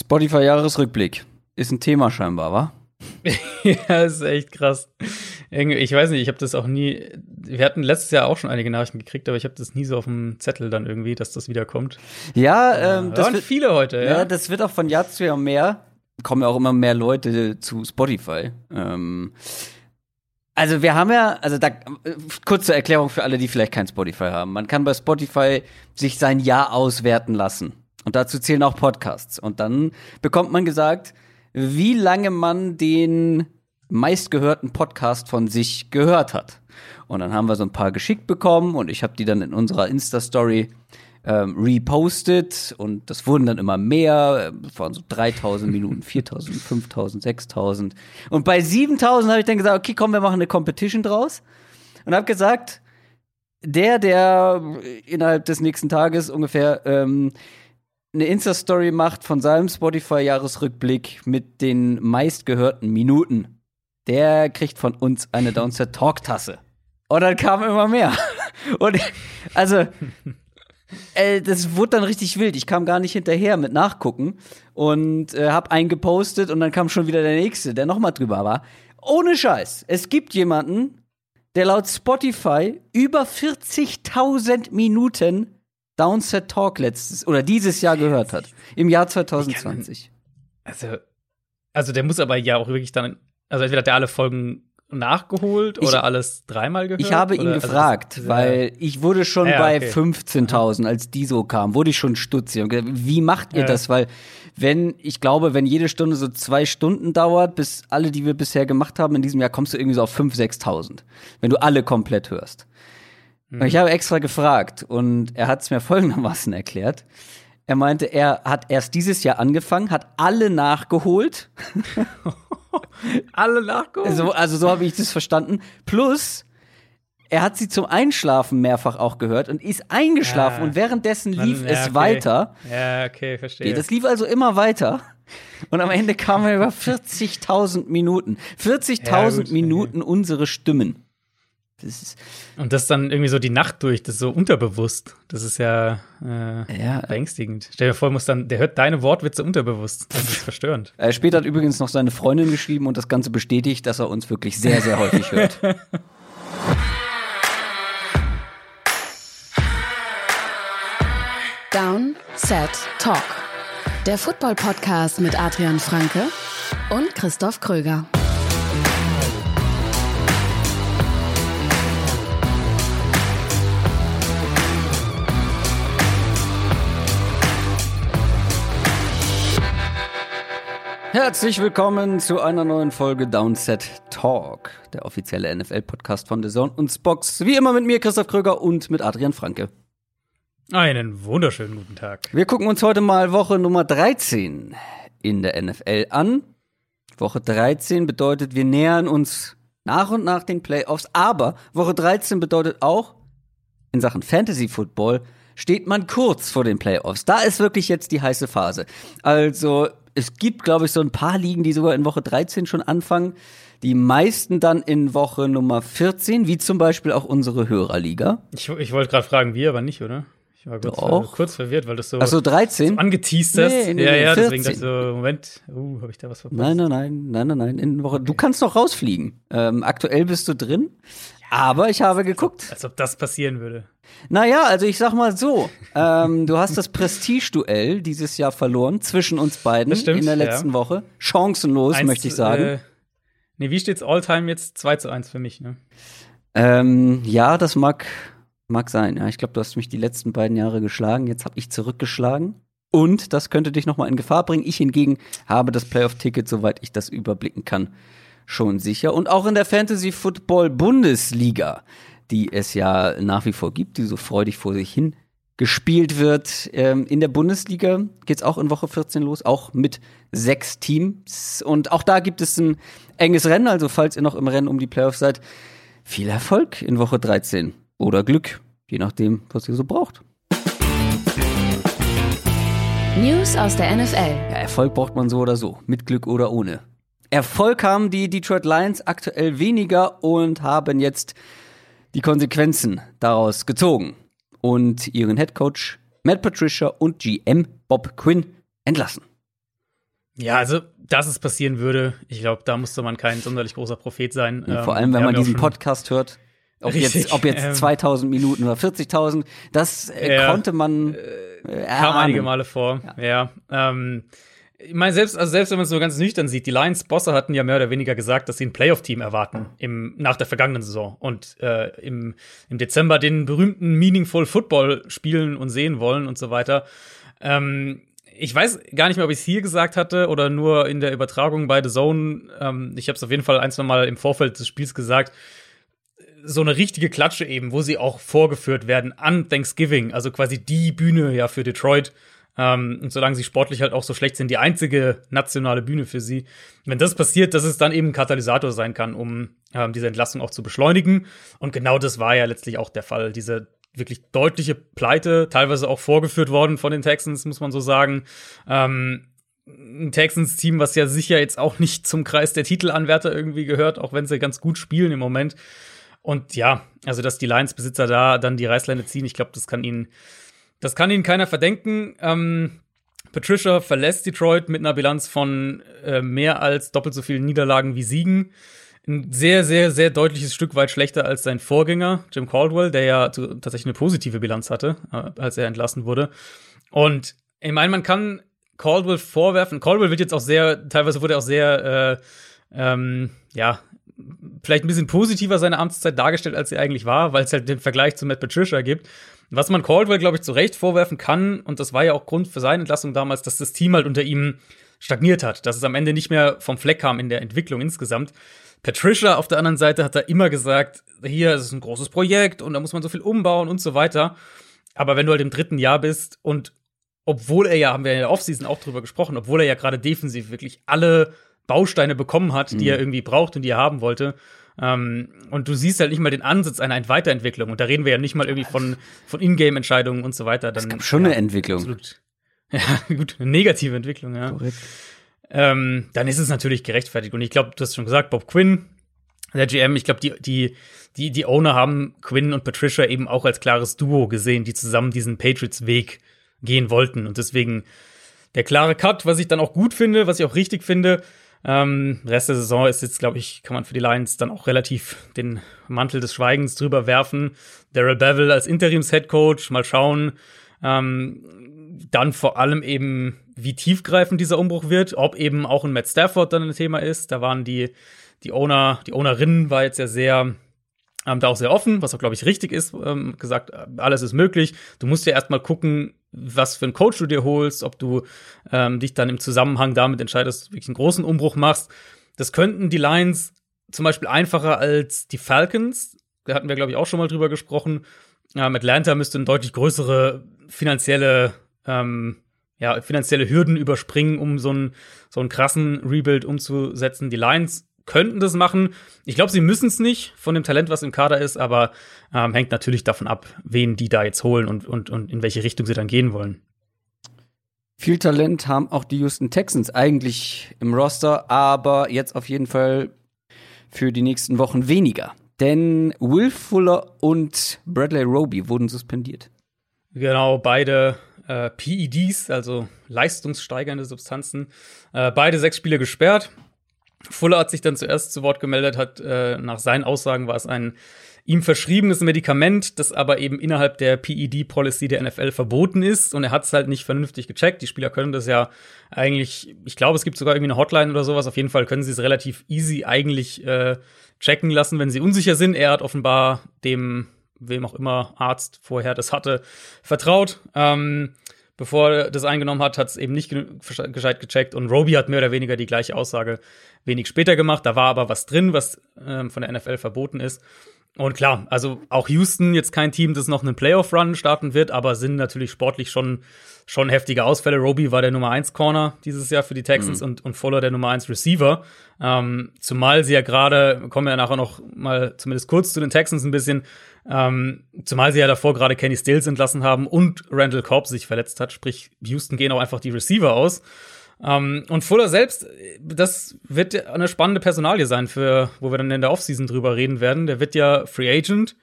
Spotify-Jahresrückblick. Ist ein Thema scheinbar, wa? ja, ist echt krass. Ich weiß nicht, ich habe das auch nie. Wir hatten letztes Jahr auch schon einige Nachrichten gekriegt, aber ich habe das nie so auf dem Zettel dann irgendwie, dass das wiederkommt. Ja, ähm, das waren viele heute. Ja? ja, das wird auch von Jahr zu Jahr mehr. Kommen ja auch immer mehr Leute zu Spotify. Ähm, also wir haben ja, also da kurze Erklärung für alle, die vielleicht kein Spotify haben. Man kann bei Spotify sich sein Jahr auswerten lassen. Und dazu zählen auch Podcasts. Und dann bekommt man gesagt, wie lange man den meistgehörten Podcast von sich gehört hat. Und dann haben wir so ein paar geschickt bekommen und ich habe die dann in unserer Insta-Story ähm, repostet und das wurden dann immer mehr, von so 3000 Minuten, 4000, 5000, 6000 und bei 7000 habe ich dann gesagt, okay, komm, wir machen eine Competition draus und habe gesagt, der, der innerhalb des nächsten Tages ungefähr ähm, eine Insta-Story macht von seinem Spotify-Jahresrückblick mit den meistgehörten Minuten, der kriegt von uns eine Downset Talk-Tasse. Und dann kam immer mehr. Und also, äh, das wurde dann richtig wild. Ich kam gar nicht hinterher mit Nachgucken und äh, hab einen gepostet und dann kam schon wieder der nächste, der nochmal drüber war. Ohne Scheiß. Es gibt jemanden, der laut Spotify über 40.000 Minuten Downset Talk letztes oder dieses Jahr gehört hat. Im Jahr 2020. also, also der muss aber ja auch wirklich dann, also entweder hat der alle Folgen nachgeholt ich, oder alles dreimal gehört? Ich habe ihn oder? gefragt, also, weil ich wurde schon ja, bei okay. 15.000, als die so kam, wurde ich schon stutzig. Und gesagt, wie macht ihr ja. das? Weil wenn, ich glaube, wenn jede Stunde so zwei Stunden dauert, bis alle, die wir bisher gemacht haben in diesem Jahr, kommst du irgendwie so auf 5.000, 6.000. Wenn du alle komplett hörst. Mhm. Und ich habe extra gefragt und er hat es mir folgendermaßen erklärt. Er meinte, er hat erst dieses Jahr angefangen, hat alle nachgeholt. alle nachgeholt? Also, also so habe ich das verstanden. Plus, er hat sie zum Einschlafen mehrfach auch gehört und ist eingeschlafen ja. und währenddessen lief ja, es okay. weiter. Ja, okay, verstehe. Das lief also immer weiter. Und am Ende kamen wir über 40.000 Minuten. 40.000 ja, Minuten unsere Stimmen. Das und das dann irgendwie so die Nacht durch, das ist so unterbewusst. Das ist ja, äh, ja. beängstigend. Stell dir vor, muss dann, der hört deine Wortwitze unterbewusst. Das ist verstörend. Äh, später hat übrigens noch seine Freundin geschrieben und das Ganze bestätigt, dass er uns wirklich sehr, sehr häufig hört. Down, Set, Talk. Der Football-Podcast mit Adrian Franke und Christoph Kröger. Herzlich willkommen zu einer neuen Folge Downset Talk, der offizielle NFL-Podcast von The Zone und Spox. Wie immer mit mir, Christoph Kröger und mit Adrian Franke. Einen wunderschönen guten Tag. Wir gucken uns heute mal Woche Nummer 13 in der NFL an. Woche 13 bedeutet, wir nähern uns nach und nach den Playoffs, aber Woche 13 bedeutet auch, in Sachen Fantasy Football steht man kurz vor den Playoffs. Da ist wirklich jetzt die heiße Phase. Also es gibt, glaube ich, so ein paar Ligen, die sogar in Woche 13 schon anfangen. Die meisten dann in Woche Nummer 14, wie zum Beispiel auch unsere Hörerliga. Ich, ich wollte gerade fragen, wir, aber nicht, oder? Ich war kurz, Doch. kurz verwirrt, weil das so, Ach so 13? So angeteased hast. Nee, nee, ja, ja, 14. deswegen dachte ich so, Moment, uh, habe ich da was verpasst? Nein, nein, nein, nein, nein, nein. In Woche, okay. Du kannst noch rausfliegen. Ähm, aktuell bist du drin, aber ich habe geguckt. Als ob, als ob das passieren würde. Naja, also ich sag mal so, ähm, du hast das Prestige-Duell dieses Jahr verloren zwischen uns beiden stimmt, in der letzten ja. Woche. Chancenlos, Eins, möchte ich sagen. Äh, nee, wie steht's All-Time jetzt 2 zu 1 für mich, ne? Ähm, ja, das mag, mag sein. Ja, ich glaube, du hast mich die letzten beiden Jahre geschlagen. Jetzt habe ich zurückgeschlagen. Und das könnte dich noch mal in Gefahr bringen. Ich hingegen habe das Playoff-Ticket, soweit ich das überblicken kann, schon sicher. Und auch in der Fantasy Football Bundesliga die es ja nach wie vor gibt, die so freudig vor sich hin gespielt wird. Ähm, in der Bundesliga geht es auch in Woche 14 los, auch mit sechs Teams. Und auch da gibt es ein enges Rennen, also falls ihr noch im Rennen um die Playoffs seid, viel Erfolg in Woche 13 oder Glück, je nachdem, was ihr so braucht. News aus der NFL. Ja, Erfolg braucht man so oder so, mit Glück oder ohne. Erfolg haben die Detroit Lions aktuell weniger und haben jetzt die Konsequenzen daraus gezogen und ihren Headcoach Matt Patricia und GM Bob Quinn entlassen. Ja, also, dass es passieren würde, ich glaube, da musste man kein sonderlich großer Prophet sein. Ja, vor allem, wenn man diesen Podcast hört. Ob Richtig, jetzt, ob jetzt ähm, 2000 Minuten oder 40.000, das äh, ja, konnte man äh, kam einige Male vor. Ja, ja ähm, ich meine, selbst, also selbst wenn man es nur ganz nüchtern sieht, die Lions-Bosse hatten ja mehr oder weniger gesagt, dass sie ein Playoff-Team erwarten im, nach der vergangenen Saison und äh, im, im Dezember den berühmten Meaningful Football spielen und sehen wollen und so weiter. Ähm, ich weiß gar nicht mehr, ob ich es hier gesagt hatte oder nur in der Übertragung bei The Zone. Ähm, ich habe es auf jeden Fall ein, zwei Mal im Vorfeld des Spiels gesagt. So eine richtige Klatsche eben, wo sie auch vorgeführt werden an Thanksgiving, also quasi die Bühne ja für Detroit. Ähm, und solange sie sportlich halt auch so schlecht sind, die einzige nationale Bühne für sie. Wenn das passiert, dass es dann eben ein Katalysator sein kann, um ähm, diese Entlassung auch zu beschleunigen. Und genau das war ja letztlich auch der Fall. Diese wirklich deutliche Pleite, teilweise auch vorgeführt worden von den Texans, muss man so sagen. Ähm, ein Texans-Team, was ja sicher jetzt auch nicht zum Kreis der Titelanwärter irgendwie gehört, auch wenn sie ganz gut spielen im Moment. Und ja, also dass die Lions-Besitzer da dann die Reißleine ziehen, ich glaube, das kann ihnen, das kann ihnen keiner verdenken. Ähm, Patricia verlässt Detroit mit einer Bilanz von äh, mehr als doppelt so vielen Niederlagen wie Siegen ein sehr, sehr, sehr deutliches Stück weit schlechter als sein Vorgänger, Jim Caldwell, der ja tatsächlich eine positive Bilanz hatte, äh, als er entlassen wurde. Und ich meine, man kann Caldwell vorwerfen. Caldwell wird jetzt auch sehr, teilweise wurde er auch sehr, äh, ähm, ja, vielleicht ein bisschen positiver seine Amtszeit dargestellt, als sie eigentlich war, weil es halt den Vergleich zu Matt Patricia gibt. Was man Caldwell, glaube ich, zu Recht vorwerfen kann, und das war ja auch Grund für seine Entlassung damals, dass das Team halt unter ihm stagniert hat, dass es am Ende nicht mehr vom Fleck kam in der Entwicklung insgesamt. Patricia auf der anderen Seite hat da immer gesagt, hier ist ein großes Projekt und da muss man so viel umbauen und so weiter. Aber wenn du halt im dritten Jahr bist und obwohl er ja, haben wir in der Offseason auch drüber gesprochen, obwohl er ja gerade defensiv wirklich alle Bausteine bekommen hat, die mhm. er irgendwie braucht und die er haben wollte. Ähm, und du siehst halt nicht mal den Ansatz einer Weiterentwicklung. Und da reden wir ja nicht mal irgendwie von, von Ingame-Entscheidungen und so weiter. Dann, es gab schon ja, eine Entwicklung. Absolut. Ja, gut, eine negative Entwicklung, ja. Korrekt ähm, dann ist es natürlich gerechtfertigt. Und ich glaube, du hast schon gesagt, Bob Quinn, der GM, ich glaube, die, die, die, die Owner haben Quinn und Patricia eben auch als klares Duo gesehen, die zusammen diesen Patriots-Weg gehen wollten. Und deswegen der klare Cut, was ich dann auch gut finde, was ich auch richtig finde. Ähm, Rest der Saison ist jetzt, glaube ich, kann man für die Lions dann auch relativ den Mantel des Schweigens drüber werfen. Daryl Bevel als Interims-Headcoach, mal schauen. Ähm, dann vor allem eben wie tiefgreifend dieser Umbruch wird, ob eben auch ein Matt Stafford dann ein Thema ist. Da waren die, die Owner, die Ownerin war jetzt ja sehr, ähm, da auch sehr offen, was auch, glaube ich, richtig ist, ähm, gesagt, alles ist möglich. Du musst ja erstmal gucken, was für einen Coach du dir holst, ob du ähm, dich dann im Zusammenhang damit entscheidest, wirklich einen großen Umbruch machst. Das könnten die Lions zum Beispiel einfacher als die Falcons. Da hatten wir, glaube ich, auch schon mal drüber gesprochen. Ähm, Atlanta müsste eine deutlich größere finanzielle ähm, ja, finanzielle Hürden überspringen, um so einen, so einen krassen Rebuild umzusetzen. Die Lions könnten das machen. Ich glaube, sie müssen es nicht von dem Talent, was im Kader ist, aber ähm, hängt natürlich davon ab, wen die da jetzt holen und, und, und in welche Richtung sie dann gehen wollen. Viel Talent haben auch die Houston Texans eigentlich im Roster, aber jetzt auf jeden Fall für die nächsten Wochen weniger. Denn Will Fuller und Bradley Roby wurden suspendiert. Genau, beide äh, PEDs, also leistungssteigernde Substanzen. Äh, beide sechs Spiele gesperrt. Fuller hat sich dann zuerst zu Wort gemeldet, hat äh, nach seinen Aussagen war es ein ihm verschriebenes Medikament, das aber eben innerhalb der PED-Policy der NFL verboten ist. Und er hat es halt nicht vernünftig gecheckt. Die Spieler können das ja eigentlich, ich glaube, es gibt sogar irgendwie eine Hotline oder sowas. Auf jeden Fall können sie es relativ easy eigentlich äh, checken lassen, wenn sie unsicher sind. Er hat offenbar dem wem auch immer Arzt vorher das hatte, vertraut. Ähm, bevor er das eingenommen hat, hat es eben nicht gescheit gecheckt. Und Roby hat mehr oder weniger die gleiche Aussage wenig später gemacht. Da war aber was drin, was ähm, von der NFL verboten ist. Und klar, also auch Houston jetzt kein Team, das noch einen Playoff-Run starten wird, aber sind natürlich sportlich schon, schon heftige Ausfälle. Roby war der Nummer 1 Corner dieses Jahr für die Texans mhm. und, und Fuller der Nummer 1 Receiver. Ähm, zumal sie ja gerade, kommen wir ja nachher noch mal zumindest kurz zu den Texans ein bisschen, ähm, zumal sie ja davor gerade Kenny Stills entlassen haben und Randall Cobb sich verletzt hat, sprich Houston gehen auch einfach die Receiver aus. Ähm, und Fuller selbst, das wird eine spannende Personalie sein, für, wo wir dann in der Offseason drüber reden werden. Der wird ja Free Agent,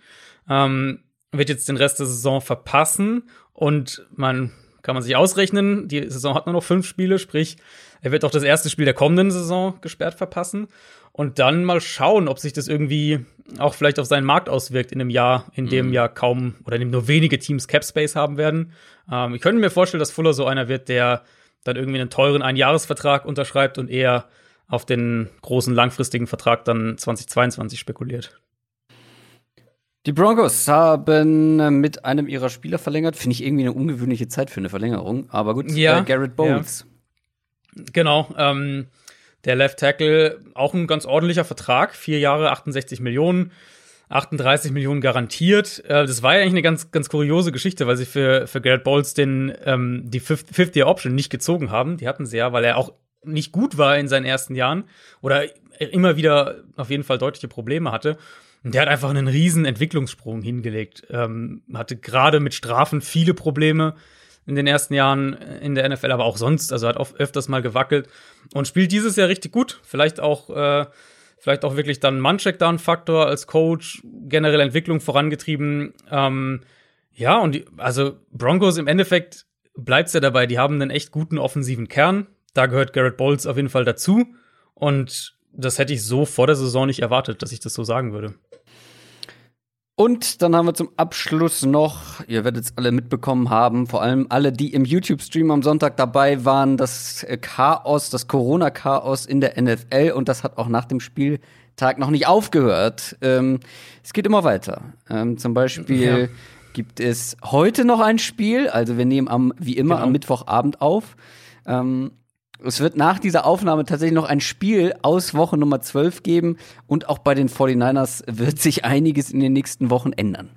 ähm, wird jetzt den Rest der Saison verpassen und man kann man sich ausrechnen. Die Saison hat nur noch fünf Spiele, sprich, er wird auch das erste Spiel der kommenden Saison gesperrt verpassen. Und dann mal schauen, ob sich das irgendwie auch vielleicht auf seinen Markt auswirkt in einem Jahr, in dem mhm. ja kaum oder in dem nur wenige Teams Cap Space haben werden. Ähm, ich könnte mir vorstellen, dass Fuller so einer wird, der dann irgendwie einen teuren Einjahresvertrag unterschreibt und eher auf den großen langfristigen Vertrag dann 2022 spekuliert. Die Broncos haben mit einem ihrer Spieler verlängert. Finde ich irgendwie eine ungewöhnliche Zeit für eine Verlängerung. Aber gut, ja, äh, Garrett Bowles. Ja. Genau. Ähm, der Left Tackle, auch ein ganz ordentlicher Vertrag. Vier Jahre, 68 Millionen. 38 Millionen garantiert. Äh, das war ja eigentlich eine ganz, ganz kuriose Geschichte, weil sie für, für Garrett Bowles den, ähm, die Fifth-Year-Option nicht gezogen haben. Die hatten sie ja, weil er auch nicht gut war in seinen ersten Jahren oder immer wieder auf jeden Fall deutliche Probleme hatte. Und der hat einfach einen riesen Entwicklungssprung hingelegt. Ähm, hatte gerade mit Strafen viele Probleme in den ersten Jahren in der NFL, aber auch sonst, also hat oft, öfters mal gewackelt und spielt dieses Jahr richtig gut. Vielleicht auch äh, vielleicht auch wirklich dann Man-Checkdown-Faktor als Coach, generell Entwicklung vorangetrieben. Ähm, ja, und die, also Broncos im Endeffekt bleibt es ja dabei, die haben einen echt guten offensiven Kern. Da gehört Garrett Bowles auf jeden Fall dazu. Und das hätte ich so vor der Saison nicht erwartet, dass ich das so sagen würde. Und dann haben wir zum Abschluss noch, ihr werdet es alle mitbekommen haben, vor allem alle, die im YouTube-Stream am Sonntag dabei waren, das äh, Chaos, das Corona-Chaos in der NFL und das hat auch nach dem Spieltag noch nicht aufgehört. Ähm, es geht immer weiter. Ähm, zum Beispiel ja. gibt es heute noch ein Spiel, also wir nehmen am, wie immer genau. am Mittwochabend auf. Ähm, es wird nach dieser Aufnahme tatsächlich noch ein Spiel aus Woche Nummer 12 geben und auch bei den 49ers wird sich einiges in den nächsten Wochen ändern.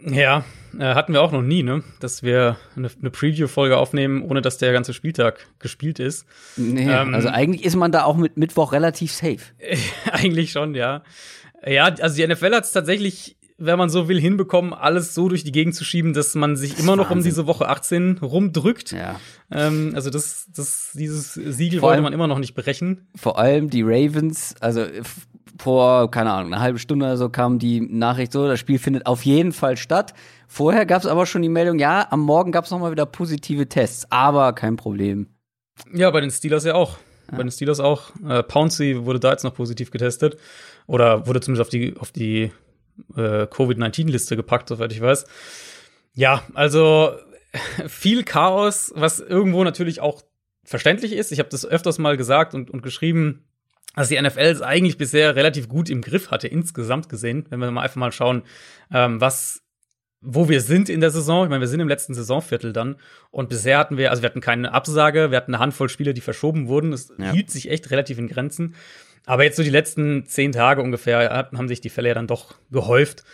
Ja, äh, hatten wir auch noch nie, ne? Dass wir eine, eine Preview-Folge aufnehmen, ohne dass der ganze Spieltag gespielt ist. Nee, ähm, also eigentlich ist man da auch mit Mittwoch relativ safe. eigentlich schon, ja. Ja, also die NFL hat es tatsächlich wenn man so will, hinbekommen, alles so durch die Gegend zu schieben, dass man sich immer noch Wahnsinn. um diese Woche 18 rumdrückt. Ja. Ähm, also das, das, dieses Siegel vor wollte allem, man immer noch nicht brechen. Vor allem die Ravens, also vor, keine Ahnung, eine halbe Stunde oder so kam die Nachricht so, das Spiel findet auf jeden Fall statt. Vorher gab es aber schon die Meldung, ja, am Morgen gab es nochmal wieder positive Tests, aber kein Problem. Ja, bei den Steelers ja auch. Ja. Bei den Steelers auch. Äh, Pouncy wurde da jetzt noch positiv getestet. Oder wurde zumindest auf die, auf die äh, Covid-19-Liste gepackt, soweit ich weiß. Ja, also viel Chaos, was irgendwo natürlich auch verständlich ist. Ich habe das öfters mal gesagt und, und geschrieben, dass die NFL es eigentlich bisher relativ gut im Griff hatte, insgesamt gesehen, wenn wir mal einfach mal schauen, ähm, was wo wir sind in der Saison. Ich meine, wir sind im letzten Saisonviertel dann. Und bisher hatten wir, also wir hatten keine Absage, wir hatten eine Handvoll Spiele, die verschoben wurden. Es ja. hielt sich echt relativ in Grenzen. Aber jetzt so die letzten zehn Tage ungefähr haben sich die Fälle ja dann doch gehäuft.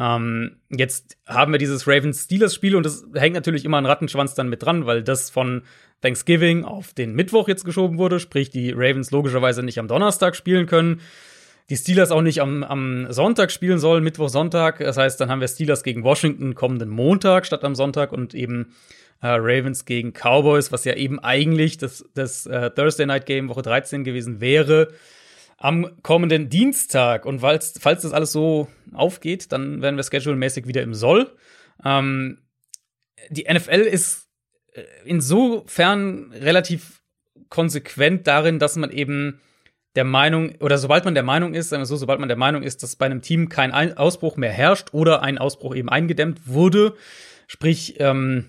Ähm, jetzt haben wir dieses Ravens-Steelers-Spiel und das hängt natürlich immer ein Rattenschwanz dann mit dran, weil das von Thanksgiving auf den Mittwoch jetzt geschoben wurde, sprich die Ravens logischerweise nicht am Donnerstag spielen können. Die Steelers auch nicht am, am Sonntag spielen sollen, Mittwoch, Sonntag. Das heißt, dann haben wir Steelers gegen Washington kommenden Montag statt am Sonntag und eben äh, Ravens gegen Cowboys, was ja eben eigentlich das, das äh, Thursday Night Game Woche 13 gewesen wäre am kommenden Dienstag. Und falls, falls das alles so aufgeht, dann werden wir schedule-mäßig wieder im Soll. Ähm, die NFL ist äh, insofern relativ konsequent darin, dass man eben der Meinung, oder sobald man der Meinung ist, sagen wir so, sobald man der Meinung ist, dass bei einem Team kein Ausbruch mehr herrscht oder ein Ausbruch eben eingedämmt wurde, sprich, ähm,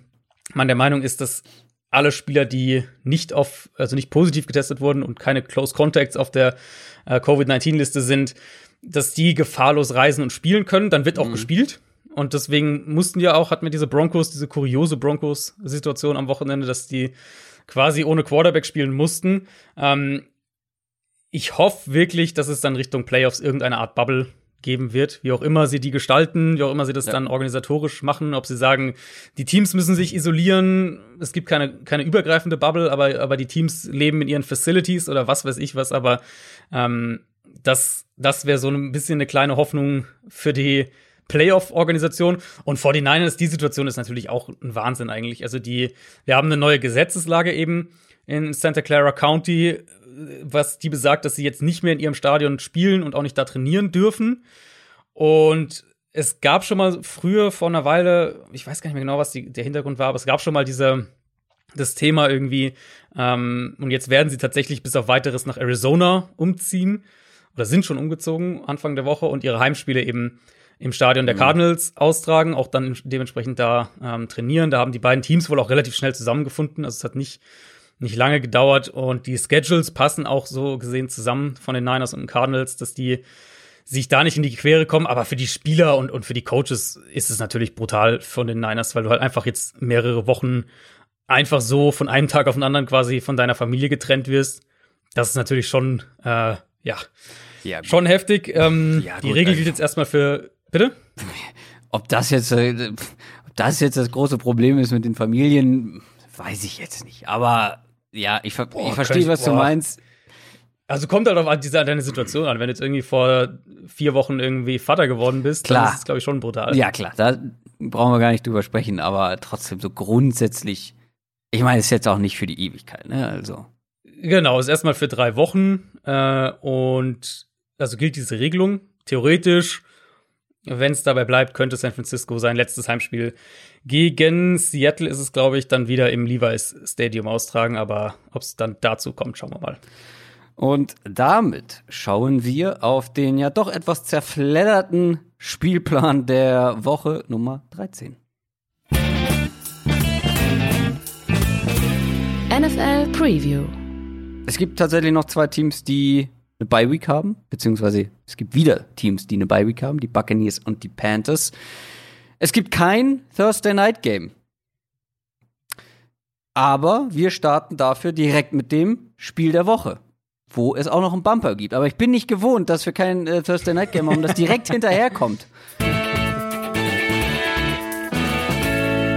man der Meinung ist, dass alle Spieler, die nicht auf, also nicht positiv getestet wurden und keine Close Contacts auf der äh, Covid-19-Liste sind, dass die gefahrlos reisen und spielen können. Dann wird auch mhm. gespielt. Und deswegen mussten ja auch, hatten wir diese Broncos, diese kuriose Broncos-Situation am Wochenende, dass die quasi ohne Quarterback spielen mussten. Ähm, ich hoffe wirklich, dass es dann Richtung Playoffs irgendeine Art Bubble geben wird, wie auch immer sie die gestalten, wie auch immer sie das ja. dann organisatorisch machen, ob sie sagen, die Teams müssen sich isolieren, es gibt keine, keine übergreifende Bubble, aber, aber die Teams leben in ihren Facilities oder was weiß ich was, aber ähm, das, das wäre so ein bisschen eine kleine Hoffnung für die Playoff-Organisation. Und 49ers, die Situation ist natürlich auch ein Wahnsinn eigentlich. Also die, wir haben eine neue Gesetzeslage eben in Santa Clara County, was die besagt, dass sie jetzt nicht mehr in ihrem Stadion spielen und auch nicht da trainieren dürfen. Und es gab schon mal früher vor einer Weile, ich weiß gar nicht mehr genau, was die, der Hintergrund war, aber es gab schon mal diese, das Thema irgendwie, ähm, und jetzt werden sie tatsächlich bis auf weiteres nach Arizona umziehen oder sind schon umgezogen Anfang der Woche und ihre Heimspiele eben im Stadion der mhm. Cardinals austragen, auch dann dementsprechend da ähm, trainieren. Da haben die beiden Teams wohl auch relativ schnell zusammengefunden. Also es hat nicht, nicht lange gedauert und die Schedules passen auch so gesehen zusammen von den Niners und den Cardinals, dass die sich da nicht in die Quere kommen. Aber für die Spieler und, und für die Coaches ist es natürlich brutal von den Niners, weil du halt einfach jetzt mehrere Wochen einfach so von einem Tag auf den anderen quasi von deiner Familie getrennt wirst. Das ist natürlich schon, äh, ja, ja schon heftig. Ähm, ja, gut, die Regel gilt jetzt erstmal für Bitte? Ob das jetzt, äh, ob das jetzt das große Problem ist mit den Familien, weiß ich jetzt nicht. Aber ja, ich, boah, ich verstehe, was boah. du meinst. Also kommt halt auf diese, deine Situation an. Wenn du jetzt irgendwie vor vier Wochen irgendwie Vater geworden bist, klar. dann ist es, glaube ich, schon brutal. Ja, klar, da brauchen wir gar nicht drüber sprechen, aber trotzdem so grundsätzlich, ich meine, es ist jetzt auch nicht für die Ewigkeit, ne? Also. Genau, ist erstmal für drei Wochen äh, und also gilt diese Regelung. Theoretisch wenn es dabei bleibt, könnte San Francisco sein letztes Heimspiel gegen Seattle ist es, glaube ich, dann wieder im Levi's Stadium austragen. Aber ob es dann dazu kommt, schauen wir mal. Und damit schauen wir auf den ja doch etwas zerfledderten Spielplan der Woche Nummer 13. NFL Preview. Es gibt tatsächlich noch zwei Teams, die eine Bye Week haben, beziehungsweise es gibt wieder Teams, die eine Bye Week haben, die Buccaneers und die Panthers. Es gibt kein Thursday Night Game. Aber wir starten dafür direkt mit dem Spiel der Woche, wo es auch noch einen Bumper gibt. Aber ich bin nicht gewohnt, dass wir kein äh, Thursday Night Game haben, das direkt hinterherkommt.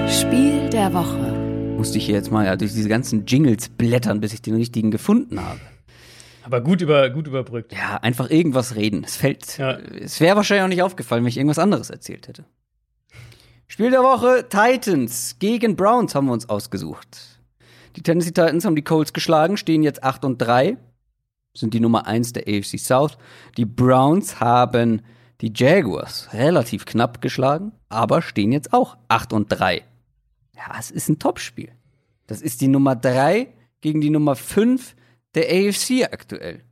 Spiel der Woche. Musste ich hier jetzt mal ja, durch diese ganzen Jingles blättern, bis ich den richtigen gefunden habe. Aber gut, über, gut überbrückt. Ja, einfach irgendwas reden. Es fällt. Ja. Es wäre wahrscheinlich auch nicht aufgefallen, wenn ich irgendwas anderes erzählt hätte. Spiel der Woche: Titans gegen Browns haben wir uns ausgesucht. Die Tennessee Titans haben die Colts geschlagen, stehen jetzt 8 und 3, sind die Nummer 1 der AFC South. Die Browns haben die Jaguars relativ knapp geschlagen, aber stehen jetzt auch 8 und 3. Ja, es ist ein Topspiel. Das ist die Nummer 3 gegen die Nummer 5 der AFC aktuell.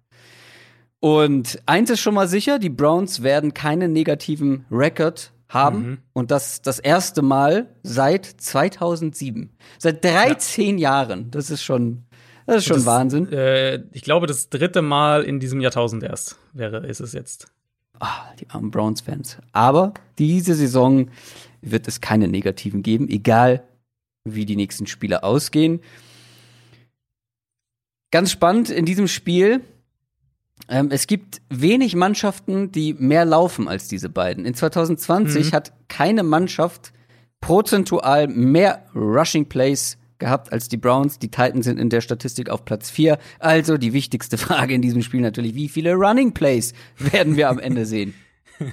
Und eins ist schon mal sicher, die Browns werden keinen negativen Rekord haben. Mhm. Und das das erste Mal seit 2007. Seit 13 ja. Jahren. Das ist schon, das ist schon das, Wahnsinn. Äh, ich glaube, das dritte Mal in diesem Jahrtausend erst wäre, ist es jetzt. Ah, die armen Browns-Fans. Aber diese Saison wird es keine negativen geben, egal wie die nächsten Spiele ausgehen. Ganz spannend in diesem Spiel. Ähm, es gibt wenig Mannschaften, die mehr laufen als diese beiden. In 2020 mhm. hat keine Mannschaft prozentual mehr Rushing Plays gehabt als die Browns. Die Titans sind in der Statistik auf Platz 4. Also die wichtigste Frage in diesem Spiel natürlich, wie viele Running Plays werden wir am Ende sehen?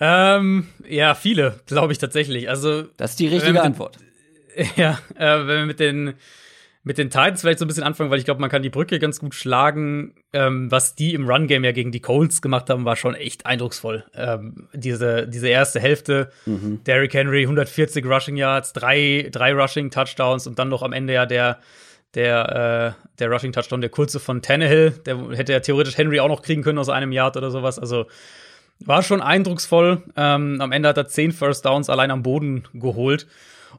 ähm, ja, viele, glaube ich tatsächlich. Also Das ist die richtige Antwort. ja, äh, wenn wir mit den mit den Titans vielleicht so ein bisschen anfangen, weil ich glaube, man kann die Brücke ganz gut schlagen. Ähm, was die im Run-Game ja gegen die Colts gemacht haben, war schon echt eindrucksvoll. Ähm, diese, diese erste Hälfte, mhm. Derrick Henry, 140 Rushing Yards, drei, drei Rushing Touchdowns und dann noch am Ende ja der, der, äh, der Rushing Touchdown, der kurze von Tannehill. Der hätte ja theoretisch Henry auch noch kriegen können aus einem Yard oder sowas. Also war schon eindrucksvoll. Ähm, am Ende hat er zehn First Downs allein am Boden geholt.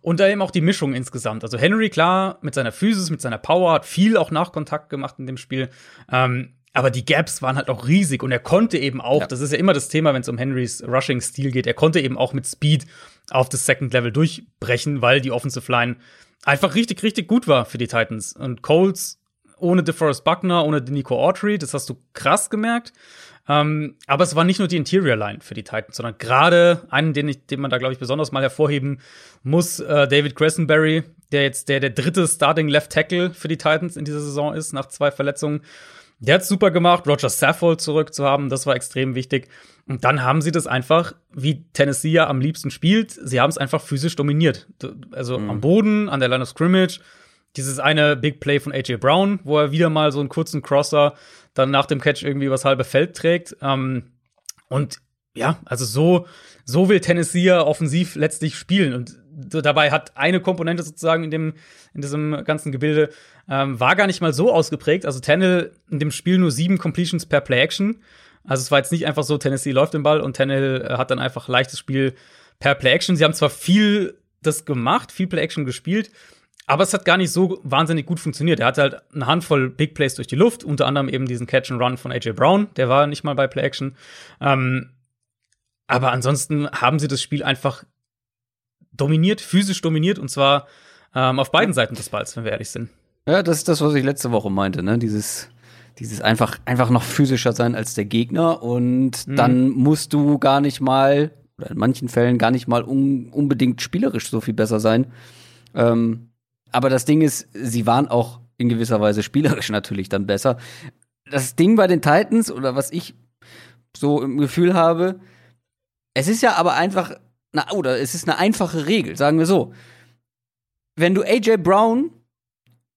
Und da eben auch die Mischung insgesamt. Also Henry, klar, mit seiner Physis, mit seiner Power, hat viel auch Nachkontakt gemacht in dem Spiel. Ähm, aber die Gaps waren halt auch riesig und er konnte eben auch, ja. das ist ja immer das Thema, wenn es um Henrys Rushing-Stil geht, er konnte eben auch mit Speed auf das Second Level durchbrechen, weil die Offensive Line einfach richtig, richtig gut war für die Titans. Und Coles ohne DeForest Buckner, ohne Nico Autry, das hast du krass gemerkt. Ähm, aber es war nicht nur die Interior Line für die Titans, sondern gerade einen, den, ich, den man da, glaube ich, besonders mal hervorheben muss, äh, David Cressenberry, der jetzt der, der dritte Starting Left Tackle für die Titans in dieser Saison ist, nach zwei Verletzungen. Der hat super gemacht, Roger Saffold zurück zu haben, das war extrem wichtig. Und dann haben sie das einfach, wie Tennessee ja am liebsten spielt, sie haben es einfach physisch dominiert. Also mhm. am Boden, an der Line of Scrimmage, dieses eine Big Play von AJ Brown, wo er wieder mal so einen kurzen Crosser dann nach dem Catch irgendwie übers halbe Feld trägt. Ähm, und ja, also so, so will Tennessee ja offensiv letztlich spielen. Und dabei hat eine Komponente sozusagen in dem, in diesem ganzen Gebilde, ähm, war gar nicht mal so ausgeprägt. Also Tannehill in dem Spiel nur sieben Completions per Play-Action. Also es war jetzt nicht einfach so, Tennessee läuft den Ball und Tannehill äh, hat dann einfach leichtes Spiel per Play-Action. Sie haben zwar viel das gemacht, viel Play-Action gespielt, aber es hat gar nicht so wahnsinnig gut funktioniert. Er hatte halt eine Handvoll Big Plays durch die Luft, unter anderem eben diesen Catch and Run von AJ Brown, der war nicht mal bei Play Action. Ähm, aber ansonsten haben sie das Spiel einfach dominiert, physisch dominiert und zwar ähm, auf beiden Seiten des Balls, wenn wir ehrlich sind. Ja, das ist das, was ich letzte Woche meinte, ne? Dieses, dieses einfach, einfach noch physischer sein als der Gegner und mhm. dann musst du gar nicht mal, oder in manchen Fällen gar nicht mal un unbedingt spielerisch so viel besser sein. Ähm, aber das Ding ist, sie waren auch in gewisser Weise spielerisch natürlich dann besser. Das Ding bei den Titans oder was ich so im Gefühl habe, es ist ja aber einfach, na, oder es ist eine einfache Regel, sagen wir so. Wenn du AJ Brown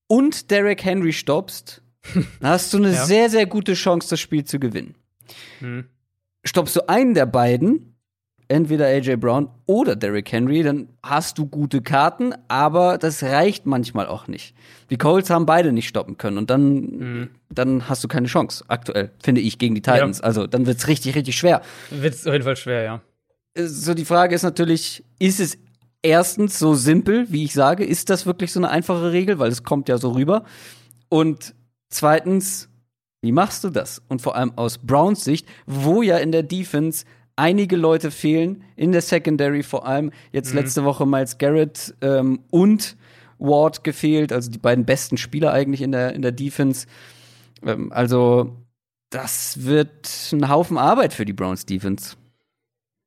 und Derek Henry stoppst, hast du eine ja. sehr, sehr gute Chance, das Spiel zu gewinnen. Hm. Stoppst du einen der beiden, entweder AJ Brown oder Derrick Henry, dann hast du gute Karten, aber das reicht manchmal auch nicht. Die Colts haben beide nicht stoppen können und dann, mhm. dann hast du keine Chance, aktuell, finde ich, gegen die Titans. Ja. Also dann wird es richtig, richtig schwer. Wird es auf jeden Fall schwer, ja. Äh, so, die Frage ist natürlich, ist es erstens so simpel, wie ich sage, ist das wirklich so eine einfache Regel, weil es kommt ja so rüber? Und zweitens, wie machst du das? Und vor allem aus Browns Sicht, wo ja in der Defense einige Leute fehlen, in der Secondary vor allem. Jetzt mhm. letzte Woche Miles Garrett ähm, und Ward gefehlt, also die beiden besten Spieler eigentlich in der, in der Defense. Ähm, also, das wird ein Haufen Arbeit für die Browns Defense.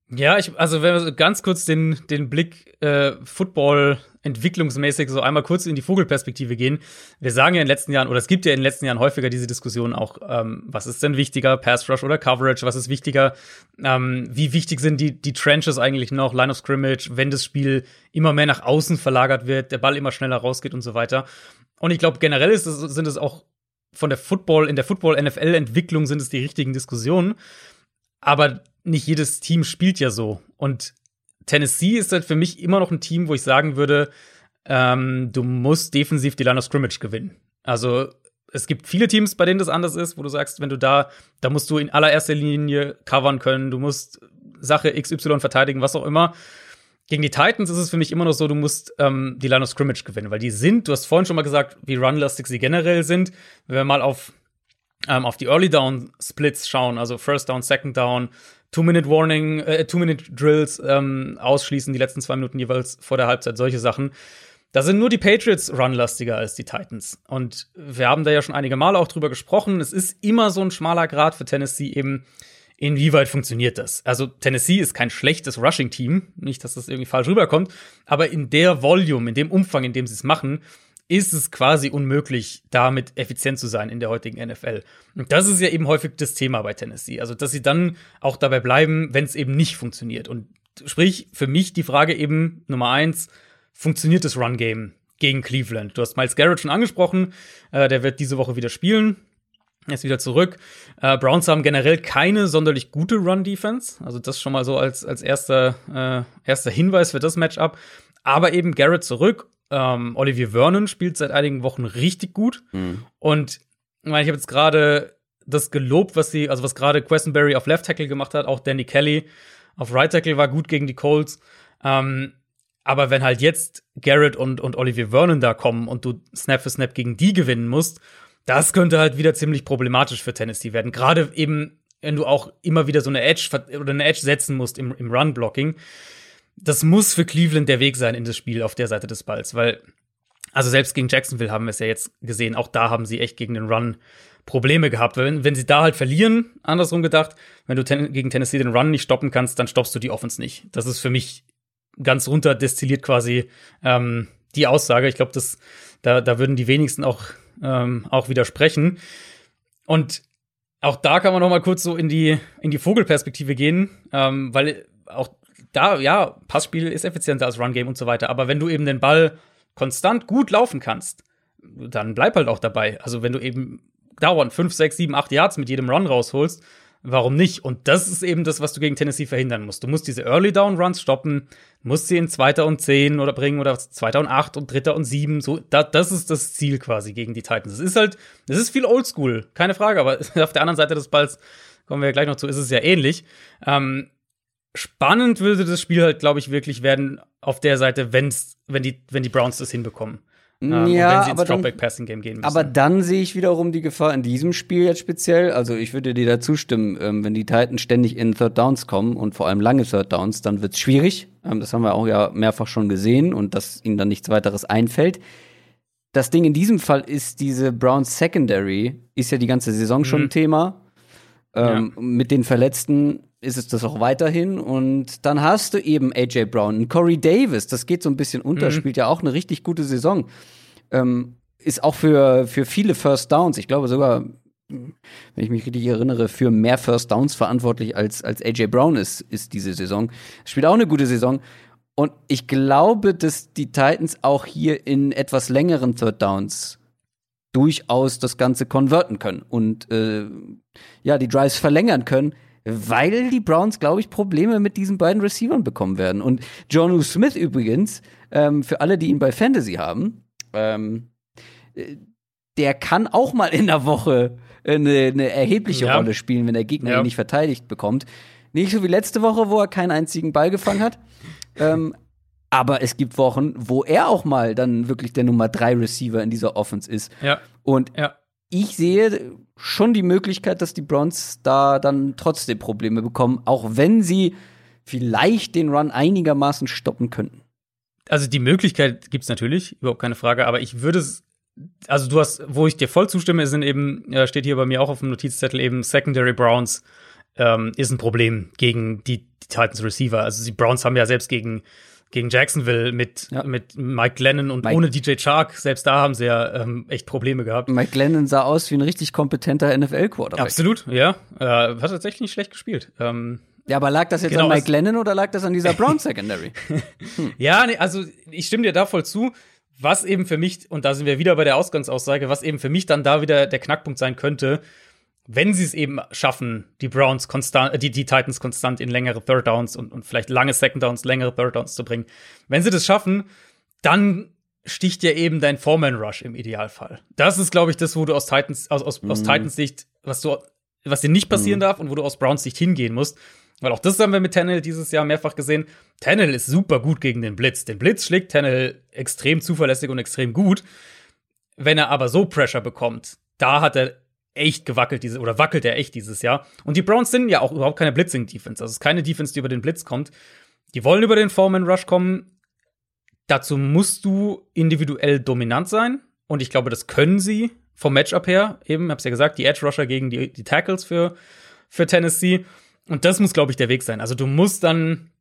Ja, ich, also wenn wir ganz kurz den, den Blick äh, Football entwicklungsmäßig so einmal kurz in die Vogelperspektive gehen. Wir sagen ja in den letzten Jahren, oder es gibt ja in den letzten Jahren häufiger diese Diskussion auch, ähm, was ist denn wichtiger, Pass Rush oder Coverage, was ist wichtiger, ähm, wie wichtig sind die, die Trenches eigentlich noch, Line of Scrimmage, wenn das Spiel immer mehr nach außen verlagert wird, der Ball immer schneller rausgeht und so weiter. Und ich glaube, generell ist es, sind es auch von der Football, in der Football-NFL-Entwicklung sind es die richtigen Diskussionen. Aber nicht jedes Team spielt ja so. Und Tennessee ist halt für mich immer noch ein Team, wo ich sagen würde, ähm, du musst defensiv die Line of Scrimmage gewinnen. Also es gibt viele Teams, bei denen das anders ist, wo du sagst, wenn du da, da musst du in allererster Linie covern können, du musst Sache XY verteidigen, was auch immer. Gegen die Titans ist es für mich immer noch so, du musst ähm, die Line of Scrimmage gewinnen, weil die sind, du hast vorhin schon mal gesagt, wie runlastig sie generell sind. Wenn wir mal auf, ähm, auf die Early Down Splits schauen, also First Down, Second Down, Two-Minute-Warning, äh, Two-Minute-Drills ähm, ausschließen, die letzten zwei Minuten jeweils vor der Halbzeit, solche Sachen. Da sind nur die Patriots runlastiger als die Titans. Und wir haben da ja schon einige Male auch drüber gesprochen. Es ist immer so ein schmaler Grad für Tennessee eben, inwieweit funktioniert das? Also Tennessee ist kein schlechtes Rushing-Team, nicht, dass das irgendwie falsch rüberkommt, aber in der Volume, in dem Umfang, in dem sie es machen, ist es quasi unmöglich, damit effizient zu sein in der heutigen NFL. Und das ist ja eben häufig das Thema bei Tennessee. Also, dass sie dann auch dabei bleiben, wenn es eben nicht funktioniert. Und sprich, für mich die Frage eben Nummer eins, funktioniert das Run-Game gegen Cleveland? Du hast Miles Garrett schon angesprochen, äh, der wird diese Woche wieder spielen. Er ist wieder zurück. Äh, Browns haben generell keine sonderlich gute Run-Defense. Also das schon mal so als, als erster, äh, erster Hinweis für das Matchup. Aber eben Garrett zurück ähm, Olivier Vernon spielt seit einigen Wochen richtig gut. Mhm. Und ich meine, ich habe jetzt gerade das gelobt, was sie, also was gerade Questenberry auf Left Tackle gemacht hat, auch Danny Kelly auf Right Tackle war gut gegen die Colts. Ähm, aber wenn halt jetzt Garrett und, und Olivier Vernon da kommen und du Snap für Snap gegen die gewinnen musst, das könnte halt wieder ziemlich problematisch für Tennessee werden. Gerade eben, wenn du auch immer wieder so eine Edge oder eine Edge setzen musst im, im Run-Blocking das muss für Cleveland der Weg sein in das Spiel auf der Seite des Balls, weil, also selbst gegen Jacksonville haben wir es ja jetzt gesehen, auch da haben sie echt gegen den Run Probleme gehabt. Wenn, wenn sie da halt verlieren, andersrum gedacht, wenn du ten gegen Tennessee den Run nicht stoppen kannst, dann stoppst du die Offense nicht. Das ist für mich ganz runter destilliert quasi ähm, die Aussage. Ich glaube, da, da würden die wenigsten auch, ähm, auch widersprechen. Und auch da kann man noch mal kurz so in die, in die Vogelperspektive gehen, ähm, weil auch da, ja, Passspiel ist effizienter als Run-Game und so weiter. Aber wenn du eben den Ball konstant gut laufen kannst, dann bleib halt auch dabei. Also wenn du eben dauernd 5, 6, 7, 8 Yards mit jedem Run rausholst, warum nicht? Und das ist eben das, was du gegen Tennessee verhindern musst. Du musst diese Early Down Runs stoppen, musst sie in Zweiter und Zehn oder bringen oder Zweiter und Acht und Dritter und Sieben. So, da, das ist das Ziel quasi gegen die Titans. Es ist halt, es ist viel Oldschool, keine Frage, aber auf der anderen Seite des Balls, kommen wir ja gleich noch zu, ist es ja ähnlich. Ähm, spannend würde das Spiel halt, glaube ich, wirklich werden auf der Seite, wenn's, wenn die, wenn die Browns das hinbekommen. Ähm, ja, wenn sie ins Dropback-Passing-Game gehen müssen. Aber dann sehe ich wiederum die Gefahr in diesem Spiel jetzt speziell. Also ich würde dir da zustimmen, ähm, wenn die Titans ständig in Third Downs kommen und vor allem lange Third Downs, dann wird's schwierig. Ähm, das haben wir auch ja mehrfach schon gesehen und dass ihnen dann nichts weiteres einfällt. Das Ding in diesem Fall ist, diese Browns Secondary ist ja die ganze Saison mhm. schon ein Thema. Ähm, ja. Mit den Verletzten ist es das auch weiterhin. Und dann hast du eben AJ Brown, Corey Davis, das geht so ein bisschen unter, mhm. spielt ja auch eine richtig gute Saison. Ähm, ist auch für, für viele First Downs, ich glaube sogar, wenn ich mich richtig erinnere, für mehr First Downs verantwortlich als, als AJ Brown ist, ist diese Saison. Spielt auch eine gute Saison. Und ich glaube, dass die Titans auch hier in etwas längeren Third Downs durchaus das Ganze konverten können und äh, ja, die Drives verlängern können weil die Browns, glaube ich, Probleme mit diesen beiden Receivern bekommen werden. Und John Smith übrigens, ähm, für alle, die ihn bei Fantasy haben, ähm, äh, der kann auch mal in der Woche eine, eine erhebliche ja. Rolle spielen, wenn der Gegner ja. ihn nicht verteidigt bekommt. Nicht so wie letzte Woche, wo er keinen einzigen Ball gefangen hat. ähm, aber es gibt Wochen, wo er auch mal dann wirklich der Nummer drei Receiver in dieser Offense ist. Ja. Und ja ich sehe schon die Möglichkeit, dass die Browns da dann trotzdem Probleme bekommen, auch wenn sie vielleicht den Run einigermaßen stoppen könnten. Also die Möglichkeit gibt es natürlich, überhaupt keine Frage, aber ich würde es, also du hast, wo ich dir voll zustimme, sind eben, steht hier bei mir auch auf dem Notizzettel eben Secondary Browns ähm, ist ein Problem gegen die, die Titans Receiver. Also die Browns haben ja selbst gegen gegen Jacksonville mit, ja. mit Mike Glennon und Mike. ohne DJ Chark. Selbst da haben sie ja ähm, echt Probleme gehabt. Mike Glennon sah aus wie ein richtig kompetenter NFL-Quarterback. Absolut, ja. Äh, hat tatsächlich nicht schlecht gespielt. Ähm, ja, aber lag das jetzt genau, an Mike Glennon oder lag das an dieser Brown Secondary? hm. Ja, nee, also ich stimme dir da voll zu. Was eben für mich, und da sind wir wieder bei der Ausgangsaussage, was eben für mich dann da wieder der Knackpunkt sein könnte, wenn sie es eben schaffen, die Browns konstant, äh, die, die Titans konstant in längere Third Downs und, und vielleicht lange Second Downs, längere Third Downs zu bringen, wenn sie das schaffen, dann sticht ja eben dein Foreman Rush im Idealfall. Das ist, glaube ich, das, wo du aus Titans, aus, aus, mhm. aus Titans Sicht, was du, was dir nicht passieren mhm. darf und wo du aus Browns Sicht hingehen musst. Weil auch das haben wir mit Tannehill dieses Jahr mehrfach gesehen. Tannehill ist super gut gegen den Blitz. Den Blitz schlägt Tannehill extrem zuverlässig und extrem gut. Wenn er aber so Pressure bekommt, da hat er echt gewackelt diese oder wackelt er echt dieses Jahr. Und die Browns sind ja auch überhaupt keine Blitzing-Defense. Also es ist keine Defense, die über den Blitz kommt. Die wollen über den Foreman Rush kommen. Dazu musst du individuell dominant sein. Und ich glaube, das können sie vom Matchup her. Eben, hab's ja gesagt, die Edge Rusher gegen die, die Tackles für, für Tennessee. Und das muss, glaube ich, der Weg sein. Also du musst dann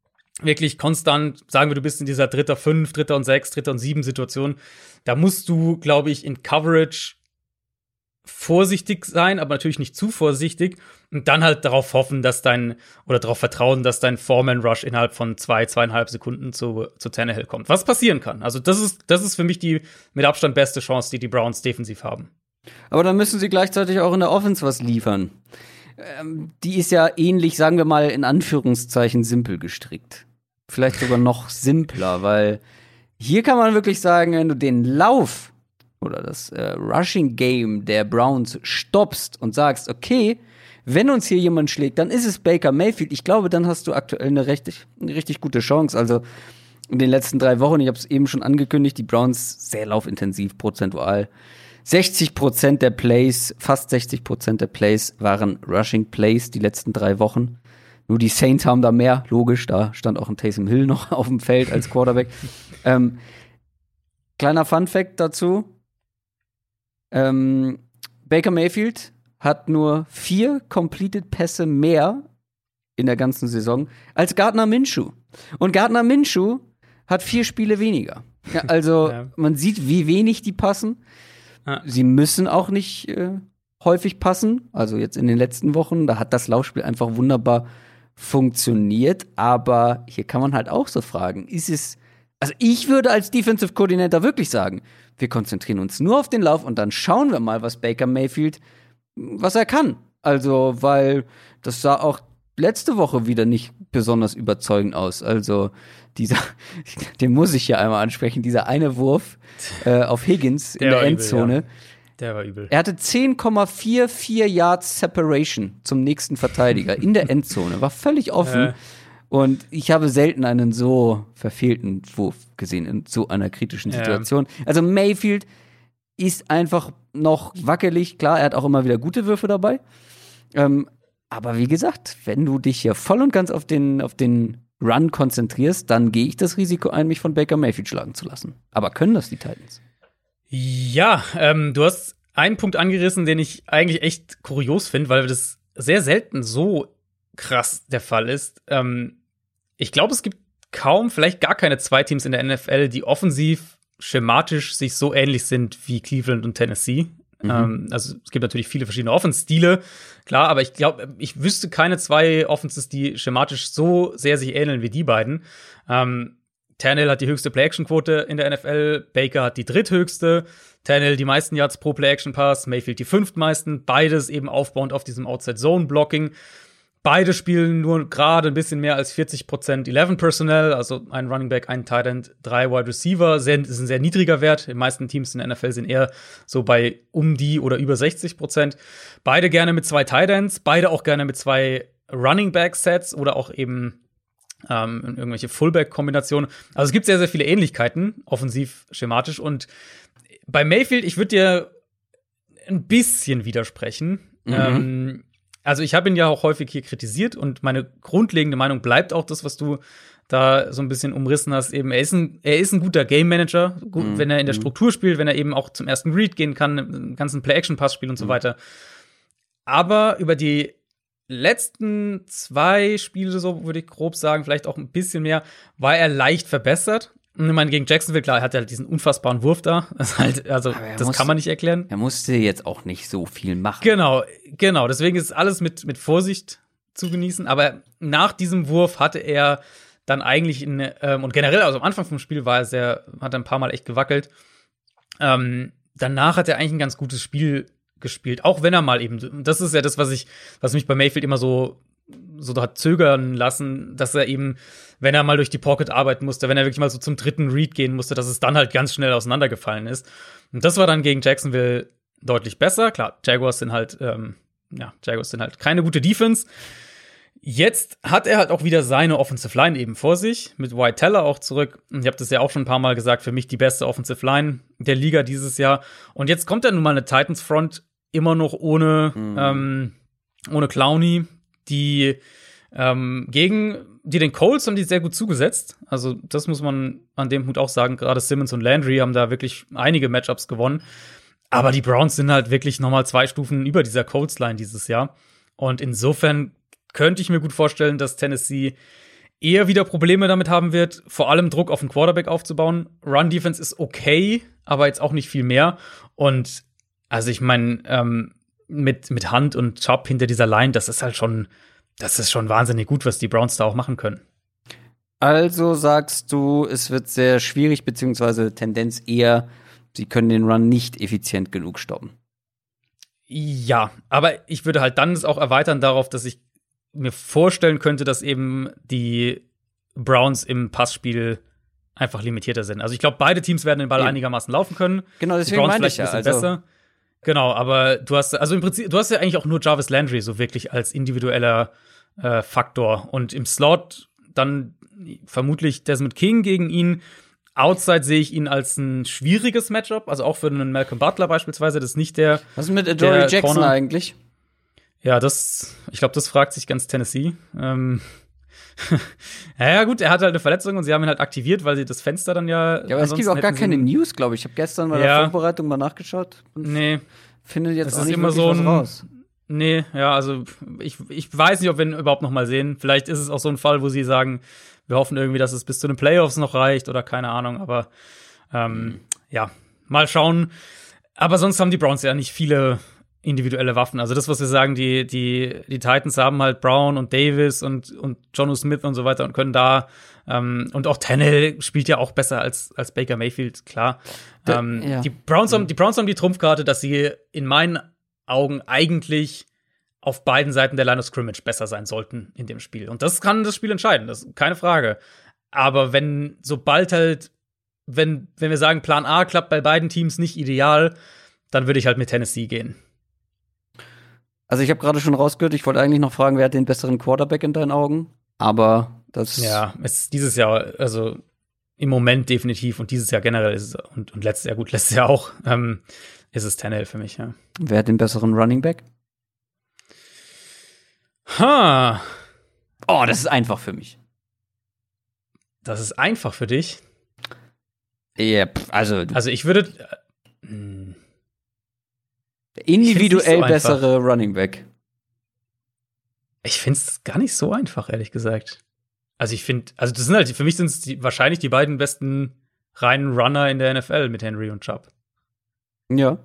wirklich konstant, sagen wir, du bist in dieser dritter fünf, dritter und sechs, dritter und sieben Situation. Da musst du, glaube ich, in Coverage vorsichtig sein, aber natürlich nicht zu vorsichtig und dann halt darauf hoffen, dass dein oder darauf vertrauen, dass dein Foreman Rush innerhalb von zwei, zweieinhalb Sekunden zu, zu Tannehill kommt. Was passieren kann. Also das ist, das ist für mich die mit Abstand beste Chance, die die Browns defensiv haben. Aber dann müssen sie gleichzeitig auch in der Offense was liefern. Ähm, die ist ja ähnlich, sagen wir mal, in Anführungszeichen simpel gestrickt. Vielleicht sogar noch simpler, weil hier kann man wirklich sagen, wenn du den Lauf oder das äh, Rushing Game der Browns stoppst und sagst, okay, wenn uns hier jemand schlägt, dann ist es Baker Mayfield. Ich glaube, dann hast du aktuell eine richtig, eine richtig gute Chance. Also in den letzten drei Wochen, ich habe es eben schon angekündigt, die Browns sehr laufintensiv prozentual. 60 Prozent der Plays, fast 60 Prozent der Plays waren Rushing Plays die letzten drei Wochen. Nur die Saints haben da mehr, logisch, da stand auch ein Taysom Hill noch auf dem Feld als Quarterback. ähm, kleiner Fun Fact dazu: ähm, Baker Mayfield hat nur vier completed Pässe mehr in der ganzen Saison als Gardner Minshew. Und Gardner Minshew hat vier Spiele weniger. Ja, also ja. man sieht, wie wenig die passen. Ja. Sie müssen auch nicht äh, häufig passen. Also jetzt in den letzten Wochen, da hat das Laufspiel einfach wunderbar funktioniert. Aber hier kann man halt auch so fragen, ist es also ich würde als Defensive Coordinator wirklich sagen, wir konzentrieren uns nur auf den Lauf und dann schauen wir mal, was Baker Mayfield, was er kann. Also, weil das sah auch letzte Woche wieder nicht besonders überzeugend aus. Also, dieser, den muss ich ja einmal ansprechen, dieser eine Wurf äh, auf Higgins in der Endzone. Übel, ja. Der war übel. Er hatte 10,44 Yards Separation zum nächsten Verteidiger in der Endzone. War völlig offen. Und ich habe selten einen so verfehlten Wurf gesehen in so einer kritischen Situation. Ja. Also Mayfield ist einfach noch wackelig. Klar, er hat auch immer wieder gute Würfe dabei. Ähm, aber wie gesagt, wenn du dich hier voll und ganz auf den, auf den Run konzentrierst, dann gehe ich das Risiko ein, mich von Baker Mayfield schlagen zu lassen. Aber können das die Titans? Ja, ähm, du hast einen Punkt angerissen, den ich eigentlich echt kurios finde, weil das sehr selten so krass der Fall ist. Ähm, ich glaube, es gibt kaum, vielleicht gar keine zwei Teams in der NFL, die offensiv schematisch sich so ähnlich sind wie Cleveland und Tennessee. Mhm. Ähm, also es gibt natürlich viele verschiedene Offense-Stile, klar, aber ich glaube, ich wüsste keine zwei Offenses, die schematisch so sehr sich ähneln wie die beiden. Ähm, Tannehill hat die höchste Play-Action-Quote in der NFL, Baker hat die dritthöchste, Tannehill die meisten Yards pro Play-Action-Pass, Mayfield die fünftmeisten, beides eben aufbauend auf diesem Outside-Zone-Blocking. Beide spielen nur gerade ein bisschen mehr als 40 Prozent 11 Personnel, also ein Running Back, ein Tight End, drei Wide Receiver. Sehr, ist ein sehr niedriger Wert. Die meisten Teams in der NFL sind eher so bei um die oder über 60 Prozent. Beide gerne mit zwei Tight Ends, beide auch gerne mit zwei Running Back Sets oder auch eben ähm, irgendwelche Fullback-Kombinationen. Also es gibt sehr, sehr viele Ähnlichkeiten, offensiv schematisch. Und bei Mayfield, ich würde dir ein bisschen widersprechen. Mhm. Ähm, also ich habe ihn ja auch häufig hier kritisiert und meine grundlegende Meinung bleibt auch das, was du da so ein bisschen umrissen hast. Eben, er ist ein, er ist ein guter Game Manager, gut, mhm. wenn er in der mhm. Struktur spielt, wenn er eben auch zum ersten Read gehen kann, im ganzen Play-Action-Pass spielt und so mhm. weiter. Aber über die letzten zwei Spiele, so würde ich grob sagen, vielleicht auch ein bisschen mehr, war er leicht verbessert. Ich meine, gegen Jacksonville, klar, er hat ja halt diesen unfassbaren Wurf da. Das halt, also, das muss, kann man nicht erklären. Er musste jetzt auch nicht so viel machen. Genau, genau. Deswegen ist alles mit, mit Vorsicht zu genießen. Aber nach diesem Wurf hatte er dann eigentlich in, ähm, und generell, also am Anfang vom Spiel war er sehr, hat er ein paar Mal echt gewackelt. Ähm, danach hat er eigentlich ein ganz gutes Spiel gespielt, auch wenn er mal eben, das ist ja das, was ich, was mich bei Mayfield immer so so hat zögern lassen, dass er eben, wenn er mal durch die Pocket arbeiten musste, wenn er wirklich mal so zum dritten Read gehen musste, dass es dann halt ganz schnell auseinandergefallen ist. Und das war dann gegen Jacksonville deutlich besser. Klar, Jaguars sind halt, ähm, ja, Jaguars sind halt keine gute Defense. Jetzt hat er halt auch wieder seine Offensive Line eben vor sich, mit White Teller auch zurück. Ich habe das ja auch schon ein paar Mal gesagt, für mich die beste Offensive Line der Liga dieses Jahr. Und jetzt kommt dann nun mal eine Titans Front immer noch ohne, mhm. ähm, ohne Clowney, die ähm, gegen die den Colts haben die sehr gut zugesetzt. Also, das muss man an dem Punkt auch sagen. Gerade Simmons und Landry haben da wirklich einige Matchups gewonnen. Aber die Browns sind halt wirklich nochmal zwei Stufen über dieser Colts-Line dieses Jahr. Und insofern könnte ich mir gut vorstellen, dass Tennessee eher wieder Probleme damit haben wird, vor allem Druck auf den Quarterback aufzubauen. Run-Defense ist okay, aber jetzt auch nicht viel mehr. Und also ich meine, ähm, mit, mit Hand und Chop hinter dieser Line, das ist halt schon, das ist schon wahnsinnig gut, was die Browns da auch machen können. Also sagst du, es wird sehr schwierig, beziehungsweise Tendenz eher, sie können den Run nicht effizient genug stoppen. Ja, aber ich würde halt dann es auch erweitern darauf, dass ich mir vorstellen könnte, dass eben die Browns im Passspiel einfach limitierter sind. Also ich glaube, beide Teams werden den Ball einigermaßen laufen können. Genau, deswegen meine ich ja. Also, besser. Genau, aber du hast, also im Prinzip, du hast ja eigentlich auch nur Jarvis Landry so wirklich als individueller äh, Faktor. Und im Slot dann vermutlich Desmond King gegen ihn. Outside sehe ich ihn als ein schwieriges Matchup, also auch für einen Malcolm Butler beispielsweise. Das ist nicht der. Was ist mit Adoree Jackson Corner. eigentlich? Ja, das, ich glaube, das fragt sich ganz Tennessee. Ähm, ja, gut, er hatte halt eine Verletzung und sie haben ihn halt aktiviert, weil sie das Fenster dann ja. Ja, aber es gibt auch gar keine News, glaube ich. Ich habe gestern bei ja. der Vorbereitung mal nachgeschaut. nee. Findet jetzt das auch nicht immer so ein, raus. Nee, ja, also ich, ich weiß nicht, ob wir ihn überhaupt noch mal sehen. Vielleicht ist es auch so ein Fall, wo sie sagen, wir hoffen irgendwie, dass es bis zu den Playoffs noch reicht oder keine Ahnung, aber ähm, ja, mal schauen. Aber sonst haben die Browns ja nicht viele individuelle Waffen. Also das, was wir sagen, die, die, die Titans haben halt Brown und Davis und, und Jono Smith und so weiter und können da ähm, und auch Tannehill spielt ja auch besser als, als Baker Mayfield, klar. Da, ähm, ja. die, Browns haben, die Browns haben die Trumpfkarte, dass sie in meinen Augen eigentlich auf beiden Seiten der Line of Scrimmage besser sein sollten in dem Spiel. Und das kann das Spiel entscheiden, das ist keine Frage. Aber wenn, sobald halt, wenn, wenn wir sagen, Plan A klappt bei beiden Teams nicht ideal, dann würde ich halt mit Tennessee gehen. Also ich habe gerade schon rausgehört, ich wollte eigentlich noch fragen, wer hat den besseren Quarterback in deinen Augen? Aber das Ja, es ist dieses Jahr, also im Moment definitiv und dieses Jahr generell ist es, und, und letztes Jahr, gut, letztes Jahr auch, ähm, ist es Tannehill für mich, ja. Wer hat den besseren Running Back? Ha. Oh, das ist einfach für mich. Das ist einfach für dich. Ja, also. Also ich würde. Äh, hm. individuell so bessere Running Back. Ich finde es gar nicht so einfach, ehrlich gesagt. Also ich finde, also das sind halt, für mich sind es wahrscheinlich die beiden besten reinen Runner in der NFL mit Henry und Chubb. Ja.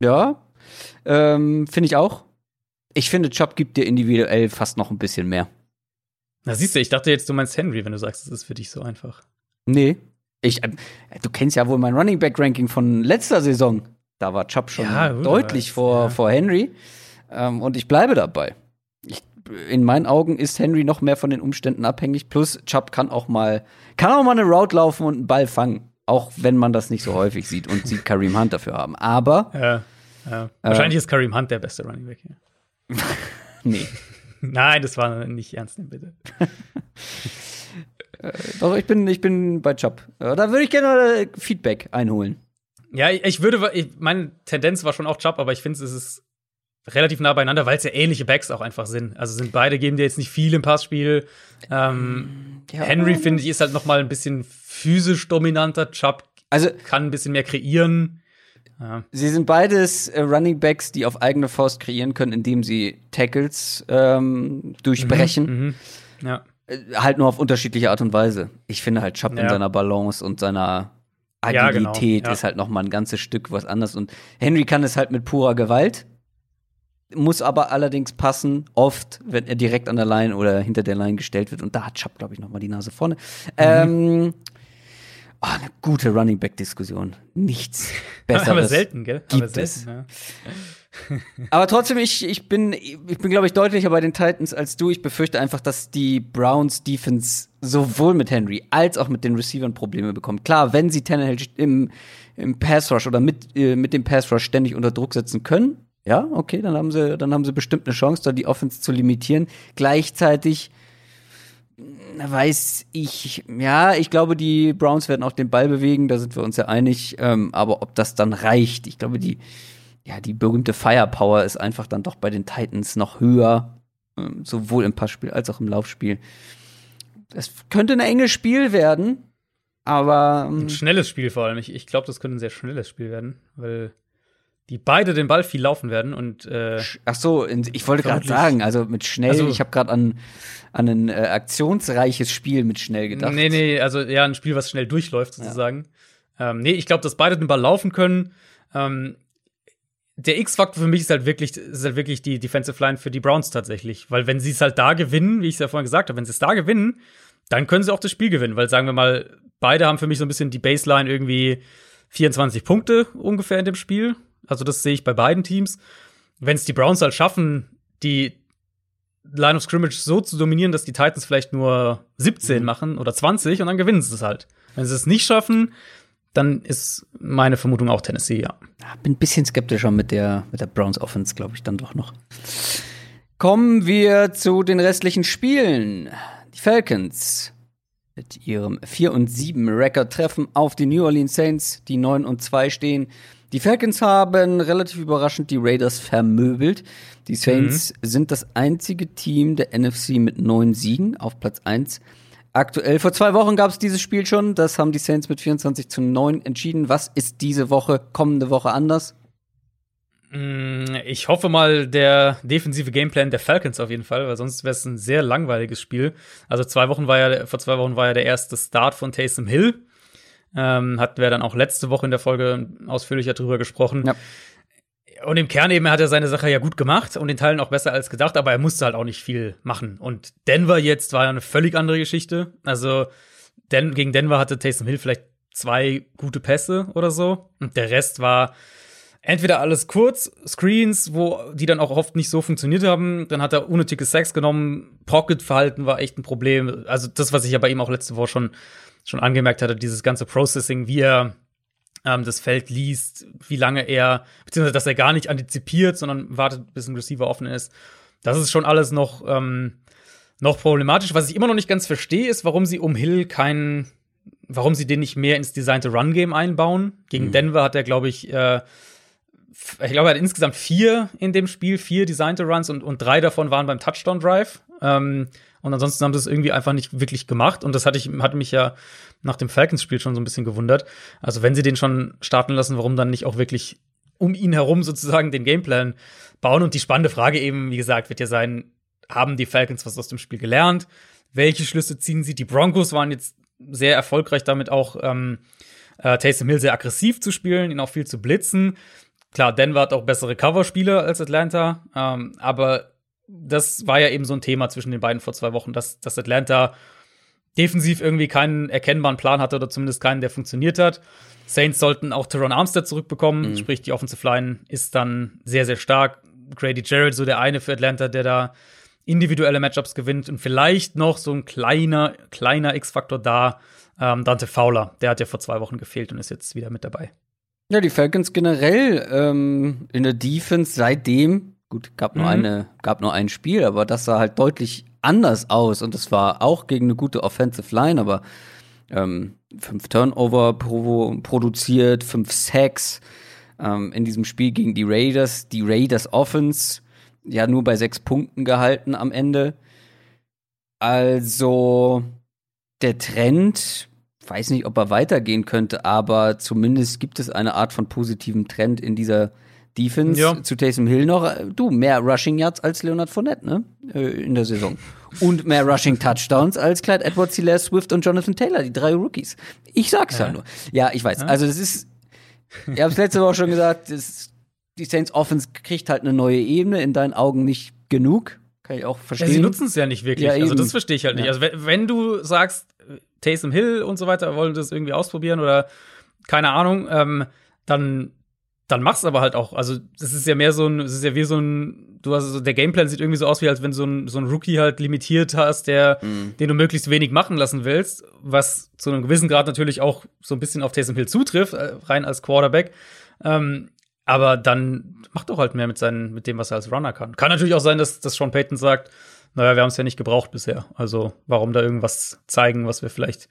Ja. Ähm, finde ich auch. Ich finde, Chubb gibt dir individuell fast noch ein bisschen mehr. Na, siehst du, ich dachte jetzt, du meinst Henry, wenn du sagst, es ist für dich so einfach. Nee. Ich, äh, du kennst ja wohl mein Running Back Ranking von letzter Saison. Da war Chubb schon ja, deutlich vor, ja. vor Henry. Ähm, und ich bleibe dabei. Ich, in meinen Augen ist Henry noch mehr von den Umständen abhängig. Plus Chubb kann auch mal, kann auch mal eine Route laufen und einen Ball fangen. Auch wenn man das nicht so häufig sieht und sieht Kareem Hunt dafür haben. Aber. Ja, ja. Wahrscheinlich äh, ist Kareem Hunt der beste Running Back. Ja. nee. Nein, das war nicht ernst nehmen, bitte. Äh, doch, ich bin, ich bin bei Chubb. Äh, da würde ich gerne Feedback einholen. Ja, ich würde, ich, meine Tendenz war schon auch Chubb, aber ich finde, es ist relativ nah beieinander, weil es ja ähnliche Backs auch einfach sind. Also sind beide geben dir jetzt nicht viel im Passspiel. Ähm, ja, Henry finde ich ist halt noch mal ein bisschen physisch dominanter. Chubb also, kann ein bisschen mehr kreieren. Ja. Sie sind beides äh, Running Backs, die auf eigene Faust kreieren können, indem sie Tackles ähm, durchbrechen. Mhm, mhm. Ja. Äh, halt nur auf unterschiedliche Art und Weise. Ich finde halt Chubb in seiner Balance und seiner Agilität genau. ist halt noch mal ein ganzes Stück was anderes. Und Henry kann es halt mit purer Gewalt, muss aber allerdings passen, oft, wenn er direkt an der Line oder hinter der Line gestellt wird. Und da hat Chubb, glaube ich, noch mal die Nase vorne. Mhm. Ähm, Oh, eine gute Running Back Diskussion. Nichts besseres. Aber selten, gell? Gibt Aber selten, es. Ja. Aber trotzdem, ich, ich bin, ich bin, glaube ich, deutlicher bei den Titans als du. Ich befürchte einfach, dass die Browns Defense sowohl mit Henry als auch mit den Receivern Probleme bekommt. Klar, wenn sie Tannehill im, im Pass Rush oder mit, äh, mit dem Pass Rush ständig unter Druck setzen können, ja, okay, dann haben sie, dann haben sie bestimmt eine Chance, da die Offense zu limitieren. Gleichzeitig weiß ich, ja, ich glaube, die Browns werden auch den Ball bewegen, da sind wir uns ja einig. Ähm, aber ob das dann reicht, ich glaube, die, ja, die berühmte Firepower ist einfach dann doch bei den Titans noch höher, ähm, sowohl im Passspiel als auch im Laufspiel. Es könnte ein enges Spiel werden, aber. Ähm, ein schnelles Spiel vor allem. Ich, ich glaube, das könnte ein sehr schnelles Spiel werden, weil die beide den Ball viel laufen werden und äh, ach so ich wollte gerade sagen also mit schnell also, ich habe gerade an an ein äh, aktionsreiches Spiel mit schnell gedacht. Nee nee also ja ein Spiel was schnell durchläuft sozusagen. Ja. ähm, nee ich glaube dass beide den Ball laufen können. Ähm, der X-Faktor für mich ist halt wirklich ist halt wirklich die Defensive Line für die Browns tatsächlich. Weil wenn sie es halt da gewinnen wie ich es ja vorhin gesagt habe wenn sie es da gewinnen dann können sie auch das Spiel gewinnen. Weil sagen wir mal beide haben für mich so ein bisschen die Baseline irgendwie 24 Punkte ungefähr in dem Spiel also das sehe ich bei beiden Teams. Wenn es die Browns halt schaffen, die Line of Scrimmage so zu dominieren, dass die Titans vielleicht nur 17 mhm. machen oder 20 und dann gewinnen sie es halt. Wenn sie es nicht schaffen, dann ist meine Vermutung auch Tennessee, ja. Bin ein bisschen skeptischer mit der, mit der Browns Offense, glaube ich, dann doch noch. Kommen wir zu den restlichen Spielen. Die Falcons mit ihrem 4 und 7 Record treffen auf die New Orleans Saints, die 9 und 2 stehen. Die Falcons haben relativ überraschend die Raiders vermöbelt. Die Saints mhm. sind das einzige Team der NFC mit neun Siegen auf Platz 1. Aktuell, vor zwei Wochen gab es dieses Spiel schon. Das haben die Saints mit 24 zu 9 entschieden. Was ist diese Woche, kommende Woche anders? Mm, ich hoffe mal, der defensive Gameplan der Falcons auf jeden Fall, weil sonst wäre es ein sehr langweiliges Spiel. Also zwei Wochen war ja, vor zwei Wochen war ja der erste Start von Taysom Hill. Ähm, hatten wir dann auch letzte Woche in der Folge ausführlicher drüber gesprochen. Ja. Und im Kern eben hat er seine Sache ja gut gemacht und in Teilen auch besser als gedacht, aber er musste halt auch nicht viel machen. Und Denver jetzt war ja eine völlig andere Geschichte. Also Den gegen Denver hatte Taysom Hill vielleicht zwei gute Pässe oder so. Und der Rest war entweder alles kurz, Screens, wo die dann auch oft nicht so funktioniert haben, dann hat er unnötige Sex genommen, Pocket-Verhalten war echt ein Problem. Also das, was ich ja bei ihm auch letzte Woche schon, schon angemerkt hatte, dieses ganze Processing, wie er ähm, das Feld liest, wie lange er, beziehungsweise dass er gar nicht antizipiert, sondern wartet, bis ein Receiver offen ist. Das ist schon alles noch, ähm, noch problematisch. Was ich immer noch nicht ganz verstehe, ist, warum sie um Hill keinen, warum sie den nicht mehr ins designte Run-Game einbauen. Gegen mhm. Denver hat er, glaube ich, äh, ich glaube, er hat insgesamt vier in dem Spiel, vier designte Runs und, und drei davon waren beim Touchdown Drive. Ähm, und ansonsten haben sie es irgendwie einfach nicht wirklich gemacht. Und das hatte ich, hatte mich ja nach dem Falcons-Spiel schon so ein bisschen gewundert. Also, wenn sie den schon starten lassen, warum dann nicht auch wirklich um ihn herum sozusagen den Gameplan bauen? Und die spannende Frage eben, wie gesagt, wird ja sein, haben die Falcons was aus dem Spiel gelernt? Welche Schlüsse ziehen sie? Die Broncos waren jetzt sehr erfolgreich damit auch, ähm, äh, Taysom Hill sehr aggressiv zu spielen, ihn auch viel zu blitzen. Klar, Denver hat auch bessere Coverspieler als Atlanta, ähm, aber das war ja eben so ein Thema zwischen den beiden vor zwei Wochen, dass, dass Atlanta defensiv irgendwie keinen erkennbaren Plan hatte oder zumindest keinen, der funktioniert hat. Saints sollten auch Teron Armstead zurückbekommen, mhm. sprich die Offensive Line ist dann sehr, sehr stark. Grady Jarrett so der eine für Atlanta, der da individuelle Matchups gewinnt und vielleicht noch so ein kleiner, kleiner X-Faktor da, ähm, Dante Fowler, der hat ja vor zwei Wochen gefehlt und ist jetzt wieder mit dabei. Ja, die Falcons generell ähm, in der Defense seitdem, gut, gab nur mhm. eine, gab nur ein Spiel, aber das sah halt deutlich anders aus und das war auch gegen eine gute Offensive Line, aber ähm, fünf Turnover pro, produziert, fünf Sacks ähm, in diesem Spiel gegen die Raiders, die Raiders Offense ja nur bei sechs Punkten gehalten am Ende. Also der Trend weiß nicht, ob er weitergehen könnte, aber zumindest gibt es eine Art von positivem Trend in dieser Defense ja. zu Taysom Hill noch. Du, mehr Rushing Yards als Leonard Fournette, ne? Äh, in der Saison. Und mehr Rushing Touchdowns als Clyde Edwards, Hilaire Swift und Jonathan Taylor, die drei Rookies. Ich sag's ja, ja nur. Ja, ich weiß. Also, das ist, ich hab's letzte Woche schon gesagt, das, die Saints Offense kriegt halt eine neue Ebene, in deinen Augen nicht genug. Kann ich auch verstehen. Ja, sie nutzen es ja nicht wirklich. Ja, also das verstehe ich halt nicht. Also wenn, wenn, du sagst, Taysom Hill und so weiter wollen das irgendwie ausprobieren oder keine Ahnung, ähm, dann dann mach's aber halt auch. Also, das ist ja mehr so ein, es ist ja wie so ein, du hast so, der Gameplan sieht irgendwie so aus, wie als wenn so ein, so ein Rookie halt limitiert hast, der, mhm. den du möglichst wenig machen lassen willst, was zu einem gewissen Grad natürlich auch so ein bisschen auf Taysom Hill zutrifft, äh, rein als Quarterback. Ähm, aber dann macht doch halt mehr mit seinen, mit dem, was er als Runner kann. Kann natürlich auch sein, dass, dass Sean Payton sagt, naja, wir haben es ja nicht gebraucht bisher. Also warum da irgendwas zeigen, was wir vielleicht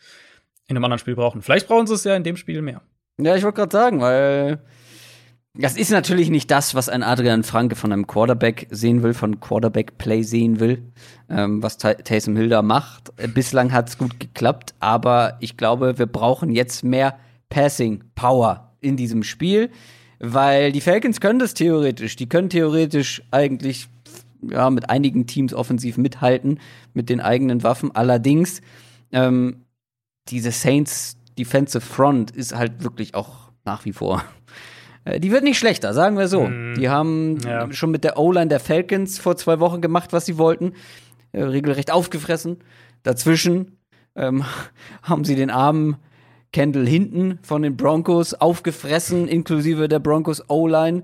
in einem anderen Spiel brauchen? Vielleicht brauchen sie es ja in dem Spiel mehr. Ja, ich wollte gerade sagen, weil das ist natürlich nicht das, was ein Adrian Franke von einem Quarterback sehen will, von Quarterback-Play sehen will, ähm, was Taysom Hilda macht. Äh, bislang hat es gut geklappt, aber ich glaube, wir brauchen jetzt mehr Passing-Power in diesem Spiel, weil die Falcons können das theoretisch. Die können theoretisch eigentlich ja, mit einigen Teams offensiv mithalten mit den eigenen Waffen. Allerdings, ähm, diese Saints Defensive Front ist halt wirklich auch nach wie vor. Äh, die wird nicht schlechter, sagen wir so. Mm, die haben ja. schon mit der O-Line der Falcons vor zwei Wochen gemacht, was sie wollten. Äh, regelrecht aufgefressen. Dazwischen ähm, haben sie den armen Kendall hinten von den Broncos aufgefressen, inklusive der Broncos O-Line.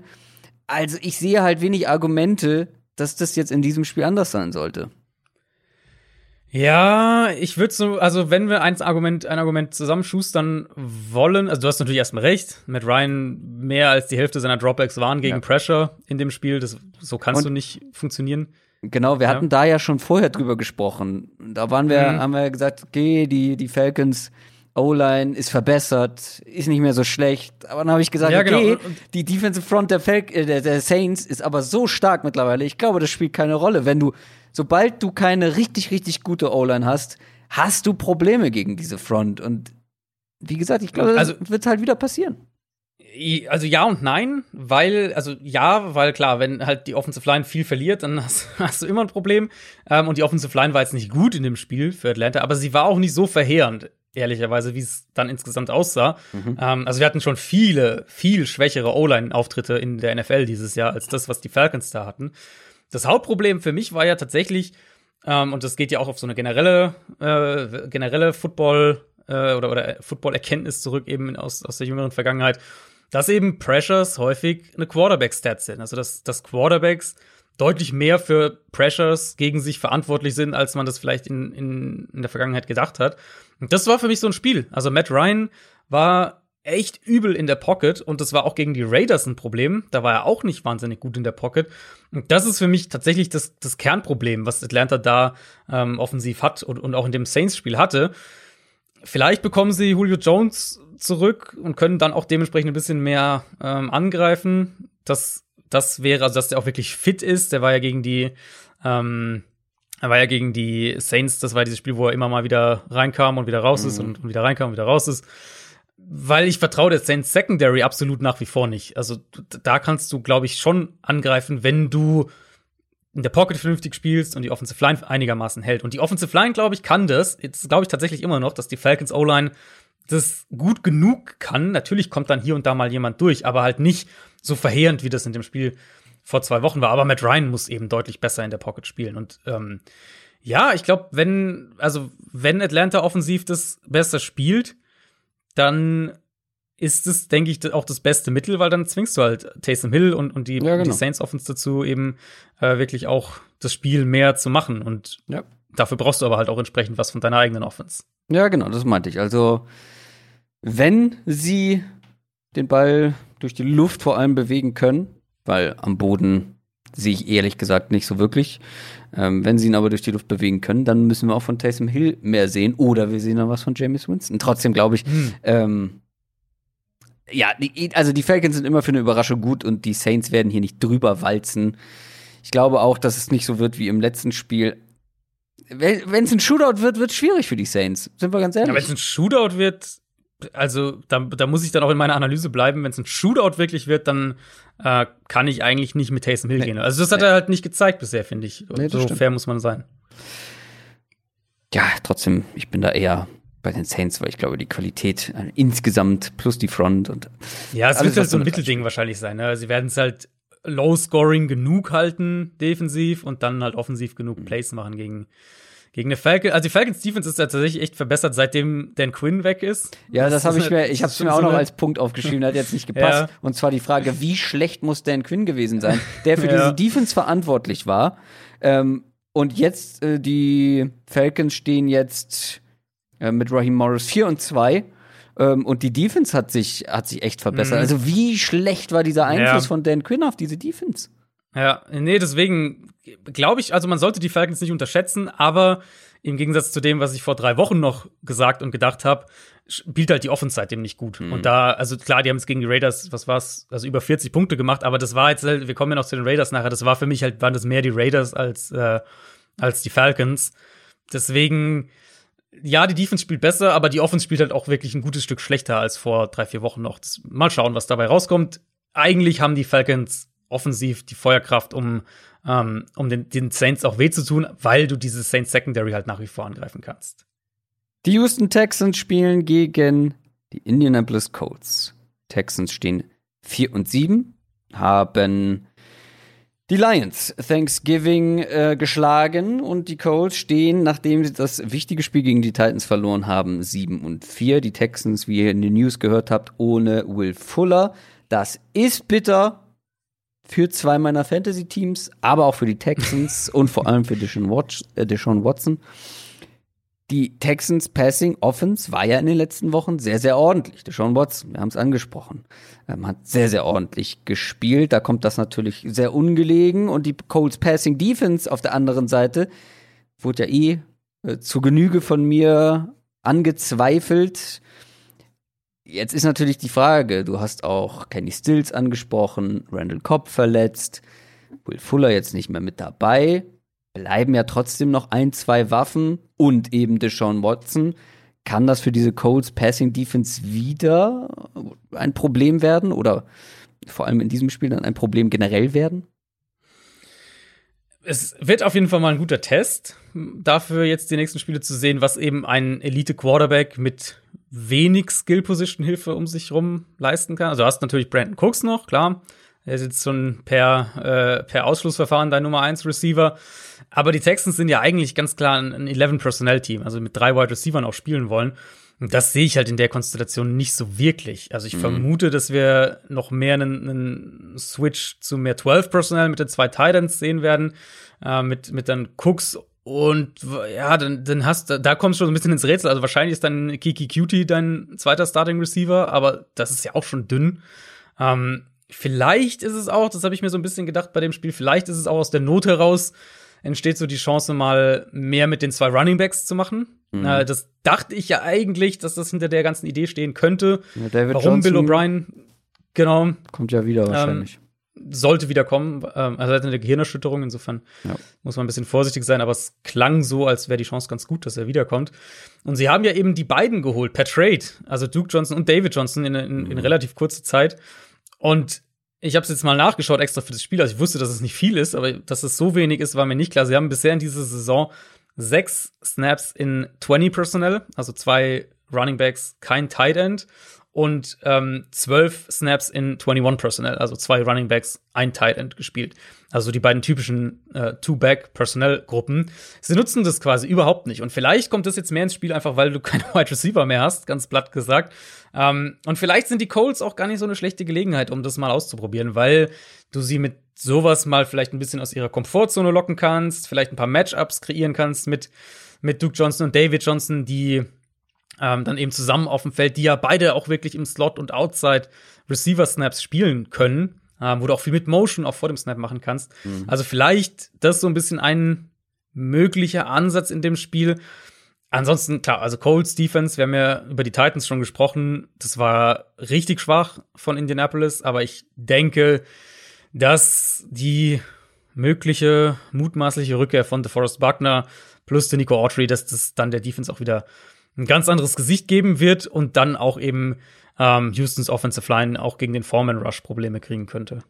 Also ich sehe halt wenig Argumente, dass das jetzt in diesem Spiel anders sein sollte. Ja, ich würde so, also wenn wir ein Argument, ein Argument zusammenschustern wollen, also du hast natürlich erstmal recht, mit Ryan mehr als die Hälfte seiner Dropbacks waren gegen ja. Pressure in dem Spiel, das, so kannst Und du nicht funktionieren. Genau, wir ja. hatten da ja schon vorher drüber gesprochen. Da waren wir, mhm. haben wir gesagt, okay, die, die Falcons O-Line ist verbessert, ist nicht mehr so schlecht. Aber dann habe ich gesagt, ja, genau. okay, die Defensive Front der, Fal äh, der, der, Saints ist aber so stark mittlerweile. Ich glaube, das spielt keine Rolle. Wenn du, sobald du keine richtig, richtig gute O-Line hast, hast du Probleme gegen diese Front. Und wie gesagt, ich glaube, also, das wird halt wieder passieren. Also ja und nein, weil, also ja, weil klar, wenn halt die Offensive Line viel verliert, dann hast, hast du immer ein Problem. Ähm, und die Offensive Line war jetzt nicht gut in dem Spiel für Atlanta, aber sie war auch nicht so verheerend ehrlicherweise, wie es dann insgesamt aussah. Mhm. Ähm, also wir hatten schon viele, viel schwächere O-Line-Auftritte in der NFL dieses Jahr als das, was die Falcons da hatten. Das Hauptproblem für mich war ja tatsächlich, ähm, und das geht ja auch auf so eine generelle, äh, generelle Football- äh, oder, oder Football-Erkenntnis zurück, eben aus, aus der jüngeren Vergangenheit, dass eben Pressures häufig eine Quarterback-Stat sind. Also dass, dass Quarterbacks deutlich mehr für Pressures gegen sich verantwortlich sind, als man das vielleicht in, in, in der Vergangenheit gedacht hat. Und das war für mich so ein Spiel. Also Matt Ryan war echt übel in der Pocket und das war auch gegen die Raiders ein Problem. Da war er auch nicht wahnsinnig gut in der Pocket. Und das ist für mich tatsächlich das, das Kernproblem, was Atlanta da ähm, offensiv hat und, und auch in dem Saints-Spiel hatte. Vielleicht bekommen sie Julio Jones zurück und können dann auch dementsprechend ein bisschen mehr ähm, angreifen. Das, das wäre, also dass der auch wirklich fit ist. Der war ja gegen die, ähm, er war ja gegen die Saints, das war dieses Spiel, wo er immer mal wieder reinkam und wieder raus ist mhm. und, und wieder reinkam und wieder raus ist weil ich vertraue der Saints Secondary absolut nach wie vor nicht. Also da kannst du, glaube ich, schon angreifen, wenn du in der Pocket vernünftig spielst und die Offensive Line einigermaßen hält. Und die Offensive Line, glaube ich, kann das. Jetzt glaube ich tatsächlich immer noch, dass die Falcons O-Line das gut genug kann. Natürlich kommt dann hier und da mal jemand durch, aber halt nicht so verheerend, wie das in dem Spiel vor zwei Wochen war. Aber Matt Ryan muss eben deutlich besser in der Pocket spielen. Und ähm, ja, ich glaube, wenn, also wenn Atlanta offensiv das besser spielt, dann ist es, denke ich, auch das beste Mittel, weil dann zwingst du halt Taysom Hill und, und die, ja, genau. die Saints Offense dazu, eben äh, wirklich auch das Spiel mehr zu machen. Und ja. dafür brauchst du aber halt auch entsprechend was von deiner eigenen Offense. Ja, genau, das meinte ich. Also, wenn sie den Ball durch die Luft vor allem bewegen können, weil am Boden sehe ich ehrlich gesagt nicht so wirklich. Ähm, wenn sie ihn aber durch die Luft bewegen können, dann müssen wir auch von Taysom Hill mehr sehen oder wir sehen dann was von James Winston. Trotzdem glaube ich, hm. ähm, ja, die, also die Falcons sind immer für eine Überraschung gut und die Saints werden hier nicht drüber walzen. Ich glaube auch, dass es nicht so wird wie im letzten Spiel. Wenn es ein Shootout wird, wird es schwierig für die Saints. Sind wir ganz ehrlich. Ja, wenn es ein Shootout wird, also da, da muss ich dann auch in meiner Analyse bleiben. Wenn es ein Shootout wirklich wird, dann äh, kann ich eigentlich nicht mit Taysom Hill nee. gehen. Also das hat nee. er halt nicht gezeigt bisher, finde ich. Nee, so stimmt. fair muss man sein. Ja, trotzdem, ich bin da eher bei den Saints, weil ich glaube, die Qualität äh, insgesamt plus die Front und. Ja, es wird halt so ein Mittelding wahrscheinlich sein. Ne? Sie werden es halt low-scoring genug halten, defensiv, und dann halt offensiv genug mhm. Plays machen gegen, gegen eine Falcon. Also die Falcons Defense ist tatsächlich echt verbessert, seitdem Dan Quinn weg ist. Ja, das, das habe ich mir, ich habe es mir auch noch als Punkt aufgeschrieben, hat jetzt nicht gepasst. Ja. Und zwar die Frage, wie schlecht muss Dan Quinn gewesen sein, der für ja. diese Defense verantwortlich war. Ähm, und jetzt, äh, die Falcons stehen jetzt äh, mit Raheem Morris 4 und 2. Ähm, und die Defense hat sich, hat sich echt verbessert. Mhm. Also wie schlecht war dieser Einfluss ja. von Dan Quinn auf diese Defense? Ja, nee, deswegen glaube ich, also man sollte die Falcons nicht unterschätzen, aber im Gegensatz zu dem, was ich vor drei Wochen noch gesagt und gedacht habe, spielt halt die Offense seitdem nicht gut. Mhm. Und da, also klar, die haben es gegen die Raiders, was war's, also über 40 Punkte gemacht, aber das war jetzt, halt, wir kommen ja noch zu den Raiders nachher, das war für mich halt, waren das mehr die Raiders als, äh, als die Falcons. Deswegen, ja, die Defense spielt besser, aber die Offense spielt halt auch wirklich ein gutes Stück schlechter als vor drei, vier Wochen noch. Das, mal schauen, was dabei rauskommt. Eigentlich haben die Falcons offensiv die Feuerkraft, um, ähm, um den, den Saints auch weh zu tun, weil du dieses Saints Secondary halt nach wie vor angreifen kannst. Die Houston Texans spielen gegen die Indianapolis Colts. Texans stehen 4 und 7, haben die Lions Thanksgiving äh, geschlagen und die Colts stehen, nachdem sie das wichtige Spiel gegen die Titans verloren haben, 7 und 4. Die Texans, wie ihr in den News gehört habt, ohne Will Fuller. Das ist bitter für zwei meiner Fantasy-Teams, aber auch für die Texans und vor allem für Deshaun, Watch, äh, Deshaun Watson die Texans Passing Offense war ja in den letzten Wochen sehr, sehr ordentlich. Der Sean Watson, wir haben es angesprochen, ähm, hat sehr, sehr ordentlich gespielt. Da kommt das natürlich sehr ungelegen. Und die Colts Passing Defense auf der anderen Seite wurde ja eh äh, zu Genüge von mir angezweifelt. Jetzt ist natürlich die Frage, du hast auch Kenny Stills angesprochen, Randall Cobb verletzt, Will Fuller jetzt nicht mehr mit dabei bleiben ja trotzdem noch ein, zwei Waffen und eben Deshaun Watson. Kann das für diese Colts Passing Defense wieder ein Problem werden oder vor allem in diesem Spiel dann ein Problem generell werden? Es wird auf jeden Fall mal ein guter Test, dafür jetzt die nächsten Spiele zu sehen, was eben ein Elite-Quarterback mit wenig Skill-Position-Hilfe um sich rum leisten kann. Also du hast natürlich Brandon Cooks noch, klar. Er ist jetzt schon per, äh, per Ausschlussverfahren dein Nummer 1 Receiver. Aber die Texans sind ja eigentlich ganz klar ein 11-Personnel-Team, also mit drei Wide Receivern auch spielen wollen. Das sehe ich halt in der Konstellation nicht so wirklich. Also ich mhm. vermute, dass wir noch mehr einen, einen Switch zu mehr 12 Personnel mit den zwei Titans sehen werden, äh, mit, mit dann Cooks und ja, dann, dann hast du, da kommst du schon ein bisschen ins Rätsel. Also wahrscheinlich ist dann Kiki Cutie dein zweiter Starting Receiver, aber das ist ja auch schon dünn. Ähm, vielleicht ist es auch, das habe ich mir so ein bisschen gedacht bei dem Spiel, vielleicht ist es auch aus der Not heraus, entsteht so die Chance, mal mehr mit den zwei Running Backs zu machen. Mhm. Äh, das dachte ich ja eigentlich, dass das hinter der ganzen Idee stehen könnte. Ja, David Warum Johnson Bill O'Brien, genau. Kommt ja wieder wahrscheinlich. Ähm, sollte wieder kommen. Ähm, also er hat eine Gehirnerschütterung, insofern ja. muss man ein bisschen vorsichtig sein, aber es klang so, als wäre die Chance ganz gut, dass er wiederkommt. Und sie haben ja eben die beiden geholt, per Trade, also Duke Johnson und David Johnson in, in, in mhm. relativ kurzer Zeit. Und ich habe es jetzt mal nachgeschaut extra für das Spiel. Also ich wusste, dass es nicht viel ist, aber dass es so wenig ist, war mir nicht klar. Sie haben bisher in dieser Saison sechs Snaps in 20 Personnel, also zwei Running Backs, kein Tight End und ähm, 12 Snaps in 21 Personnel, also zwei Running Backs, ein Tight End gespielt. Also die beiden typischen äh, Two-Back-Personnel-Gruppen. Sie nutzen das quasi überhaupt nicht. Und vielleicht kommt das jetzt mehr ins Spiel, einfach weil du keine Wide Receiver mehr hast, ganz platt gesagt. Ähm, und vielleicht sind die Colts auch gar nicht so eine schlechte Gelegenheit, um das mal auszuprobieren, weil du sie mit sowas mal vielleicht ein bisschen aus ihrer Komfortzone locken kannst, vielleicht ein paar Matchups kreieren kannst mit, mit Duke Johnson und David Johnson, die ähm, dann eben zusammen auf dem Feld, die ja beide auch wirklich im Slot und Outside Receiver Snaps spielen können, ähm, wo du auch viel mit Motion auch vor dem Snap machen kannst. Mhm. Also vielleicht das so ein bisschen ein möglicher Ansatz in dem Spiel. Ansonsten, klar, also Colts Defense, wir haben ja über die Titans schon gesprochen, das war richtig schwach von Indianapolis, aber ich denke, dass die mögliche mutmaßliche Rückkehr von DeForest Buckner plus der Nico Autry, dass das dann der Defense auch wieder ein ganz anderes Gesicht geben wird und dann auch eben ähm, Houstons Offensive Line auch gegen den Foreman Rush Probleme kriegen könnte.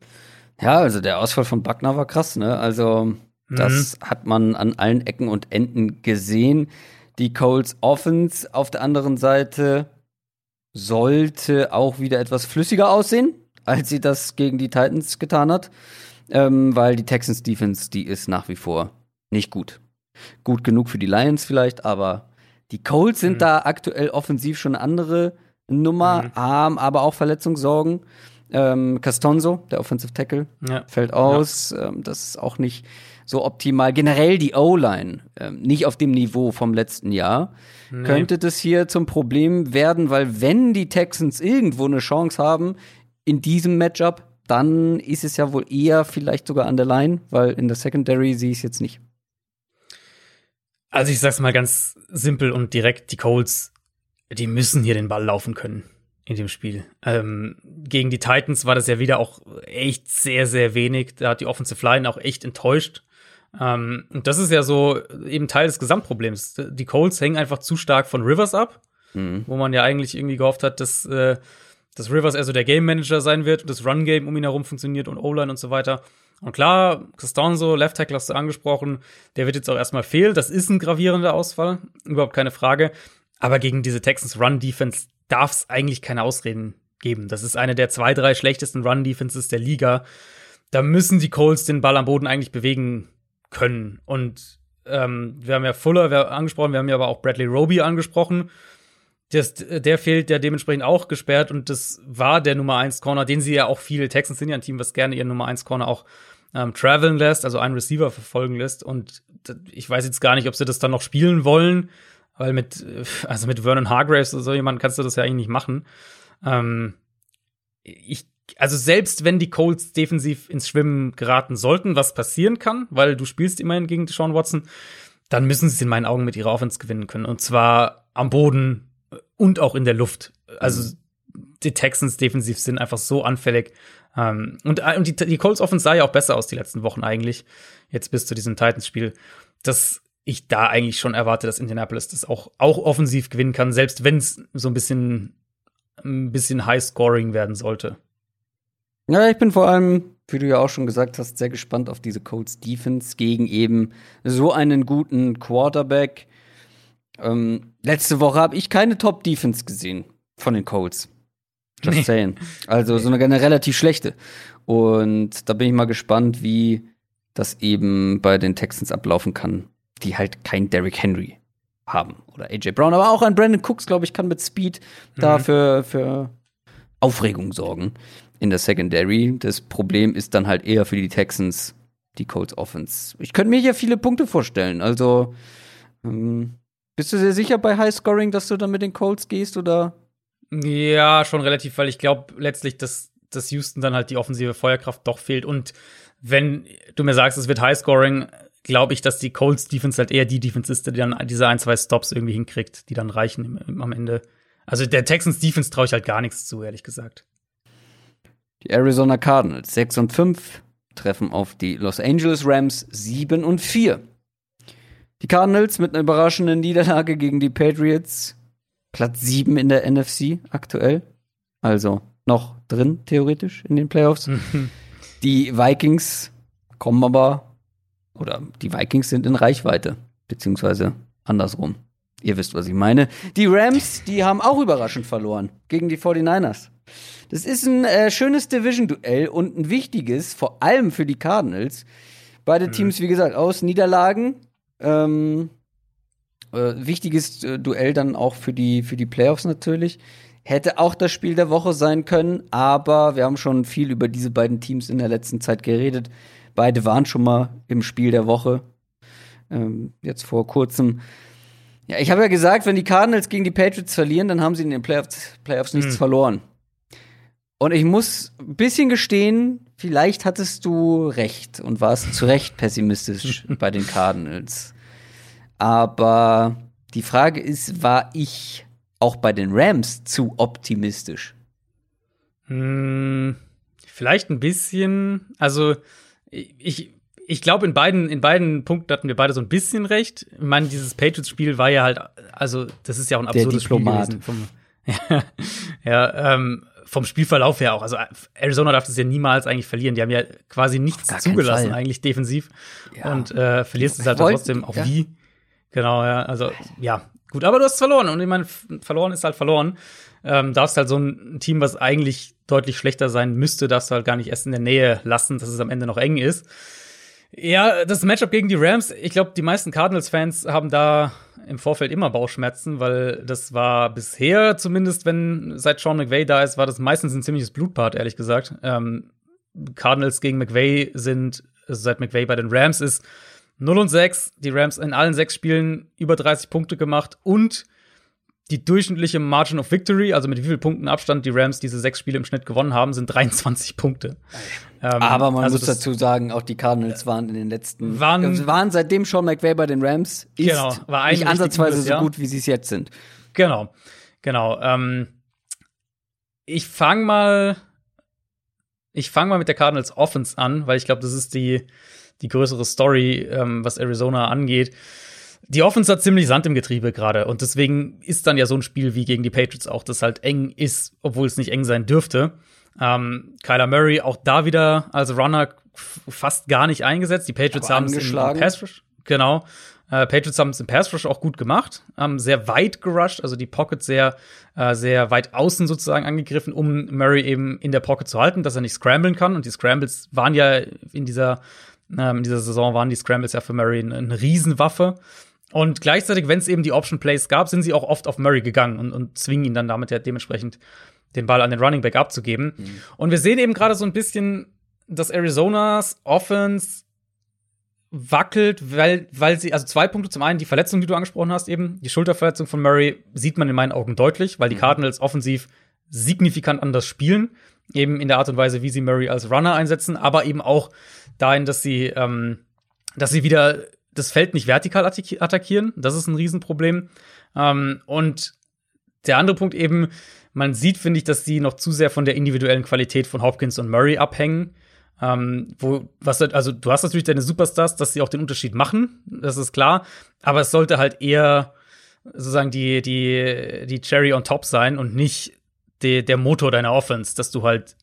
Ja, also der Ausfall von Buckner war krass, ne? Also das mhm. hat man an allen Ecken und Enden gesehen. Die Colts Offense auf der anderen Seite sollte auch wieder etwas flüssiger aussehen, als sie das gegen die Titans getan hat, ähm, weil die Texans Defense, die ist nach wie vor nicht gut. Gut genug für die Lions vielleicht, aber die Colts sind mhm. da aktuell offensiv schon eine andere Nummer, mhm. haben aber auch Verletzungssorgen. Ähm, Castonzo, der Offensive Tackle, ja. fällt aus. Ja. Ähm, das ist auch nicht so optimal. Generell die O-Line, ähm, nicht auf dem Niveau vom letzten Jahr. Nee. Könnte das hier zum Problem werden, weil wenn die Texans irgendwo eine Chance haben in diesem Matchup, dann ist es ja wohl eher vielleicht sogar an der Line, weil in der Secondary sehe ich es jetzt nicht. Also ich sag's mal ganz simpel und direkt, die Colts, die müssen hier den Ball laufen können in dem Spiel. Ähm, gegen die Titans war das ja wieder auch echt sehr, sehr wenig. Da hat die Offensive Line auch echt enttäuscht. Ähm, und das ist ja so eben Teil des Gesamtproblems. Die Colts hängen einfach zu stark von Rivers ab, mhm. wo man ja eigentlich irgendwie gehofft hat, dass, äh, dass Rivers eher so der Game Manager sein wird und das Run-Game um ihn herum funktioniert und O-Line und so weiter. Und klar, Costanzo, Left Tackle hast du angesprochen, der wird jetzt auch erstmal fehlen. Das ist ein gravierender Ausfall, überhaupt keine Frage. Aber gegen diese Texans Run Defense darf es eigentlich keine Ausreden geben. Das ist eine der zwei, drei schlechtesten Run Defenses der Liga. Da müssen die Colts den Ball am Boden eigentlich bewegen können. Und ähm, wir haben ja Fuller wir angesprochen, wir haben ja aber auch Bradley Roby angesprochen. Das, der fehlt ja dementsprechend auch gesperrt und das war der Nummer 1 Corner, den sie ja auch viele Texans sind ja ein Team, was gerne ihren Nummer 1 Corner auch ähm, traveln lässt, also einen Receiver verfolgen lässt. Und ich weiß jetzt gar nicht, ob sie das dann noch spielen wollen, weil mit, also mit Vernon Hargraves oder so jemand kannst du das ja eigentlich nicht machen. Ähm, ich, also selbst wenn die Colts defensiv ins Schwimmen geraten sollten, was passieren kann, weil du spielst immerhin gegen Sean Watson, dann müssen sie es in meinen Augen mit ihrer Offense gewinnen können. Und zwar am Boden und auch in der Luft. Also die Texans defensiv sind einfach so anfällig ähm, und, äh, und die, die Colts Offense sah ja auch besser aus die letzten Wochen eigentlich, jetzt bis zu diesem Titans-Spiel, dass ich da eigentlich schon erwarte, dass Indianapolis das auch, auch offensiv gewinnen kann, selbst wenn es so ein bisschen, ein bisschen High-Scoring werden sollte. Ja, ich bin vor allem, wie du ja auch schon gesagt hast, sehr gespannt auf diese Colts Defense gegen eben so einen guten Quarterback. Ähm, letzte Woche habe ich keine Top Defense gesehen von den Colts. Just nee. saying. Also so eine, relativ schlechte. Und da bin ich mal gespannt, wie das eben bei den Texans ablaufen kann, die halt kein Derrick Henry haben. Oder AJ Brown, aber auch ein Brandon Cooks, glaube ich, kann mit Speed mhm. da für, für Aufregung sorgen in der Secondary. Das Problem ist dann halt eher für die Texans die Colts Offense. Ich könnte mir hier viele Punkte vorstellen. Also ähm, bist du sehr sicher bei High Scoring, dass du dann mit den Colts gehst oder? Ja, schon relativ, weil ich glaube letztlich, dass, dass Houston dann halt die offensive Feuerkraft doch fehlt. Und wenn du mir sagst, es wird High Scoring, glaube ich, dass die Colts Defense halt eher die Defense ist, die dann diese ein, zwei Stops irgendwie hinkriegt, die dann reichen im, im, am Ende. Also der Texans Defense traue ich halt gar nichts zu, ehrlich gesagt. Die Arizona Cardinals 6 und 5 treffen auf die Los Angeles Rams 7 und 4. Die Cardinals mit einer überraschenden Niederlage gegen die Patriots. Platz 7 in der NFC aktuell. Also noch drin, theoretisch, in den Playoffs. die Vikings kommen aber, oder die Vikings sind in Reichweite, beziehungsweise andersrum. Ihr wisst, was ich meine. Die Rams, die haben auch überraschend verloren gegen die 49ers. Das ist ein äh, schönes Division-Duell und ein wichtiges, vor allem für die Cardinals. Beide mhm. Teams, wie gesagt, aus Niederlagen. Ähm, äh, wichtiges äh, Duell dann auch für die, für die Playoffs natürlich. Hätte auch das Spiel der Woche sein können, aber wir haben schon viel über diese beiden Teams in der letzten Zeit geredet. Beide waren schon mal im Spiel der Woche. Ähm, jetzt vor kurzem. Ja, ich habe ja gesagt, wenn die Cardinals gegen die Patriots verlieren, dann haben sie in den Playoffs, Playoffs nichts hm. verloren. Und ich muss ein bisschen gestehen, vielleicht hattest du recht und warst zu Recht pessimistisch bei den Cardinals. Aber die Frage ist, war ich auch bei den Rams zu optimistisch? Hm, vielleicht ein bisschen. Also, ich, ich glaube, in beiden, in beiden Punkten hatten wir beide so ein bisschen recht. Ich meine, dieses Patriots-Spiel war ja halt, also, das ist ja auch ein absurdes Spiel gewesen. Vom, ja, ja ähm, vom Spielverlauf her auch. Also Arizona darf das ja niemals eigentlich verlieren. Die haben ja quasi nichts zugelassen, eigentlich defensiv. Ja. Und äh, verlierst es halt trotzdem auch ja. wie. Genau, ja. Also, ja, gut, aber du hast verloren. Und ich meine, verloren ist halt verloren. Ähm, darfst halt so ein Team, was eigentlich deutlich schlechter sein müsste, darfst du halt gar nicht erst in der Nähe lassen, dass es am Ende noch eng ist. Ja, das Matchup gegen die Rams, ich glaube, die meisten Cardinals-Fans haben da im Vorfeld immer Bauchschmerzen, weil das war bisher, zumindest wenn seit Sean McVay da ist, war das meistens ein ziemliches Blutbad, ehrlich gesagt. Ähm, Cardinals gegen McVay sind, also seit McVay bei den Rams ist, 0 und 6, die Rams in allen sechs Spielen über 30 Punkte gemacht und die durchschnittliche Margin of Victory, also mit wie vielen Punkten Abstand die Rams diese sechs Spiele im Schnitt gewonnen haben, sind 23 Punkte. Ähm, Aber man also muss dazu sagen, auch die Cardinals waren in den letzten waren, also waren seitdem Sean McVay bei den Rams ist genau, war nicht ansatzweise gutes, so gut, wie sie es jetzt sind. Genau, genau. Ähm, ich fange mal, ich fange mal mit der Cardinals Offense an, weil ich glaube, das ist die die größere Story, ähm, was Arizona angeht. Die Offense hat ziemlich Sand im Getriebe gerade und deswegen ist dann ja so ein Spiel wie gegen die Patriots auch, das halt eng ist, obwohl es nicht eng sein dürfte. Ähm, Kyler Murray auch da wieder als Runner fast gar nicht eingesetzt. Die Patriots haben es im Pass Rush, genau. Äh, Patriots haben es im Pass Rush auch gut gemacht, haben sehr weit gerusht, also die Pocket sehr, äh, sehr weit außen sozusagen angegriffen, um Murray eben in der Pocket zu halten, dass er nicht scramblen kann. Und die Scrambles waren ja in dieser, ähm, in dieser Saison waren die Scrambles ja für Murray eine, eine Riesenwaffe. Und gleichzeitig, wenn es eben die Option Plays gab, sind sie auch oft auf Murray gegangen und, und zwingen ihn dann damit ja dementsprechend den Ball an den Running Back abzugeben. Mhm. Und wir sehen eben gerade so ein bisschen, dass Arizonas Offense wackelt, weil, weil sie, also zwei Punkte. Zum einen die Verletzung, die du angesprochen hast, eben, die Schulterverletzung von Murray sieht man in meinen Augen deutlich, weil die mhm. Cardinals offensiv signifikant anders spielen. Eben in der Art und Weise, wie sie Murray als Runner einsetzen, aber eben auch dahin, dass sie, ähm, dass sie wieder das Feld nicht vertikal attackieren. Das ist ein Riesenproblem. Ähm, und der andere Punkt eben, man sieht, finde ich, dass sie noch zu sehr von der individuellen Qualität von Hopkins und Murray abhängen. Ähm, wo, was, also du hast natürlich deine Superstars, dass sie auch den Unterschied machen, das ist klar. Aber es sollte halt eher sozusagen die, die, die Cherry on top sein und nicht die, der Motor deiner Offense, dass du halt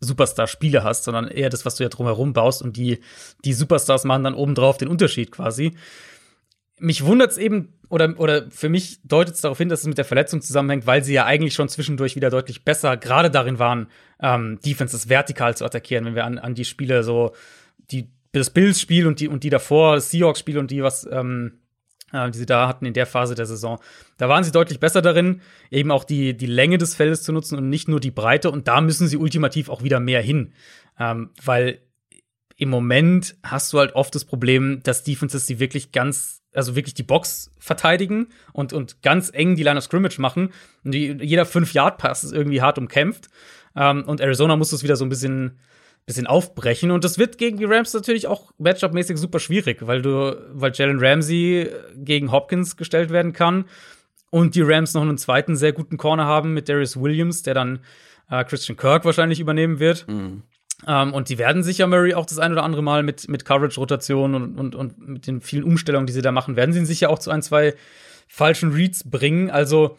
Superstar-Spiele hast, sondern eher das, was du ja drumherum baust und die, die Superstars machen dann obendrauf den Unterschied quasi. Mich wundert es eben, oder, oder für mich deutet es darauf hin, dass es mit der Verletzung zusammenhängt, weil sie ja eigentlich schon zwischendurch wieder deutlich besser gerade darin waren, ähm, Defenses vertikal zu attackieren, wenn wir an, an die Spiele so, die, das Bills-Spiel und die, und die davor, das Seahawks-Spiel und die, was, ähm, äh, die sie da hatten in der Phase der Saison. Da waren sie deutlich besser darin, eben auch die, die Länge des Feldes zu nutzen und nicht nur die Breite. Und da müssen sie ultimativ auch wieder mehr hin. Ähm, weil im Moment hast du halt oft das Problem, dass Defenses die wirklich ganz, also wirklich die Box verteidigen und, und ganz eng die Line of Scrimmage machen. Und die, jeder 5-Yard-Pass ist irgendwie hart umkämpft. Ähm, und Arizona muss das wieder so ein bisschen bisschen aufbrechen. Und das wird gegen die Rams natürlich auch Matchup-mäßig super schwierig, weil du, weil Jalen Ramsey gegen Hopkins gestellt werden kann und die Rams noch einen zweiten sehr guten Corner haben mit Darius Williams, der dann äh, Christian Kirk wahrscheinlich übernehmen wird. Mhm. Um, und die werden sicher Murray auch das ein oder andere Mal mit, mit Coverage-Rotation und, und, und mit den vielen Umstellungen, die sie da machen, werden sie ihn sicher auch zu ein, zwei falschen Reads bringen. Also,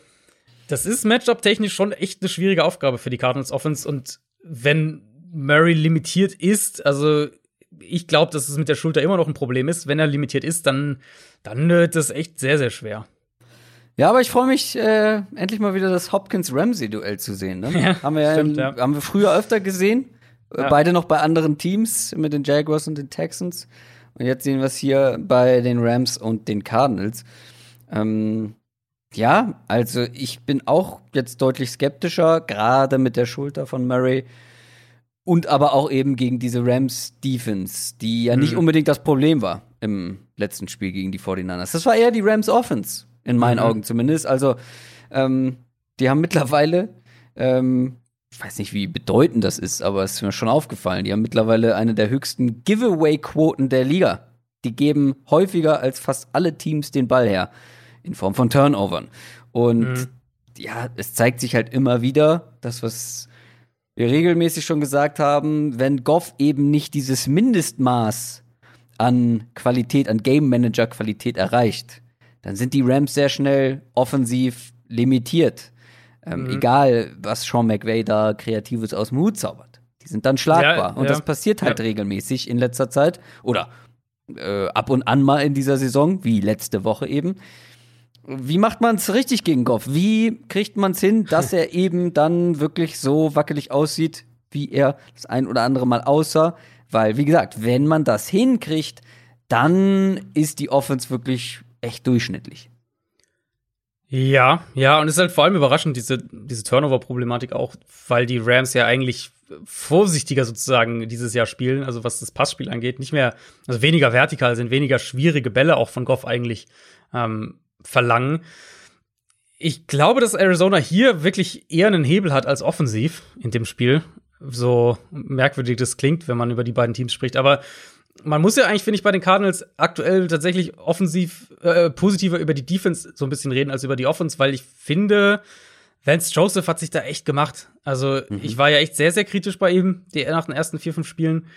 das ist Matchup-technisch schon echt eine schwierige Aufgabe für die Cardinals Offense. Und wenn Murray limitiert ist, also ich glaube, dass es mit der Schulter immer noch ein Problem ist. Wenn er limitiert ist, dann, dann wird das echt sehr, sehr schwer. Ja, aber ich freue mich, äh, endlich mal wieder das Hopkins-Ramsey-Duell zu sehen. Ne? Ja, haben, wir stimmt, ja, haben wir früher öfter gesehen. Äh, ja. Beide noch bei anderen Teams, mit den Jaguars und den Texans. Und jetzt sehen wir es hier bei den Rams und den Cardinals. Ähm, ja, also ich bin auch jetzt deutlich skeptischer, gerade mit der Schulter von Murray. Und aber auch eben gegen diese Rams Defense, die ja mhm. nicht unbedingt das Problem war im letzten Spiel gegen die 49ers. Das war eher die Rams Offense, in meinen mhm. Augen zumindest. Also, ähm, die haben mittlerweile, ähm, ich weiß nicht, wie bedeutend das ist, aber es ist mir schon aufgefallen, die haben mittlerweile eine der höchsten Giveaway-Quoten der Liga. Die geben häufiger als fast alle Teams den Ball her, in Form von Turnovern. Und mhm. ja, es zeigt sich halt immer wieder, das, was wir regelmäßig schon gesagt haben, wenn Goff eben nicht dieses Mindestmaß an Qualität, an Game Manager Qualität erreicht, dann sind die Rams sehr schnell offensiv limitiert. Ähm, mhm. Egal, was Sean McVay da Kreatives aus dem Hut zaubert. Die sind dann schlagbar. Ja, und ja. das passiert halt ja. regelmäßig in letzter Zeit. Oder äh, ab und an mal in dieser Saison, wie letzte Woche eben. Wie macht man es richtig gegen Goff? Wie kriegt man es hin, dass er eben dann wirklich so wackelig aussieht, wie er das ein oder andere Mal aussah? Weil, wie gesagt, wenn man das hinkriegt, dann ist die Offense wirklich echt durchschnittlich. Ja, ja, und es ist halt vor allem überraschend, diese, diese Turnover-Problematik auch, weil die Rams ja eigentlich vorsichtiger sozusagen dieses Jahr spielen, also was das Passspiel angeht, nicht mehr, also weniger vertikal sind, weniger schwierige Bälle auch von Goff eigentlich ähm, verlangen. Ich glaube, dass Arizona hier wirklich eher einen Hebel hat als offensiv in dem Spiel. So merkwürdig das klingt, wenn man über die beiden Teams spricht. Aber man muss ja eigentlich, finde ich, bei den Cardinals aktuell tatsächlich offensiv äh, positiver über die Defense so ein bisschen reden als über die Offense, weil ich finde, Vance Joseph hat sich da echt gemacht. Also mhm. ich war ja echt sehr, sehr kritisch bei ihm die, nach den ersten vier, fünf Spielen.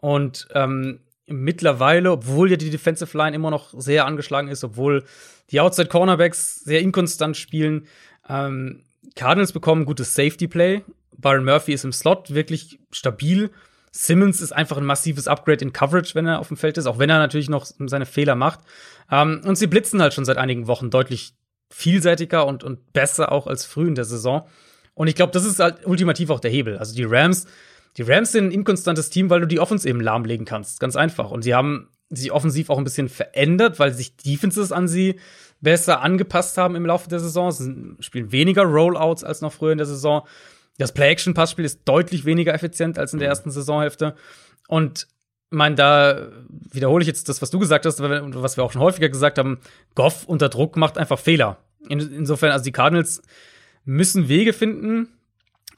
Und ähm, mittlerweile, obwohl ja die Defensive Line immer noch sehr angeschlagen ist, obwohl die Outside Cornerbacks sehr inkonstant spielen. Ähm, Cardinals bekommen gutes Safety Play. Byron Murphy ist im Slot wirklich stabil. Simmons ist einfach ein massives Upgrade in Coverage, wenn er auf dem Feld ist, auch wenn er natürlich noch seine Fehler macht. Ähm, und sie blitzen halt schon seit einigen Wochen deutlich vielseitiger und, und besser auch als früh in der Saison. Und ich glaube, das ist halt ultimativ auch der Hebel. Also die Rams, die Rams sind ein inkonstantes Team, weil du die Offense eben lahmlegen kannst. Ganz einfach. Und sie haben sich offensiv auch ein bisschen verändert, weil sich Defenses an sie besser angepasst haben im Laufe der Saison. Sie spielen weniger Rollouts als noch früher in der Saison. Das Play-Action-Passspiel ist deutlich weniger effizient als in der mhm. ersten Saisonhälfte. Und ich meine, da wiederhole ich jetzt das, was du gesagt hast, was wir auch schon häufiger gesagt haben. Goff unter Druck macht einfach Fehler. insofern, also die Cardinals müssen Wege finden,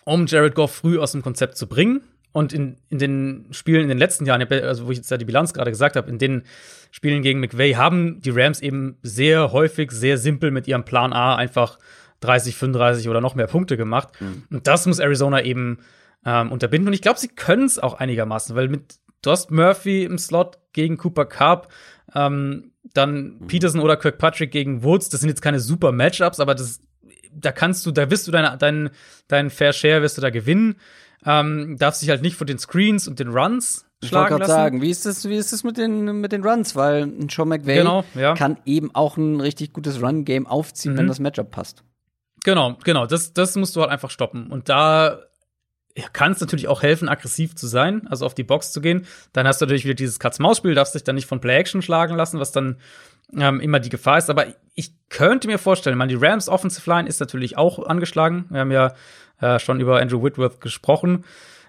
um Jared Goff früh aus dem Konzept zu bringen. Und in, in den Spielen in den letzten Jahren, also wo ich jetzt da die Bilanz gerade gesagt habe, in den Spielen gegen McVay haben die Rams eben sehr häufig, sehr simpel mit ihrem Plan A einfach 30, 35 oder noch mehr Punkte gemacht. Mhm. Und das muss Arizona eben ähm, unterbinden. Und ich glaube, sie können es auch einigermaßen, weil mit du hast Murphy im Slot gegen Cooper Cup, ähm, dann mhm. Peterson oder Kirkpatrick gegen Woods. Das sind jetzt keine super Matchups, aber das, da kannst du, da wirst du deinen dein, dein Fair Share wirst du da gewinnen. Ähm, darfst dich halt nicht von den Screens und den Runs ich wollte gerade sagen, wie ist das, wie ist das mit den, mit den Runs? Weil ein Sean McVay genau, ja. kann eben auch ein richtig gutes Run-Game aufziehen, mhm. wenn das Matchup passt. Genau, genau. Das, das musst du halt einfach stoppen. Und da kann es natürlich auch helfen, aggressiv zu sein, also auf die Box zu gehen. Dann hast du natürlich wieder dieses Katz-Maus-Spiel, darfst dich dann nicht von Play-Action schlagen lassen, was dann ähm, immer die Gefahr ist. Aber ich könnte mir vorstellen, man, die Rams Offensive Line ist natürlich auch angeschlagen. Wir haben ja äh, schon über Andrew Whitworth gesprochen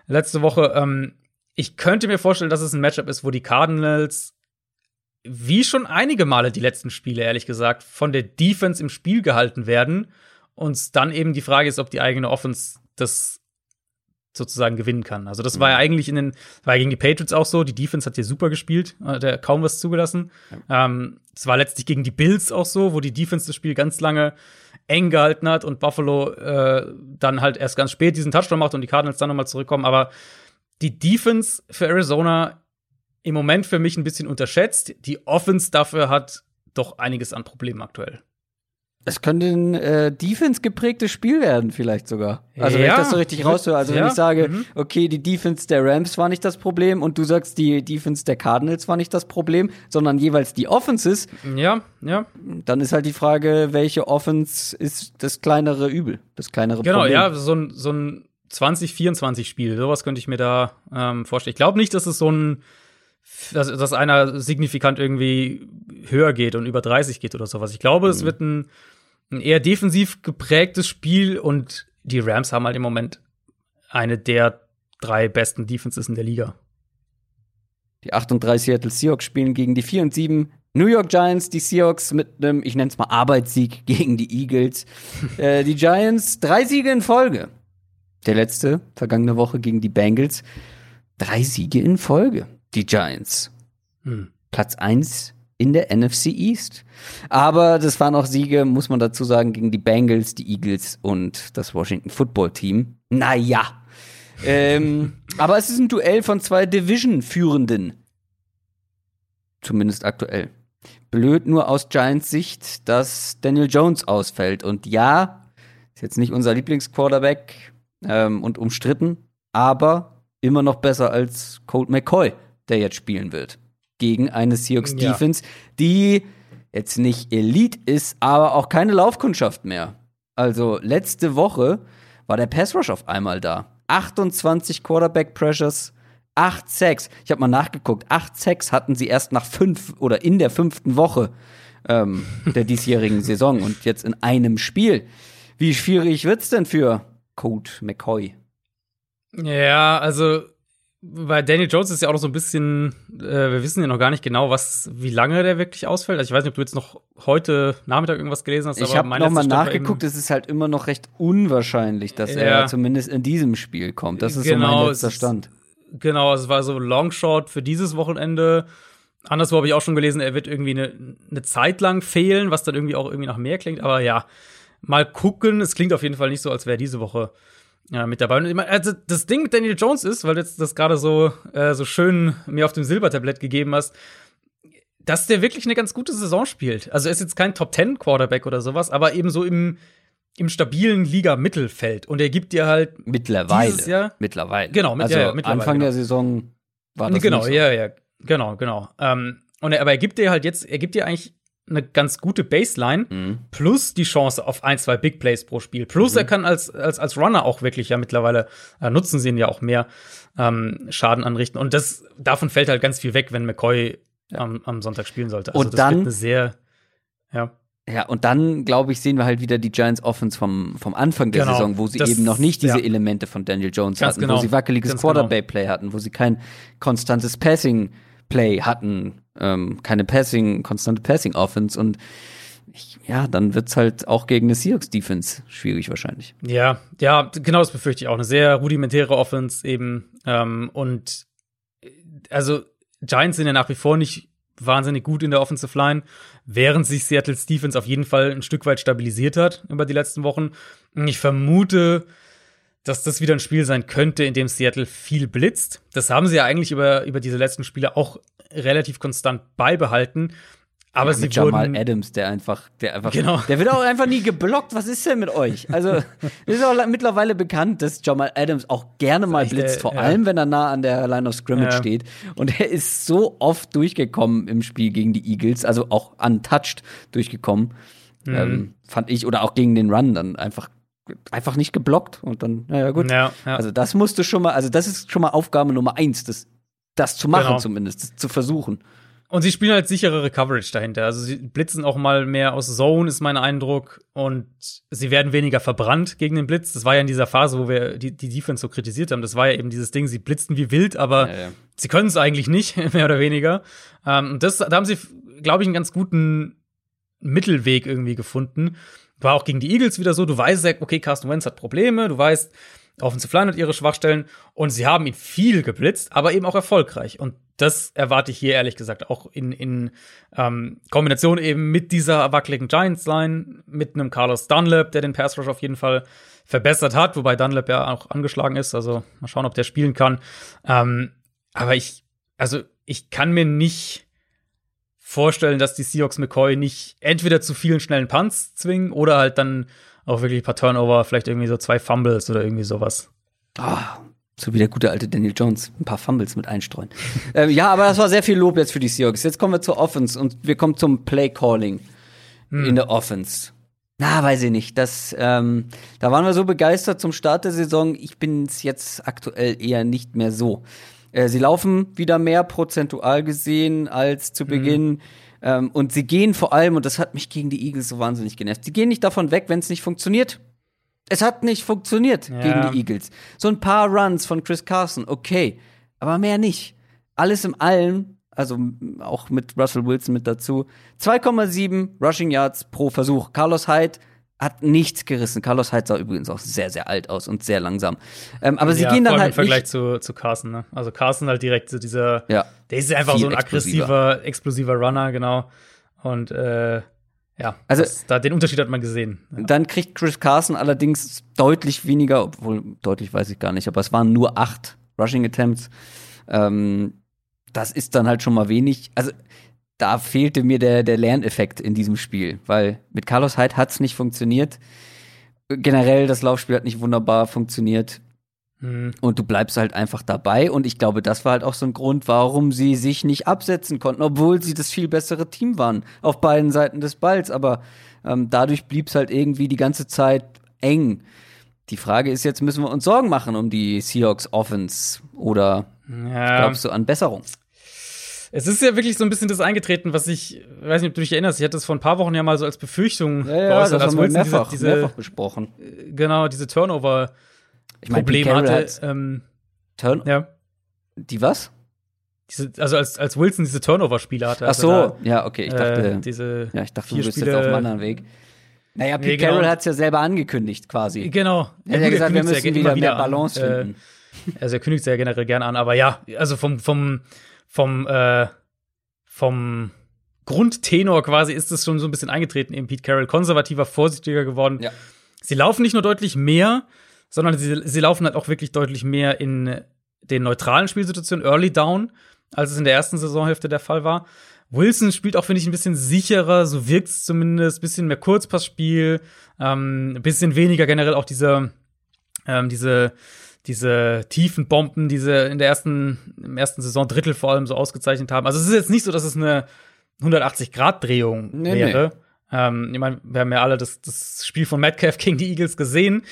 letzte Woche. Ähm, ich könnte mir vorstellen, dass es ein Matchup ist, wo die Cardinals wie schon einige Male die letzten Spiele, ehrlich gesagt, von der Defense im Spiel gehalten werden. Und dann eben die Frage ist, ob die eigene Offense das sozusagen gewinnen kann. Also das war ja mhm. eigentlich in den, war ja gegen die Patriots auch so. Die Defense hat hier super gespielt, hat ja kaum was zugelassen. Ja. Ähm, es war letztlich gegen die Bills auch so, wo die Defense das Spiel ganz lange eng gehalten hat und Buffalo äh, dann halt erst ganz spät diesen Touchdown macht und die Cardinals dann nochmal zurückkommen. Aber die Defense für Arizona im Moment für mich ein bisschen unterschätzt. Die Offense dafür hat doch einiges an Problemen aktuell. Es könnte ein äh, Defense geprägtes Spiel werden, vielleicht sogar. Also, ja, wenn ich das so richtig raushöre. Also, ja. wenn ich sage, mhm. okay, die Defense der Rams war nicht das Problem und du sagst, die Defense der Cardinals war nicht das Problem, sondern jeweils die Offenses. Ja, ja. Dann ist halt die Frage, welche Offense ist das kleinere Übel, das kleinere genau, Problem. Genau, ja, so ein, so ein 2024-Spiel, sowas könnte ich mir da ähm, vorstellen. Ich glaube nicht, dass es so ein dass, dass einer signifikant irgendwie höher geht und über 30 geht oder sowas. Ich glaube, mhm. es wird ein ein eher defensiv geprägtes Spiel und die Rams haben halt im Moment eine der drei besten Defenses in der Liga. Die 38 Seattle Seahawks spielen gegen die 4 und 7 New York Giants, die Seahawks mit einem, ich nenne es mal Arbeitssieg gegen die Eagles. äh, die Giants drei Siege in Folge. Der letzte, vergangene Woche gegen die Bengals. Drei Siege in Folge. Die Giants. Hm. Platz 1 in der NFC East. Aber das waren auch Siege, muss man dazu sagen, gegen die Bengals, die Eagles und das Washington Football Team. Naja. ähm, aber es ist ein Duell von zwei Division-Führenden. Zumindest aktuell. Blöd nur aus Giants Sicht, dass Daniel Jones ausfällt. Und ja, ist jetzt nicht unser Lieblingsquarterback ähm, und umstritten, aber immer noch besser als Colt McCoy, der jetzt spielen wird gegen eine Seahawks ja. Defense, die jetzt nicht Elite ist, aber auch keine Laufkundschaft mehr. Also letzte Woche war der Pass Rush auf einmal da. 28 Quarterback Pressures, 8 Sacks. Ich habe mal nachgeguckt. 8 Sacks hatten sie erst nach fünf oder in der fünften Woche ähm, der diesjährigen Saison und jetzt in einem Spiel. Wie schwierig wird's denn für Code McCoy? Ja, also bei Daniel Jones ist ja auch noch so ein bisschen, äh, wir wissen ja noch gar nicht genau, was, wie lange der wirklich ausfällt. Also ich weiß nicht, ob du jetzt noch heute Nachmittag irgendwas gelesen hast. Ich habe nochmal nachgeguckt, es ist halt immer noch recht unwahrscheinlich, dass ja. er zumindest in diesem Spiel kommt. Das ist genau, so mein letzter Stand. Ist, genau, es war so Longshot für dieses Wochenende. Anderswo habe ich auch schon gelesen, er wird irgendwie eine, eine Zeit lang fehlen, was dann irgendwie auch irgendwie nach mehr klingt. Aber ja, mal gucken. Es klingt auf jeden Fall nicht so, als wäre diese Woche ja, mit dabei. Und also das Ding mit Daniel Jones ist, weil du jetzt das gerade so, äh, so schön mir auf dem Silbertablett gegeben hast, dass der wirklich eine ganz gute Saison spielt. Also er ist jetzt kein Top Ten Quarterback oder sowas, aber eben so im, im stabilen Liga-Mittelfeld. Und er gibt dir halt mittlerweile. Jahr, mittlerweile. Genau, mit, also ja, mittlerweile, Anfang genau. der Saison war das Genau, so. ja, ja. Genau, genau. Ähm, und er, aber er gibt dir halt jetzt, er gibt dir eigentlich eine ganz gute Baseline mhm. plus die Chance auf ein, zwei Big Plays pro Spiel. Plus mhm. er kann als, als, als Runner auch wirklich ja mittlerweile äh, nutzen sie ihn ja auch mehr ähm, Schaden anrichten. Und das davon fällt halt ganz viel weg, wenn McCoy ja. am, am Sonntag spielen sollte. Also und das dann, wird eine sehr, ja. Ja, und dann, glaube ich, sehen wir halt wieder die Giants Offense vom, vom Anfang der genau. Saison, wo sie das, eben noch nicht diese ja. Elemente von Daniel Jones Ganz hatten, genau. wo sie wackeliges Ganz Quarterback-Play genau. hatten, wo sie kein konstantes Passing Play hatten, ähm, keine Passing, konstante Passing Offense und ich, ja, dann wird's halt auch gegen eine Seahawks Defense schwierig wahrscheinlich. Ja, ja, genau das befürchte ich auch. Eine sehr rudimentäre Offense eben ähm, und also Giants sind ja nach wie vor nicht wahnsinnig gut in der Offensive Line, während sich Seattle's Defense auf jeden Fall ein Stück weit stabilisiert hat über die letzten Wochen. Ich vermute, dass das wieder ein Spiel sein könnte, in dem Seattle viel blitzt. Das haben sie ja eigentlich über, über diese letzten Spiele auch relativ konstant beibehalten. Aber ja, sie Jamal wurden Adams, der einfach, der einfach, genau. der wird auch einfach nie geblockt. Was ist denn mit euch? Also, es ist auch mittlerweile bekannt, dass Jamal Adams auch gerne mal blitzt, vor ja. allem wenn er nah an der Line of Scrimmage ja. steht. Und er ist so oft durchgekommen im Spiel gegen die Eagles, also auch untouched durchgekommen. Mhm. Ähm, fand ich, oder auch gegen den Run dann einfach einfach nicht geblockt und dann, naja, gut. Ja, ja. Also das musste schon mal, also das ist schon mal Aufgabe Nummer eins, das, das zu machen Genau. zumindest, zu versuchen. Und sie spielen halt sicherere Coverage dahinter. Also sie blitzen auch mal mehr aus Zone, ist mein Eindruck. Und sie werden weniger verbrannt gegen den Blitz. Das war ja in dieser Phase, wo wir die, die Defense so kritisiert haben. Das war ja eben dieses Ding, sie blitzten wie wild, aber Ja, sie können es eigentlich nicht, mehr oder weniger. Ähm, und das, da haben sie, glaube ich, einen ganz guten Mittelweg irgendwie gefunden. War auch gegen die Eagles wieder so. Du weißt, okay, Carsten Wentz hat Probleme. Du weißt, Offensive Line hat ihre Schwachstellen. Und sie haben ihn viel geblitzt, aber eben auch erfolgreich. Und das erwarte ich hier ehrlich gesagt auch in, in ähm, Kombination eben mit dieser wackeligen Giants-Line, mit einem Carlos Dunlap, der den Pass Rush auf jeden Fall verbessert hat, wobei Dunlap ja auch angeschlagen ist. Also mal schauen, ob der spielen kann. Ähm, aber ich, also ich kann mir nicht vorstellen, dass die Seahawks McCoy nicht entweder zu vielen schnellen Punts zwingen oder halt dann auch wirklich ein paar Turnover, vielleicht irgendwie so zwei Fumbles oder irgendwie sowas. Ah, so wie der gute alte Daniel Jones, ein paar Fumbles mit einstreuen. ähm, ja, aber das war sehr viel Lob jetzt für die Seahawks. Jetzt kommen wir zur Offense und wir kommen zum Play Calling in der Offense. Na, weiß ich nicht. Das, ähm, da waren wir so begeistert zum Start der Saison. Ich bin es jetzt aktuell eher nicht mehr so. Äh, sie laufen wieder mehr prozentual gesehen als zu Beginn. Ähm, und sie gehen vor allem, und das hat mich gegen die Eagles so wahnsinnig genervt, sie gehen nicht davon weg, wenn es nicht funktioniert. Es hat nicht funktioniert Ja. gegen die Eagles. So ein paar Runs von Chris Carson, okay, aber mehr nicht. Alles im Allen, also auch mit Russell Wilson mit dazu, 2,7 Rushing Yards pro Versuch. Carlos Hyde hat nichts gerissen. Carlos Hyde sah übrigens auch sehr, sehr alt aus und sehr langsam. Ähm, aber sie ja, gehen dann vor allem halt im Vergleich zu, zu Carson, ne? Also Carson halt direkt so dieser, Ja. der ist einfach so ein explosiver. aggressiver, explosiver Runner, genau. Und äh, ja, Also- das, da, den Unterschied hat man gesehen. Ja. Dann kriegt Chris Carson allerdings deutlich weniger, obwohl deutlich weiß ich gar nicht, aber es waren nur acht Rushing Attempts. Ähm, das ist dann halt schon mal wenig. Also da fehlte mir der, der Lerneffekt in diesem Spiel, weil mit Carlos Hyde hat's nicht funktioniert. Generell, das Laufspiel hat nicht wunderbar funktioniert. Hm. Und du bleibst halt einfach dabei. Und ich glaube, das war halt auch so ein Grund, warum sie sich nicht absetzen konnten, obwohl sie das viel bessere Team waren auf beiden Seiten des Balls. Aber ähm, dadurch blieb es halt irgendwie die ganze Zeit eng. Die Frage ist jetzt, müssen wir uns Sorgen machen um die Seahawks Offense oder Ja. glaubst du an Besserung? Es ist ja wirklich so ein bisschen das eingetreten, was ich, weiß nicht, ob du dich erinnerst, ich hatte es vor ein paar Wochen ja mal so als Befürchtung geäußert, als Wilson mehrfach, diese, mehrfach besprochen. genau, diese Turnover-Probleme Ich Carroll hatte. hat Ähm, Turn ja. die was? Diese, also als, als Wilson diese Turnover-Spiele hatte. Ach also so, ja, okay, ich da, dachte, äh, diese ja, ich dachte, du bist jetzt auf einem anderen Weg. Naja, Pete Nee, genau. Carroll hat's ja selber angekündigt, quasi. Genau. Er hat ja gesagt, wir ja müssen immer wieder mehr an. Balance Äh, finden. Also er kündigt es ja generell gerne an, aber ja, also vom, vom, vom, äh, vom Grundtenor quasi ist es schon so ein bisschen eingetreten, eben Pete Carroll konservativer, vorsichtiger geworden. Ja. Sie laufen nicht nur deutlich mehr, sondern sie, sie laufen halt auch wirklich deutlich mehr in den neutralen Spielsituationen, Early Down, als es in der ersten Saisonhälfte der Fall war. Wilson spielt auch, finde ich, ein bisschen sicherer, so wirkt es zumindest, bisschen mehr Kurzpassspiel, ähm, ein bisschen weniger generell auch diese, ähm, diese, diese tiefen Bomben, die sie in der ersten, im ersten Saisondrittel vor allem so ausgezeichnet haben. Also es ist jetzt nicht so, dass es eine 180-Grad-Drehung Nee, wäre. Ähm, ich meine, wir haben ja alle das, das Spiel von Metcalf gegen die Eagles gesehen.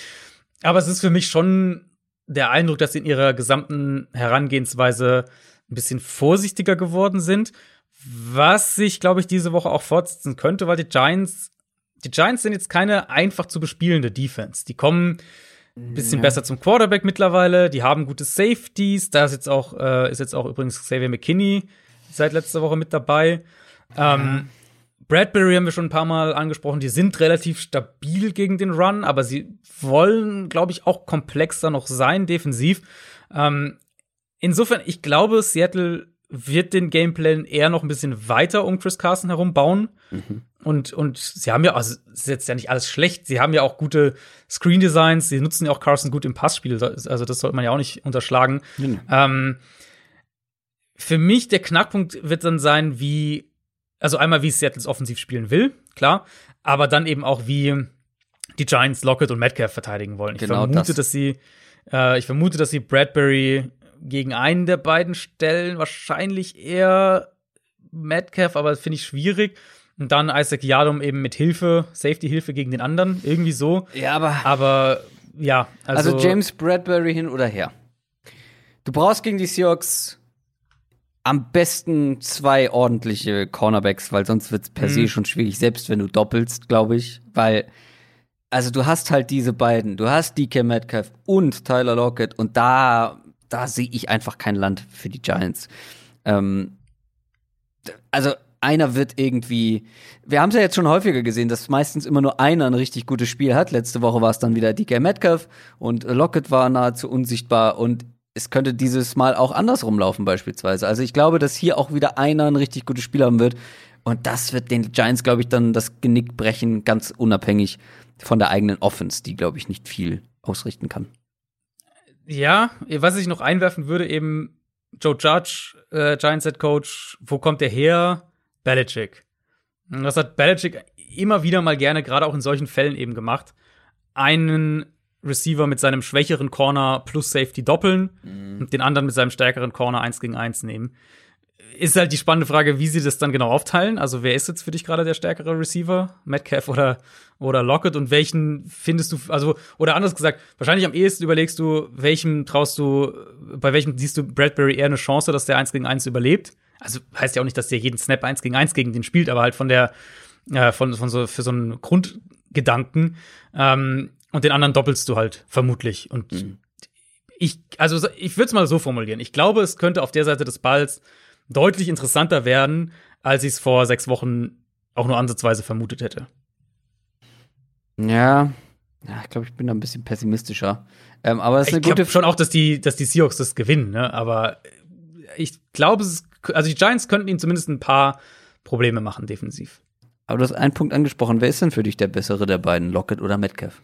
Aber es ist für mich schon der Eindruck, dass sie in ihrer gesamten Herangehensweise ein bisschen vorsichtiger geworden sind. Was sich, glaube ich, diese Woche auch fortsetzen könnte, weil die Giants, die Giants sind jetzt keine einfach zu bespielende Defense. Die kommen ein bisschen besser zum Quarterback mittlerweile. Die haben gute Safeties. Da ist jetzt auch, äh, ist jetzt auch übrigens Xavier McKinney seit letzter Woche mit dabei. Ähm, Bradbury haben wir schon ein paar Mal angesprochen. Die sind relativ stabil gegen den Run, aber sie wollen, glaube ich, auch komplexer noch sein defensiv. Ähm, insofern, ich glaube, Seattle wird den Gameplan eher noch ein bisschen weiter um Chris Carson herum bauen. Und, und sie haben ja, also es ist jetzt ja nicht alles schlecht, sie haben ja auch gute Screen Designs, sie nutzen ja auch Carson gut im Passspiel, also das sollte man ja auch nicht unterschlagen. Genau. Ähm, für mich der Knackpunkt wird dann sein, wie, also einmal, wie Seattle offensiv spielen will, klar, aber dann eben auch, wie die Giants Lockett und Metcalf verteidigen wollen. Ich Genau vermute, das. dass sie, äh, ich vermute, dass sie Bradbury gegen einen der beiden stellen, wahrscheinlich eher Metcalf, aber das finde ich schwierig. Und dann Isaac Yadom eben mit Hilfe, Safety-Hilfe gegen den anderen, irgendwie so. Ja, aber. Aber ja, also. Also James Bradbury hin oder her. Du brauchst gegen die Seahawks am besten zwei ordentliche Cornerbacks, weil sonst wird es per mhm. se schon schwierig, selbst wenn du doppelst, glaube ich. Weil, also du hast halt diese beiden. Du hast DK Metcalf und Tyler Lockett und da, da sehe ich einfach kein Land für die Giants. Ähm, also einer wird irgendwie. Wir haben es ja jetzt schon häufiger gesehen, dass meistens immer nur einer ein richtig gutes Spiel hat. Letzte Woche war es dann wieder DK Metcalf und Lockett war nahezu unsichtbar und es könnte dieses Mal auch andersrum laufen beispielsweise. Also ich glaube, dass hier auch wieder einer ein richtig gutes Spiel haben wird. Und das wird den Giants, glaube ich, dann das Genick brechen, ganz unabhängig von der eigenen Offense, die, glaube ich, nicht viel ausrichten kann. Ja, was ich noch einwerfen würde, eben Joe Judge, äh, Giants Head Coach, wo kommt der her? Belichick. Und das hat Belichick immer wieder mal gerne, gerade auch in solchen Fällen eben gemacht. Einen Receiver mit seinem schwächeren Corner plus Safety doppeln mhm. und den anderen mit seinem stärkeren Corner eins gegen eins nehmen. Ist halt die spannende Frage, wie sie das dann genau aufteilen. Also, wer ist jetzt für dich gerade der stärkere Receiver? Metcalf oder, oder Lockett? Und welchen findest du, also, oder anders gesagt, wahrscheinlich am ehesten überlegst du, welchem traust du, bei welchem siehst du Bradbury eher eine Chance, dass der eins gegen eins überlebt? Also, heißt ja auch nicht, dass der jeden Snap eins gegen eins gegen den spielt, aber halt von der, äh, von, von so, für so einen Grundgedanken. Ähm, und den anderen doppelst du halt, vermutlich. Und mhm. ich, also ich würde es mal so formulieren. Ich glaube, es könnte auf der Seite des Balls deutlich interessanter werden, als ich es vor sechs Wochen auch nur ansatzweise vermutet hätte. Ja, ja ich glaube, ich bin da ein bisschen pessimistischer. Ähm, aber es ist eine ich gute schon auch, dass die, dass die Seahawks das gewinnen, ne? Aber ich glaube, also die Giants könnten ihnen zumindest ein paar Probleme machen, defensiv. Aber du hast einen Punkt angesprochen. Wer ist denn für dich der bessere der beiden, Lockett oder Metcalf?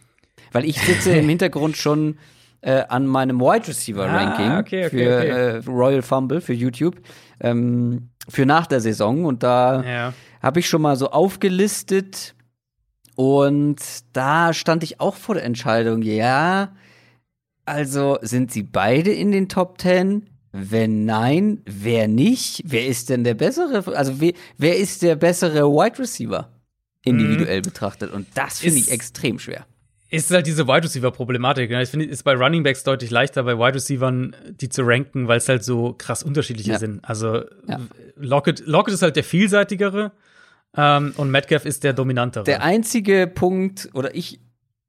Weil ich sitze im Hintergrund schon äh, an meinem Wide Receiver Ranking ah, okay, okay, für okay. Äh, Royal Fumble für YouTube ähm, für nach der Saison und da ja. habe ich schon mal so aufgelistet und da stand ich auch vor der Entscheidung, ja, also sind sie beide in den Top 10? Wenn nein, wer nicht? Wer ist denn der bessere? Also wer, wer ist der bessere Wide Receiver individuell mhm. betrachtet? Und das finde ich extrem schwer ist halt diese Wide Receiver Problematik. Ne? Ich finde, es ist bei Running Backs deutlich leichter, bei Wide Receivern die zu ranken, weil es halt so krass unterschiedliche ja. sind. Also ja. Lockett, Lockett ist halt der vielseitigere ähm, und Metcalf ist der dominantere. Der einzige Punkt, oder ich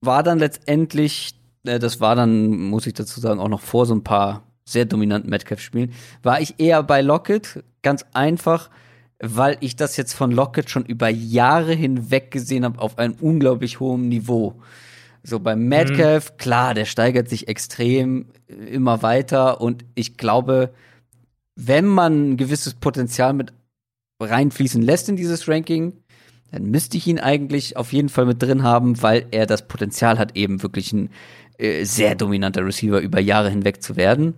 war dann letztendlich, äh, das war dann, muss ich dazu sagen, auch noch vor so ein paar sehr dominanten Metcalf-Spielen, war ich eher bei Lockett, ganz einfach, weil ich das jetzt von Lockett schon über Jahre hinweg gesehen habe auf einem unglaublich hohen Niveau. So beim Metcalf, mhm. klar, der steigert sich extrem äh, immer weiter und ich glaube, wenn man ein gewisses Potenzial mit reinfließen lässt in dieses Ranking, dann müsste ich ihn eigentlich auf jeden Fall mit drin haben, weil er das Potenzial hat, eben wirklich ein äh, sehr dominanter Receiver über Jahre hinweg zu werden.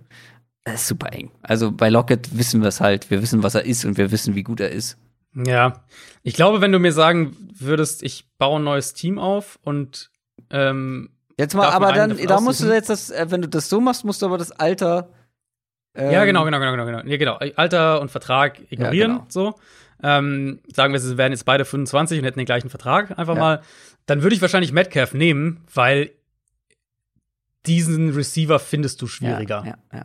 Das ist super eng. Also bei Lockett wissen wir es halt. Wir wissen, was er ist und wir wissen, wie gut er ist. Ja, ich glaube, wenn du mir sagen würdest, ich baue ein neues Team auf und ähm, jetzt mal, aber dann, da musst du jetzt das, äh, wenn du das so machst, musst du aber das Alter. Ähm, ja, genau, genau, genau, genau, genau. Ja, genau. Alter und Vertrag ignorieren, ja, genau. so. Ähm, sagen wir, sie wären jetzt beide 25 und hätten den gleichen Vertrag, einfach ja. mal. Dann würde ich wahrscheinlich Metcalf nehmen, weil diesen Receiver findest du schwieriger. Ja, ja, ja.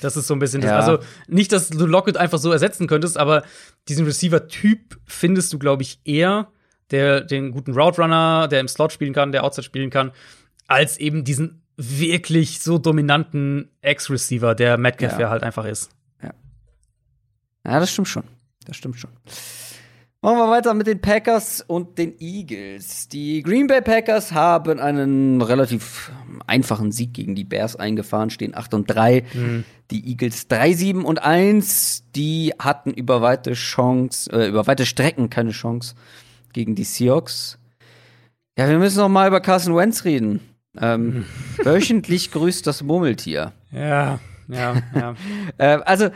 Das ist so ein bisschen das. Also nicht, dass du Lockett einfach so ersetzen könntest, aber diesen Receiver-Typ findest du, glaube ich, eher der den guten Route Runner, der im Slot spielen kann, der Outside spielen kann, als eben diesen wirklich so dominanten Ex-Receiver, der Metcalf ja. ja halt einfach ist. Ja. ja, das stimmt schon. Das stimmt schon. Machen wir weiter mit den Packers und den Eagles. Die Green Bay Packers haben einen relativ einfachen Sieg gegen die Bears eingefahren, stehen 8 und 3. Mhm. Die Eagles 3, 7 und 1. Die hatten über weite Chance, äh, über weite Strecken keine Chance gegen die Seahawks. Ja, wir müssen noch mal über Carson Wentz reden. Ähm, wöchentlich grüßt das Murmeltier. Ja, ja, ja. äh, also,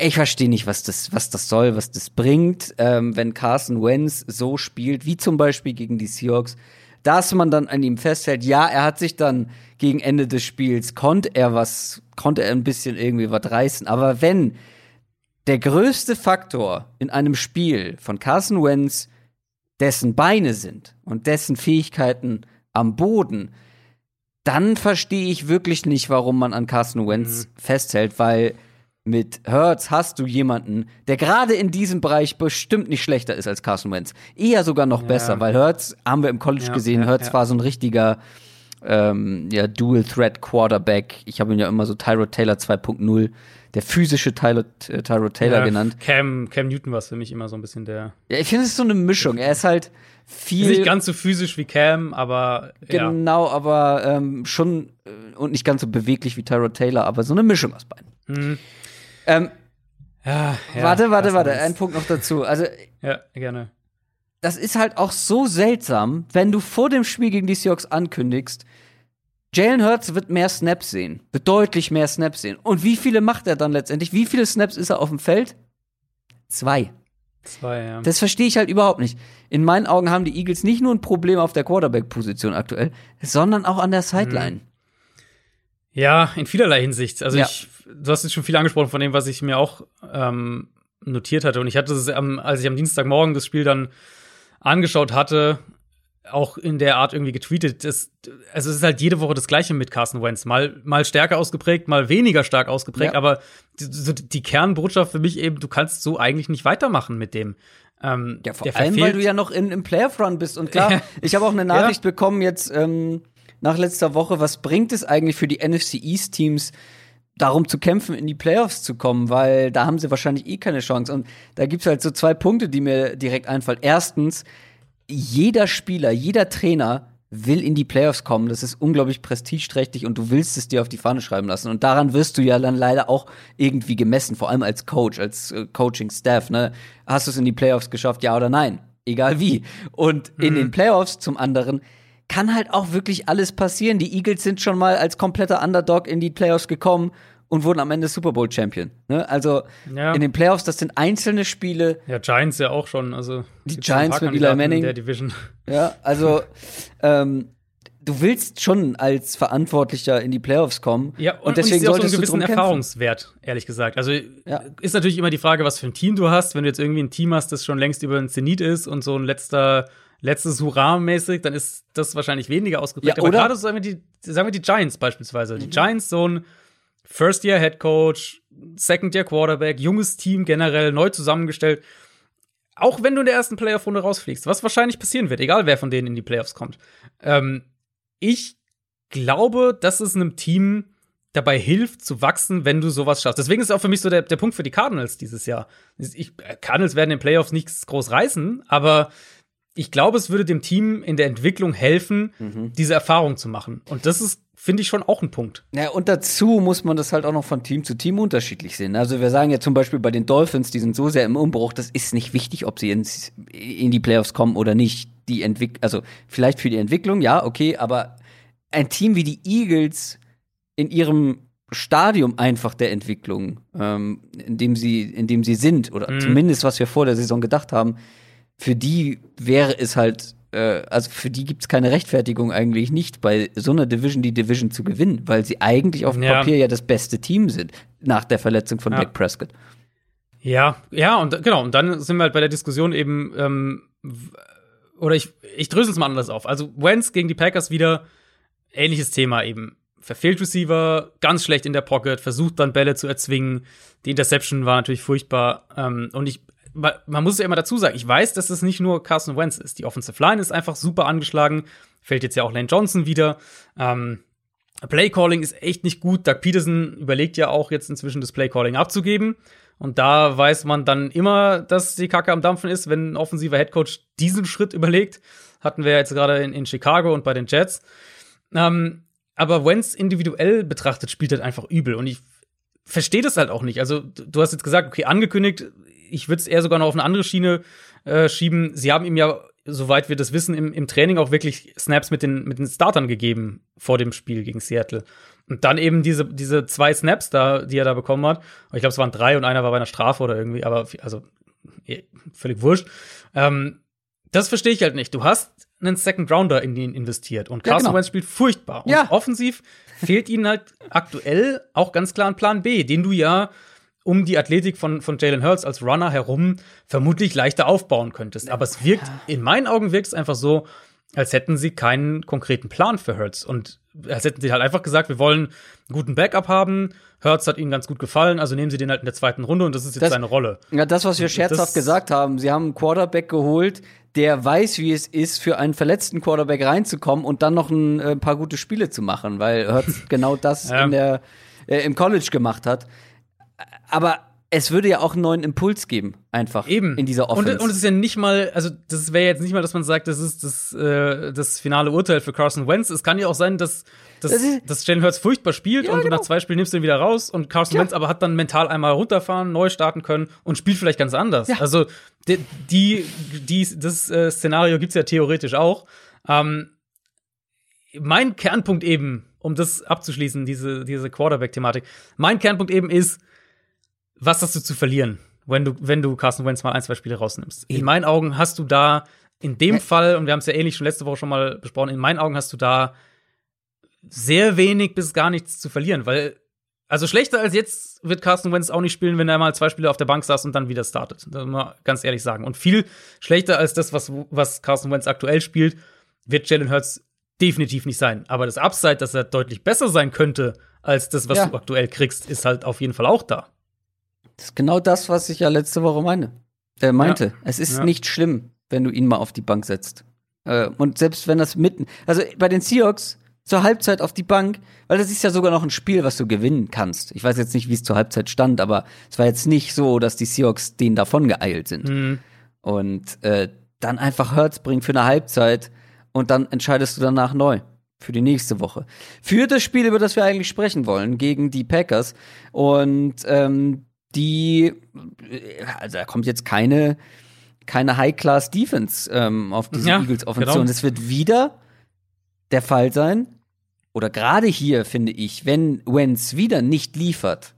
ich verstehe nicht, was das, was das soll, was das bringt, ähm, wenn Carson Wentz so spielt, wie zum Beispiel gegen die Seahawks, dass man dann an ihm festhält, ja, er hat sich dann gegen Ende des Spiels, konnte er was, konnte er ein bisschen irgendwie was reißen, aber wenn der größte Faktor in einem Spiel von Carson Wentz dessen Beine sind und dessen Fähigkeiten am Boden, dann verstehe ich wirklich nicht, warum man an Carson Wentz mhm. festhält, weil mit Hertz hast du jemanden, der gerade in diesem Bereich bestimmt nicht schlechter ist als Carson Wentz. Eher sogar noch ja. besser, weil Hertz haben wir im College ja, gesehen, ja, Hertz war so ein richtiger ähm, ja, Dual Threat Quarterback. Ich habe ihn ja immer so Tyro Taylor 2.0 der physische Tyler, äh, Tyro Taylor ja, genannt. Cam, Cam Newton war es für mich immer so ein bisschen der. Ja, ich finde, es ist so eine Mischung. Er ist halt viel. Ist nicht ganz so physisch wie Cam, aber. Genau, ja. aber ähm, schon äh, und nicht ganz so beweglich wie Tyro Taylor, aber so eine Mischung aus beiden. Mhm. Ähm, ja, warte, warte, warte. Ein Punkt noch dazu. Also. Ja, gerne. Das ist halt auch so seltsam, wenn du vor dem Spiel gegen die Seahawks ankündigst, Jalen Hurts wird mehr Snaps sehen, wird deutlich mehr Snaps sehen. Und wie viele macht er dann letztendlich? Wie viele Snaps ist er auf dem Feld? Zwei. Zwei, ja. Das verstehe ich halt überhaupt nicht. In meinen Augen haben die Eagles nicht nur ein Problem auf der Quarterback-Position aktuell, sondern auch an der Sideline. Mhm. Ja, in vielerlei Hinsicht. Also ja. ich, du hast jetzt schon viel angesprochen von dem, was ich mir auch ähm, notiert hatte. Und ich hatte es, am, als ich am Dienstagmorgen das Spiel dann angeschaut hatte, auch in der Art irgendwie getweetet. Das, also es ist halt jede Woche das Gleiche mit Carson Wentz. Mal, mal stärker ausgeprägt, mal weniger stark ausgeprägt. Ja. Aber die, die, Kernbotschaft für mich eben, du kannst so eigentlich nicht weitermachen mit dem. Ähm, ja, vor allem, weil du ja noch in, im Playoff-Run bist. Und klar, ich habe auch eine Nachricht ja. bekommen jetzt ähm, nach letzter Woche. Was bringt es eigentlich für die NFC East-Teams, darum zu kämpfen, in die Playoffs zu kommen? Weil da haben sie wahrscheinlich eh keine Chance. Und da gibt's halt so zwei Punkte, die mir direkt einfallen. Erstens, jeder Spieler, jeder Trainer will in die Playoffs kommen. Das ist unglaublich prestigeträchtig und du willst es dir auf die Fahne schreiben lassen. Und daran wirst du ja dann leider auch irgendwie gemessen, vor allem als Coach, als äh, Coaching-Staff. Ne? Hast du es in die Playoffs geschafft, ja oder nein? Egal wie. Und mhm. in den Playoffs zum anderen kann halt auch wirklich alles passieren. Die Eagles sind schon mal als kompletter Underdog in die Playoffs gekommen und wurden am Ende Super Bowl Champion. Ne? Also ja. in den Playoffs, das sind einzelne Spiele. Ja, Giants ja auch schon. Also die Giants mit Eli Manning. Der Division. Ja, also ähm, du willst schon als Verantwortlicher in die Playoffs kommen. Ja, und, und deswegen und auch so einen gewissen Erfahrungswert, ehrlich gesagt. Also ja. ist natürlich immer die Frage, was für ein Team du hast. Wenn du jetzt irgendwie ein Team hast, das schon längst über den Zenit ist und so ein letzter letztes Hurra-mäßig, dann ist das wahrscheinlich weniger ausgeprägt. Ja, Aber gerade sagen wir, die, sagen wir die Giants beispielsweise. Mhm. Die Giants, so ein First-Year-Head Coach, Second-Year-Quarterback, junges Team generell, neu zusammengestellt. Auch wenn du in der ersten Playoff-Runde rausfliegst, was wahrscheinlich passieren wird, egal wer von denen in die Playoffs kommt. Ähm, ich glaube, dass es einem Team dabei hilft zu wachsen, wenn du sowas schaffst. Deswegen ist auch für mich so der, der Punkt für die Cardinals dieses Jahr. Ich, Cardinals werden in den Playoffs nichts groß reißen, aber ich glaube, es würde dem Team in der Entwicklung helfen, mhm. diese Erfahrung zu machen. Und das ist, finde ich, schon auch ein Punkt. Ja, und dazu muss man das halt auch noch von Team zu Team unterschiedlich sehen. Also wir sagen ja zum Beispiel bei den Dolphins, die sind so sehr im Umbruch, das ist nicht wichtig, ob sie ins, in die Playoffs kommen oder nicht. Die Entwick also vielleicht für die Entwicklung, ja, okay, aber ein Team wie die Eagles in ihrem Stadium einfach der Entwicklung, ähm, in dem sie, in dem sie sind, oder mhm. zumindest was wir vor der Saison gedacht haben, für die wäre es halt, äh, also für die gibt es keine Rechtfertigung eigentlich nicht, bei so einer Division die Division zu gewinnen, weil sie eigentlich auf dem ja. Papier ja das beste Team sind nach der Verletzung von ja. Dak Prescott. Ja, ja, und genau, und dann sind wir halt bei der Diskussion eben, ähm, oder ich, ich drösel es mal anders auf. Also Wentz gegen die Packers wieder ähnliches Thema eben. Verfehlt Receiver, ganz schlecht in der Pocket, versucht dann Bälle zu erzwingen. Die Interception war natürlich furchtbar. Ähm, und ich man muss ja immer dazu sagen, ich weiß, dass es nicht nur Carson Wentz ist. Die Offensive Line ist einfach super angeschlagen. Fällt jetzt ja auch Lane Johnson wieder. Ähm, Playcalling ist echt nicht gut. Doug Peterson überlegt ja auch jetzt inzwischen das Playcalling abzugeben. Und da weiß man dann immer, dass die Kacke am Dampfen ist, wenn ein offensiver Headcoach diesen Schritt überlegt. Hatten wir jetzt gerade in, in, Chicago und bei den Jets. Ähm, aber Wentz individuell betrachtet spielt halt einfach übel. Und ich verstehe das halt auch nicht. Also, du hast jetzt gesagt, okay, angekündigt, ich würde es eher sogar noch auf eine andere Schiene äh, schieben. Sie haben ihm ja, soweit wir das wissen, im, im Training auch wirklich Snaps mit den, mit den Startern gegeben vor dem Spiel gegen Seattle. Und dann eben diese, diese zwei Snaps da, die er da bekommen hat. Ich glaube, es waren drei und einer war bei einer Strafe oder irgendwie, aber also eh, völlig wurscht. Ähm, das verstehe ich halt nicht. Du hast einen Second Rounder in ihn investiert und Carson ja, genau. Wentz spielt furchtbar. Und ja. offensiv fehlt ihnen halt aktuell auch ganz klar ein Plan B, den du ja um die Athletik von, von Jalen Hurts als Runner herum vermutlich leichter aufbauen könntest. Aber es wirkt, in meinen Augen wirkt es einfach so, als hätten sie keinen konkreten Plan für Hurts. Und als hätten sie halt einfach gesagt, wir wollen einen guten Backup haben. Hurts hat ihnen ganz gut gefallen, also nehmen sie den halt in der zweiten Runde und das ist jetzt das, seine Rolle. Ja, das, was wir scherzhaft das, gesagt haben, sie haben einen Quarterback geholt, der weiß, wie es ist, für einen verletzten Quarterback reinzukommen und dann noch ein, ein äh, paar gute Spiele zu machen, weil Hurts genau das ja. in der, äh, im College gemacht hat. Aber es würde ja auch einen neuen Impuls geben, einfach Eben. in dieser Offense. Und, und es ist ja nicht mal, also das wäre jetzt nicht mal, dass man sagt, das ist das, äh, das finale Urteil für Carson Wentz. Es kann ja auch sein, dass, dass, das dass Jalen Hurts furchtbar spielt ja, und genau. nach zwei Spielen nimmst du ihn wieder raus und Carson ja. Wentz aber hat dann mental einmal runterfahren, neu starten können und spielt vielleicht ganz anders. Ja. Also die, die, die das äh, Szenario gibt's ja theoretisch auch. Ähm, mein Kernpunkt eben, um das abzuschließen, diese, diese Quarterback-Thematik, mein Kernpunkt eben ist, was hast du zu verlieren, wenn du, wenn du Carson Wentz mal ein, zwei Spiele rausnimmst? In meinen Augen hast du da in dem Hä? Fall, und wir haben es ja ähnlich schon letzte Woche schon mal besprochen, in meinen Augen hast du da sehr wenig bis gar nichts zu verlieren, weil also schlechter als jetzt wird Carson Wentz auch nicht spielen, wenn er mal zwei Spiele auf der Bank saß und dann wieder startet. Das muss man ganz ehrlich sagen. Und viel schlechter als das, was, was Carson Wentz aktuell spielt, wird Jalen Hurts definitiv nicht sein. Aber das Upside, dass er deutlich besser sein könnte als das, was ja. du aktuell kriegst, ist halt auf jeden Fall auch da. Das ist genau das, was ich ja letzte Woche meine. Er meinte, ja. es ist ja. nicht schlimm, wenn du ihn mal auf die Bank setzt. Äh, und selbst wenn das mitten, also bei den Seahawks zur Halbzeit auf die Bank, weil das ist ja sogar noch ein Spiel, was du gewinnen kannst. Ich weiß jetzt nicht, wie es zur Halbzeit stand, aber es war jetzt nicht so, dass die Seahawks denen davon geeilt sind. Mhm. Und äh, dann einfach Hurts bringen für eine Halbzeit und dann entscheidest du danach neu für die nächste Woche. Für das Spiel, über das wir eigentlich sprechen wollen, gegen die Packers. Und ähm, die, also da kommt jetzt keine, keine High-Class-Defense ähm, auf diese ja, Eagles-Offensive. Genau. Und es wird wieder der Fall sein, oder gerade hier finde ich, wenn Wentz wieder nicht liefert,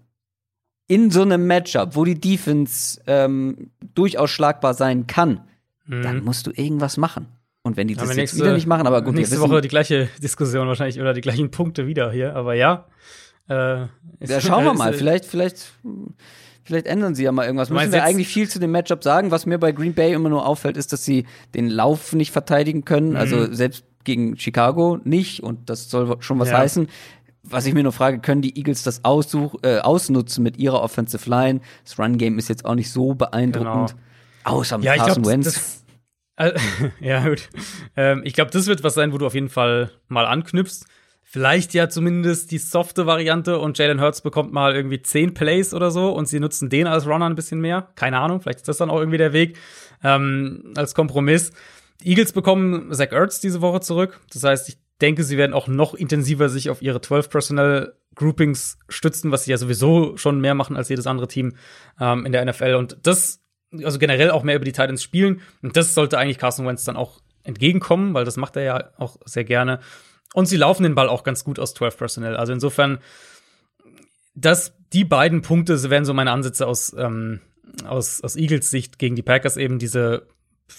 in so einem Matchup, wo die Defense ähm, durchaus schlagbar sein kann, mhm. dann musst du irgendwas machen. Und wenn die das jetzt wieder nicht machen, aber gut, nächste Woche die gleiche Diskussion wahrscheinlich oder die gleichen Punkte wieder hier, aber ja. Äh, ja, schauen wir mal. Vielleicht, vielleicht, vielleicht ändern sie ja mal irgendwas. Müssen wir eigentlich viel zu dem Matchup sagen. Was mir bei Green Bay immer nur auffällt, ist, dass sie den Lauf nicht verteidigen können. Also mhm. Also selbst gegen Chicago nicht. Und das soll schon was ja. heißen. Was ich mir nur frage, können die Eagles das aussuch, äh, ausnutzen mit ihrer Offensive Line? Das Run Game ist jetzt auch nicht so beeindruckend. Genau. Außer mit ja, Carson glaub, Wentz. Das, ja, gut. Ähm, ich glaube, das wird was sein, wo du auf jeden Fall mal anknüpfst vielleicht ja zumindest die softe Variante und Jalen Hurts bekommt mal irgendwie zehn Plays oder so und sie nutzen den als Runner ein bisschen mehr. Keine Ahnung, vielleicht ist das dann auch irgendwie der Weg ähm, als Kompromiss. Die Eagles bekommen Zach Ertz diese Woche zurück. Das heißt, ich denke, sie werden auch noch intensiver sich auf ihre 12 Personnel Groupings stützen, was sie ja sowieso schon mehr machen als jedes andere Team ähm, in der NFL. Und das, also generell auch mehr über die Titans spielen. Und das sollte eigentlich Carson Wentz dann auch entgegenkommen, weil das macht er ja auch sehr gerne. Und sie laufen den Ball auch ganz gut aus 12 Personnel. Also insofern, dass die beiden Punkte wären so meine Ansätze aus, ähm, aus, aus Eagles Sicht gegen die Packers eben diese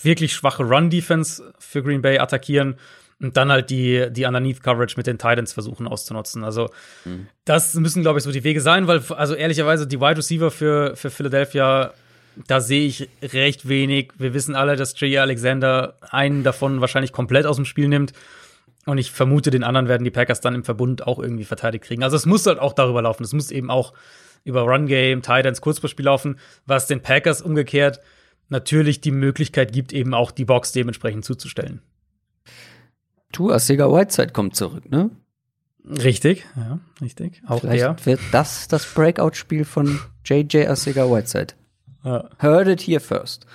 wirklich schwache Run-Defense für Green Bay attackieren und dann halt die, die Underneath-Coverage mit den Titans versuchen auszunutzen. Also, mhm. das müssen, glaube ich, so die Wege sein, weil, also ehrlicherweise, die Wide Receiver für, für Philadelphia, da sehe ich recht wenig. Wir wissen alle, dass Jay Alexander einen davon wahrscheinlich komplett aus dem Spiel nimmt. Und ich vermute, den anderen werden die Packers dann im Verbund auch irgendwie verteidigt kriegen. Also es muss halt auch darüber laufen. Es muss eben auch über Run Game, Titans, Kurzballspiel laufen, was den Packers umgekehrt natürlich die Möglichkeit gibt, eben auch die Box dementsprechend zuzustellen. Tu, Sega Whiteside kommt zurück, ne? Richtig, ja, richtig. Auch Vielleicht der. wird das das Breakout-Spiel von JJ Arcega Whiteside. Ja. Heard it here first.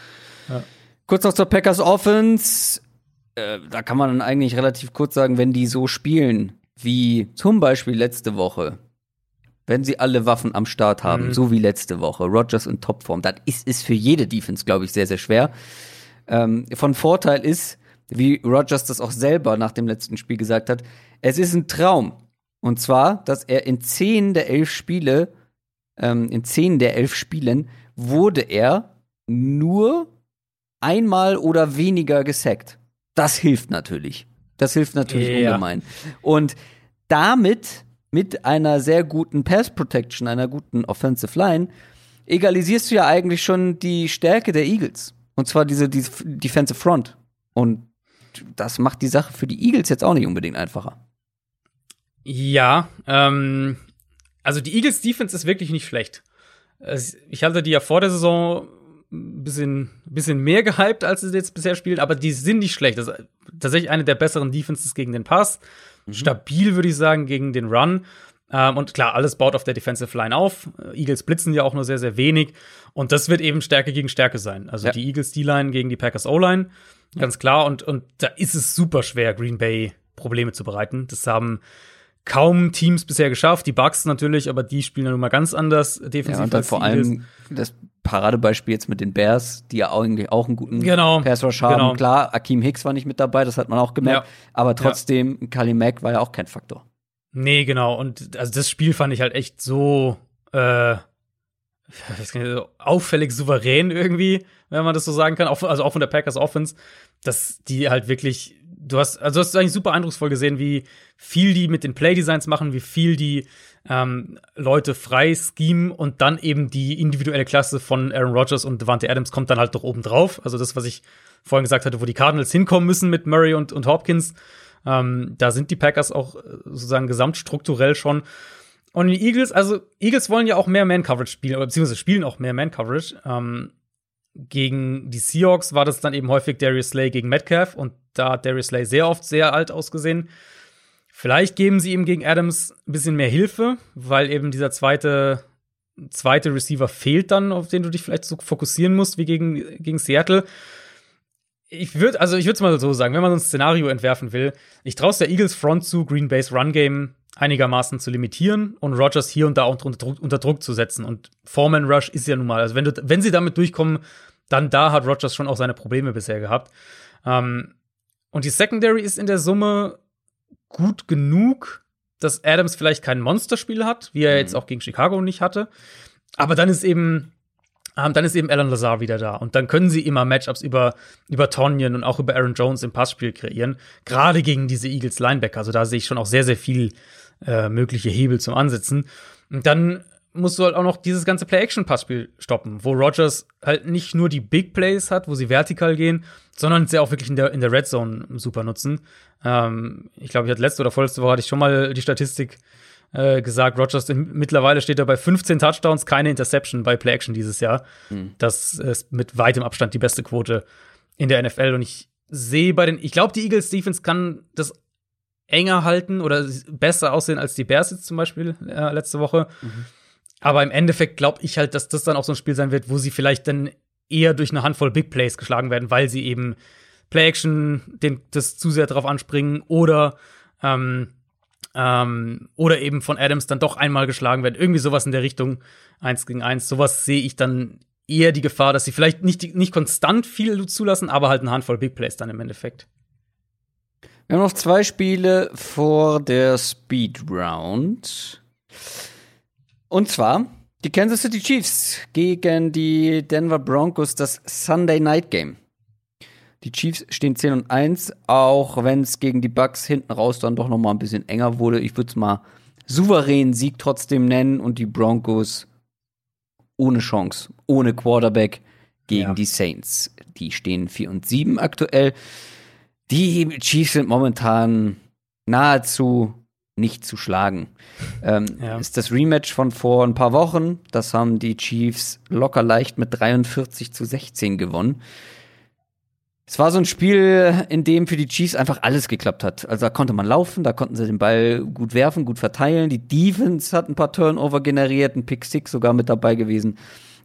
Ja. Kurz noch zur Packers Offense. Äh, da kann man eigentlich relativ kurz sagen, wenn die so spielen, wie zum Beispiel letzte Woche, wenn sie alle Waffen am Start haben, mhm. so wie letzte Woche, Rogers in Topform, dann ist es für jede Defense, glaube ich, sehr, sehr schwer. Ähm, von Vorteil ist, wie Rogers das auch selber nach dem letzten Spiel gesagt hat, es ist ein Traum. Und zwar, dass er in zehn der elf Spiele, ähm, in zehn der elf Spielen wurde er nur einmal oder weniger gesackt. Das hilft natürlich. Das hilft natürlich ja. ungemein. Und damit, mit einer sehr guten Pass Protection, einer guten Offensive Line, egalisierst du ja eigentlich schon die Stärke der Eagles. Und zwar diese, diese Defensive Front. Und das macht die Sache für die Eagles jetzt auch nicht unbedingt einfacher. Ja, ähm, also die Eagles Defense ist wirklich nicht schlecht. Ich hatte die ja vor der Saison ein bisschen, bisschen mehr gehypt, als sie jetzt bisher spielen, aber die sind nicht schlecht. Das ist tatsächlich eine der besseren Defenses gegen den Pass. Mhm. Stabil, würde ich sagen, gegen den Run. Ähm, und klar, alles baut auf der Defensive Line auf. Eagles blitzen ja auch nur sehr, sehr wenig. Und das wird eben Stärke gegen Stärke sein. Also ja. die Eagles D-Line gegen die Packers O-Line. Ganz klar. Und, und da ist es super schwer, Green Bay Probleme zu bereiten. Das haben kaum Teams bisher geschafft. Die Bucks natürlich, aber die spielen ja nun mal ganz anders defensiv. Ja, und dann vor allem das Paradebeispiel jetzt mit den Bears, die ja eigentlich auch einen guten genau, Pass Rush haben. Genau. Klar, Akeem Hicks war nicht mit dabei, das hat man auch gemerkt. Ja. Aber trotzdem, ja. Kali Mack war ja auch kein Faktor. Nee, genau. Und also das Spiel fand ich halt echt so äh, auffällig souverän irgendwie, wenn man das so sagen kann. also auch von der Packers Offense, dass die halt wirklich du hast, also hast du eigentlich super eindrucksvoll gesehen, wie viel die mit den Playdesigns machen, wie viel die ähm, Leute frei schemen und dann eben die individuelle Klasse von Aaron Rodgers und Devante Adams kommt dann halt doch oben drauf. Also das, was ich vorhin gesagt hatte, wo die Cardinals hinkommen müssen mit Murray und, und Hopkins. Ähm, da sind die Packers auch äh, sozusagen gesamtstrukturell schon. Und die Eagles, also Eagles wollen ja auch mehr Man-Coverage spielen, oder beziehungsweise spielen auch mehr Man-Coverage. Ähm, gegen die Seahawks war das dann eben häufig Darius Slay gegen Metcalf und da hat Darius Slay sehr oft sehr alt ausgesehen. Vielleicht geben sie ihm gegen Adams ein bisschen mehr Hilfe, weil eben dieser zweite, zweite Receiver fehlt dann, auf den du dich vielleicht so fokussieren musst wie gegen, gegen Seattle. Ich würde, also ich würde es mal so sagen, wenn man so ein Szenario entwerfen will, ich traue der Eagles Front zu, Green Bay's Run Game einigermaßen zu limitieren und Rogers hier und da unter Druck, unter Druck zu setzen. Und Foreman Rush ist ja nun mal, also wenn, du, wenn sie damit durchkommen, dann da hat Rogers schon auch seine Probleme bisher gehabt. Ähm, und die Secondary ist in der Summe gut genug, dass Adams vielleicht kein Monsterspiel hat, wie er mhm. jetzt auch gegen Chicago nicht hatte. Aber dann ist eben, ähm, dann ist eben Alan Lazar wieder da. Und dann können sie immer Matchups über, über Tonyan und auch über Aaron Jones im Passspiel kreieren. Gerade gegen diese Eagles Linebacker. Also da sehe ich schon auch sehr, sehr viel äh, mögliche Hebel zum Ansetzen. Und dann musst du halt auch noch dieses ganze Play-Action-Passspiel stoppen, wo Rogers halt nicht nur die Big Plays hat, wo sie vertikal gehen, sondern sie auch wirklich in der, in der Red Zone super nutzen. Ähm, ich glaube, ich hatte letzte oder vorletzte Woche hatte ich schon mal die Statistik äh, gesagt, Rogers mittlerweile steht er bei 15 Touchdowns, keine Interception bei Play-Action dieses Jahr. Mhm. Das ist mit weitem Abstand die beste Quote in der NFL und ich sehe bei den, ich glaube, die Eagles Defense kann das enger halten oder besser aussehen als die Bears jetzt zum Beispiel äh, letzte Woche. Mhm. Aber im Endeffekt glaube ich halt, dass das dann auch so ein Spiel sein wird, wo sie vielleicht dann eher durch eine Handvoll Big Plays geschlagen werden, weil sie eben Play-Action das zu sehr drauf anspringen oder ähm, ähm, oder eben von Adams dann doch einmal geschlagen werden. Irgendwie sowas in der Richtung, eins gegen eins. Sowas sehe ich dann eher die Gefahr, dass sie vielleicht nicht, nicht konstant viel zulassen, aber halt eine Handvoll Big Plays dann im Endeffekt. Wir haben noch zwei Spiele vor der Speed Round. Und zwar die Kansas City Chiefs gegen die Denver Broncos, das Sunday Night Game. Die Chiefs stehen 10 und 1, auch wenn es gegen die Bucks hinten raus dann doch noch mal ein bisschen enger wurde. Ich würde es mal souveränen Sieg trotzdem nennen und die Broncos ohne Chance, ohne Quarterback gegen ja. die Saints. Die stehen 4 und 7 aktuell. Die Chiefs sind momentan nahezu nicht zu schlagen. Ähm, ja. Ist das Rematch von vor ein paar Wochen. Das haben die Chiefs locker leicht mit 43 zu 16 gewonnen. Es war so ein Spiel, in dem für die Chiefs einfach alles geklappt hat. Also da konnte man laufen, da konnten sie den Ball gut werfen, gut verteilen. Die Defense hat ein paar Turnover generiert, ein Pick Six sogar mit dabei gewesen.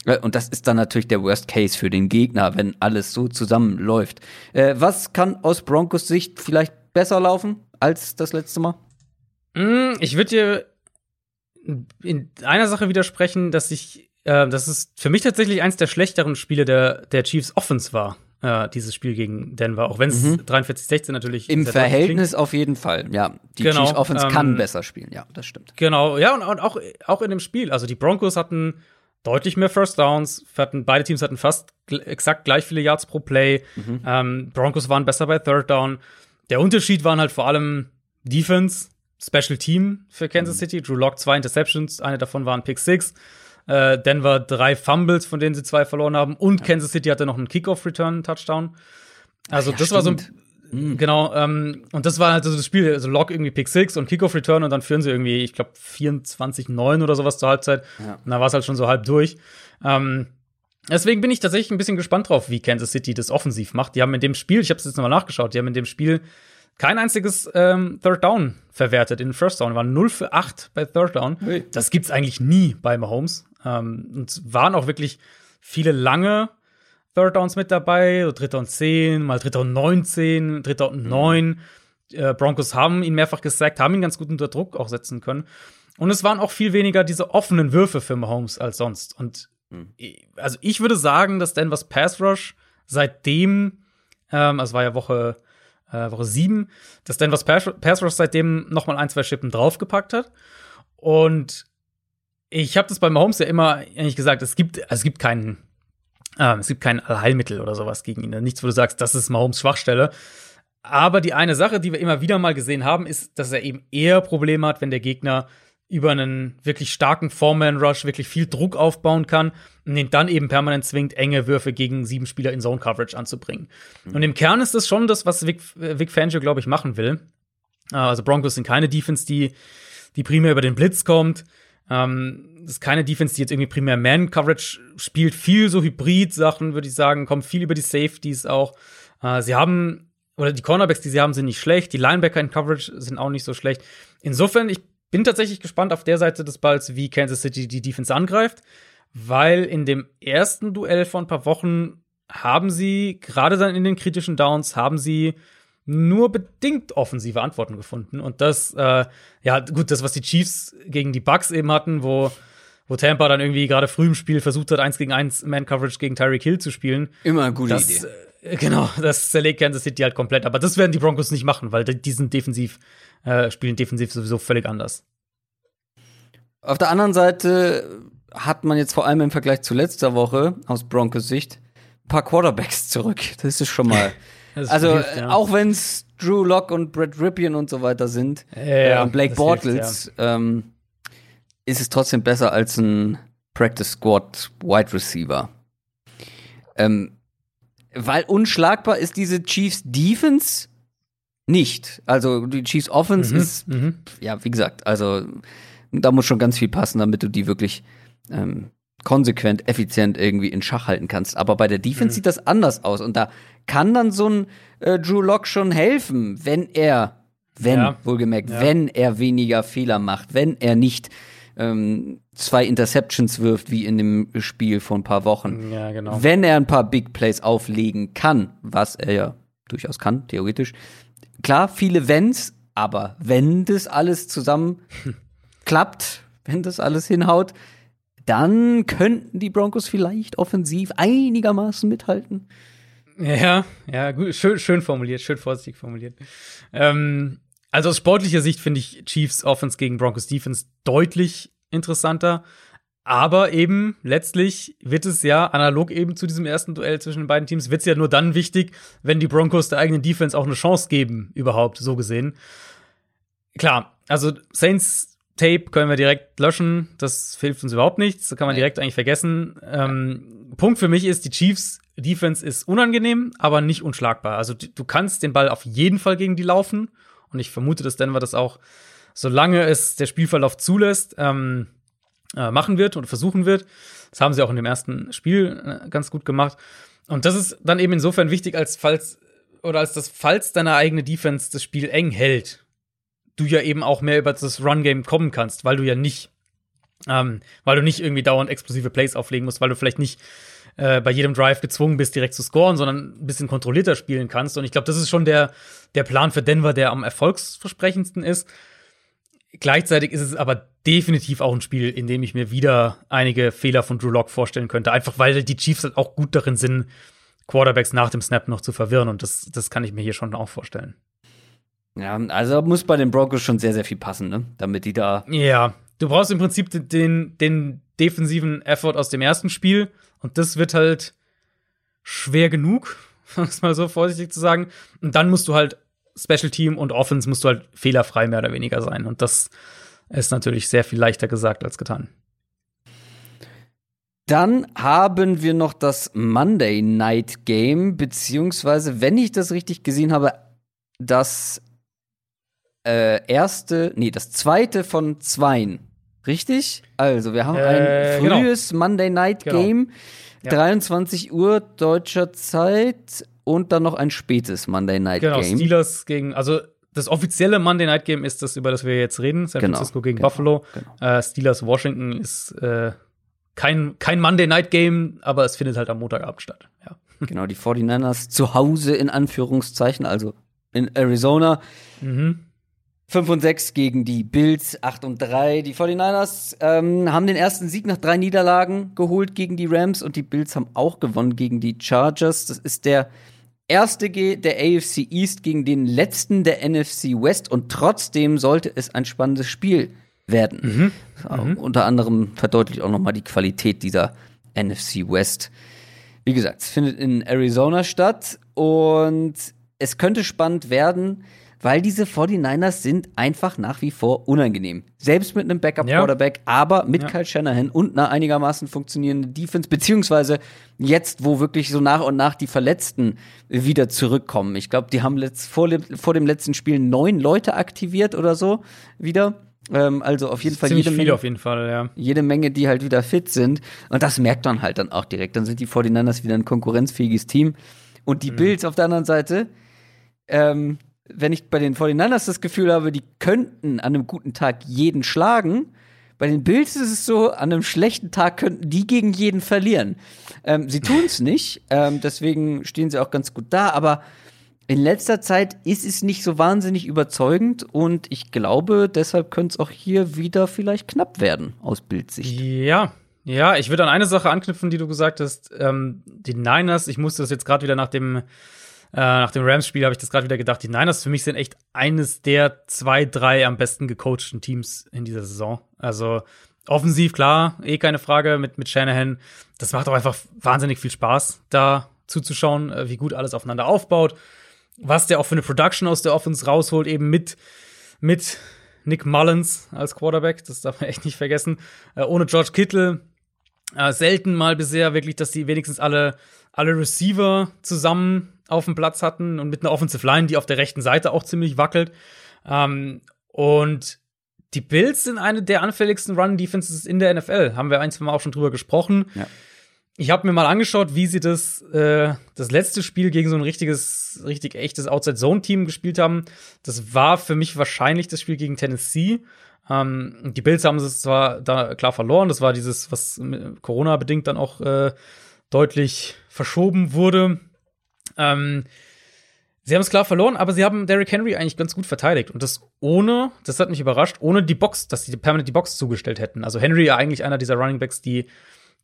Äh, und das ist dann natürlich der Worst Case für den Gegner, wenn alles so zusammenläuft. Äh, was kann aus Broncos Sicht vielleicht besser laufen als das letzte Mal? Mm, ich würde dir in einer Sache widersprechen, dass ich, äh, dass es für mich tatsächlich eins der schlechteren Spiele der, der Chiefs Offense war. Äh, dieses Spiel gegen Denver, auch wenn es mhm. 43-16 natürlich im Verhältnis auf jeden Fall, ja. Die genau, Chiefs Offense ähm, kann besser spielen, ja, das stimmt. Genau, ja, und, und auch, auch in dem Spiel. Also die Broncos hatten deutlich mehr First Downs. Hatten, beide Teams hatten fast exakt gleich viele Yards pro Play. Mhm. Ähm, Broncos waren besser bei Third Down. Der Unterschied waren halt vor allem Defense, Special Team für Kansas mhm. City. Drew Lock zwei Interceptions, eine davon war ein Pick Six. Äh, Denver drei Fumbles, von denen sie zwei verloren haben. Und Kansas City hatte noch einen Kickoff-Return-Touchdown. Also, ja, das stimmt. war so Mhm. Genau, ähm, und das war halt so das Spiel, also Lock irgendwie Pick 6 und Kickoff Return und dann führen sie irgendwie, ich glaube, 24-9 oder sowas zur Halbzeit. Ja. Und dann war es halt schon so halb durch. Ähm, deswegen bin ich tatsächlich ein bisschen gespannt drauf, wie Kansas City das offensiv macht. Die haben in dem Spiel, ich habe es jetzt nochmal nachgeschaut, die haben in dem Spiel kein einziges ähm, Third Down verwertet in First Down. Waren 0 für 8 bei Third Down. Hey. Das gibt's eigentlich nie bei Mahomes. Ähm, und waren auch wirklich viele lange Third Downs mit dabei, so dritter und zehn, mal dritter und neunzehn, dritter und neun. Mhm. Äh, Broncos haben ihn mehrfach gesackt, haben ihn ganz gut unter Druck auch setzen können. Und es waren auch viel weniger diese offenen Würfe für Mahomes als sonst. Und mhm. also ich würde sagen, dass Denvers Pass Rush seitdem, ähm, also war ja Woche, äh, Woche sieben, dass Denvers Pass, Rush seitdem noch mal ein, zwei Schippen draufgepackt hat. Und ich habe das bei Mahomes ja immer eigentlich gesagt, es gibt, also es gibt keinen ähm, es gibt kein Allheilmittel oder sowas gegen ihn. Nichts, wo du sagst, das ist Mahomes Schwachstelle. Aber die eine Sache, die wir immer wieder mal gesehen haben, ist, dass er eben eher Probleme hat, wenn der Gegner über einen wirklich starken Four-Man-Rush wirklich viel Druck aufbauen kann und ihn dann eben permanent zwingt, enge Würfe gegen sieben Spieler in Zone-Coverage anzubringen. Mhm. Und im Kern ist das schon das, was Vic, Vic Fangio, glaube ich, machen will. Äh, also Broncos sind keine Defense, die, die primär über den Blitz kommt. Ähm, das ist keine Defense, die jetzt irgendwie primär Man-Coverage spielt. Viel so Hybrid-Sachen, würde ich sagen, kommen viel über die Safeties auch. Äh, sie haben, oder die Cornerbacks, die sie haben, sind nicht schlecht. Die Linebacker in Coverage sind auch nicht so schlecht. Insofern, ich bin tatsächlich gespannt auf der Seite des Balls, wie Kansas City die Defense angreift, weil in dem ersten Duell vor ein paar Wochen haben sie, gerade dann in den kritischen Downs, haben sie nur bedingt offensive Antworten gefunden. Und das, äh, ja, gut, das, was die Chiefs gegen die Bucks eben hatten, wo, wo Tampa dann irgendwie gerade früh im Spiel versucht hat, eins gegen eins Man-Coverage gegen Tyreek Hill zu spielen. Immer eine gute das, Idee. Äh, genau, das zerlegt Kansas City halt komplett. Aber das werden die Broncos nicht machen, weil die sind defensiv, äh, spielen defensiv sowieso völlig anders. Auf der anderen Seite hat man jetzt vor allem im Vergleich zu letzter Woche aus Broncos Sicht ein paar Quarterbacks zurück. Das ist schon mal also hilft, ja. auch wenn es Drew Lock und Brett Ripien und so weiter sind ja, äh, und Blake Bortles, hilft, ja. ähm, ist es trotzdem besser als ein Practice Squad Wide Receiver. Ähm, weil unschlagbar ist diese Chiefs Defense nicht. Also die Chiefs Offense mhm, ist, mhm. ja, wie gesagt, also da muss schon ganz viel passen, damit du die wirklich ähm, konsequent, effizient irgendwie in Schach halten kannst. Aber bei der Defense mhm. sieht das anders aus. Und da kann dann so ein äh, Drew Lock schon helfen, wenn er, wenn, ja. wohlgemerkt, ja. wenn er weniger Fehler macht, wenn er nicht ähm, zwei Interceptions wirft, wie in dem Spiel vor ein paar Wochen. Ja, genau. Wenn er ein paar Big Plays auflegen kann, was er ja durchaus kann, theoretisch. Klar, viele Wenns, aber wenn das alles zusammen klappt, wenn das alles hinhaut, dann könnten die Broncos vielleicht offensiv einigermaßen mithalten. Ja, ja, gut, schön, schön formuliert, schön vorsichtig formuliert. Ähm, also aus sportlicher Sicht finde ich Chiefs Offense gegen Broncos Defense deutlich interessanter. Aber eben letztlich wird es ja analog eben zu diesem ersten Duell zwischen den beiden Teams, wird es ja nur dann wichtig, wenn die Broncos der eigenen Defense auch eine Chance geben, überhaupt so gesehen. Klar, also Saints Tape können wir direkt löschen. Das hilft uns überhaupt nichts. Das kann man direkt eigentlich vergessen. Ähm, Punkt für mich ist, die Chiefs Defense ist unangenehm, aber nicht unschlagbar. Also du kannst den Ball auf jeden Fall gegen die laufen. Und ich vermute, dass Denver das auch, solange es der Spielverlauf zulässt, ähm, äh, machen wird und versuchen wird. Das haben sie auch in dem ersten Spiel äh, ganz gut gemacht. Und das ist dann eben insofern wichtig, als falls oder als das, falls deine eigene Defense das Spiel eng hält, du ja eben auch mehr über das Run-Game kommen kannst, weil du ja nicht, ähm, weil du nicht irgendwie dauernd explosive Plays auflegen musst, weil du vielleicht nicht äh, bei jedem Drive gezwungen bist, direkt zu scoren, sondern ein bisschen kontrollierter spielen kannst. Und ich glaube, das ist schon der, der Plan für Denver, der am erfolgsversprechendsten ist. Gleichzeitig ist es aber definitiv auch ein Spiel, in dem ich mir wieder einige Fehler von Drew Lock vorstellen könnte. Einfach weil die Chiefs halt auch gut darin sind, Quarterbacks nach dem Snap noch zu verwirren. Und das, das kann ich mir hier schon auch vorstellen. Ja, also muss bei den Broncos schon sehr, sehr viel passen, ne? Damit die da. Ja, du brauchst im Prinzip den, den defensiven Effort aus dem ersten Spiel und das wird halt schwer genug, um es mal so vorsichtig zu sagen. Und dann musst du halt Special Team und Offense musst du halt fehlerfrei mehr oder weniger sein. Und das ist natürlich sehr viel leichter gesagt als getan. Dann haben wir noch das Monday Night Game, beziehungsweise, wenn ich das richtig gesehen habe, das äh, erste, nee, das zweite von zweien. Richtig? Also, wir haben äh, ein genau. frühes genau. Monday Night genau. Game, genau. 23 Uhr deutscher Zeit und dann noch ein spätes Monday Night genau, Game. Genau, Steelers gegen, also das offizielle Monday Night Game ist das, über das wir jetzt reden. San genau, Francisco gegen genau, Buffalo. Genau. Äh, Steelers Washington ist äh, kein, kein Monday Night Game, aber es findet halt am Montagabend statt. Ja. Genau, die 49ers zu Hause in Anführungszeichen, also in Arizona. Mhm. 5 und 6 gegen die Bills, 8 und 3. Die 49ers ähm, haben den ersten Sieg nach drei Niederlagen geholt gegen die Rams und die Bills haben auch gewonnen gegen die Chargers. Das ist der erste der AFC East gegen den letzten der NFC West und trotzdem sollte es ein spannendes Spiel werden. Mhm. Mhm. Unter anderem verdeutlicht auch nochmal die Qualität dieser NFC West. Wie gesagt, es findet in Arizona statt und es könnte spannend werden, weil diese 49ers sind einfach nach wie vor unangenehm. Selbst mit einem Backup-Quarterback, ja. aber mit ja. Kyle Shanahan und einer einigermaßen funktionierenden Defense, beziehungsweise jetzt, wo wirklich so nach und nach die Verletzten wieder zurückkommen. Ich glaube, die haben letzt, vor, vor dem letzten Spiel neun Leute aktiviert oder so wieder. Ähm, also auf jeden Fall jede Menge, auf jeden Fall, ja. jede Menge, die halt wieder fit sind. Und das merkt man halt dann auch direkt. Dann sind die 49ers wieder ein konkurrenzfähiges Team. Und die mhm. Bills auf der anderen Seite, ähm, wenn ich bei den 49ers das Gefühl habe, die könnten an einem guten Tag jeden schlagen, bei den Bills ist es so, an einem schlechten Tag könnten die gegen jeden verlieren. Ähm, sie tun es nicht, ähm, deswegen stehen sie auch ganz gut da, aber in letzter Zeit ist es nicht so wahnsinnig überzeugend und ich glaube, deshalb könnte es auch hier wieder vielleicht knapp werden aus Bildsicht. Ja, ja, ich würde an eine Sache anknüpfen, die du gesagt hast. Ähm, die Niners, ich musste das jetzt gerade wieder nach dem äh, nach dem Rams-Spiel habe ich das gerade wieder gedacht. Die Niners für mich sind echt eines der zwei, drei am besten gecoachten Teams in dieser Saison. Also offensiv, klar, eh keine Frage mit, mit Shanahan. Das macht auch einfach wahnsinnig viel Spaß, da zuzuschauen, äh, wie gut alles aufeinander aufbaut. Was der auch für eine Production aus der Offense rausholt, eben mit, mit Nick Mullins als Quarterback, das darf man echt nicht vergessen. Äh, ohne George Kittle, äh, selten mal bisher wirklich, dass die wenigstens alle, alle Receiver zusammen auf dem Platz hatten und mit einer Offensive Line, die auf der rechten Seite auch ziemlich wackelt. Ähm, und die Bills sind eine der anfälligsten Run-Defenses in der NFL. Haben wir ein, zwei Mal auch schon drüber gesprochen. Ja. Ich habe mir mal angeschaut, wie sie das, äh, das letzte Spiel gegen so ein richtiges, richtig echtes Outside-Zone-Team gespielt haben. Das war für mich wahrscheinlich das Spiel gegen Tennessee. Ähm, die Bills haben es zwar da klar verloren. Das war dieses, was Corona-bedingt dann auch äh, deutlich verschoben wurde. Ähm, sie haben es klar verloren, aber sie haben Derrick Henry eigentlich ganz gut verteidigt. Und das ohne, das hat mich überrascht, ohne die Box, dass sie permanent die Box zugestellt hätten. Also Henry ja eigentlich einer dieser Running Backs, die,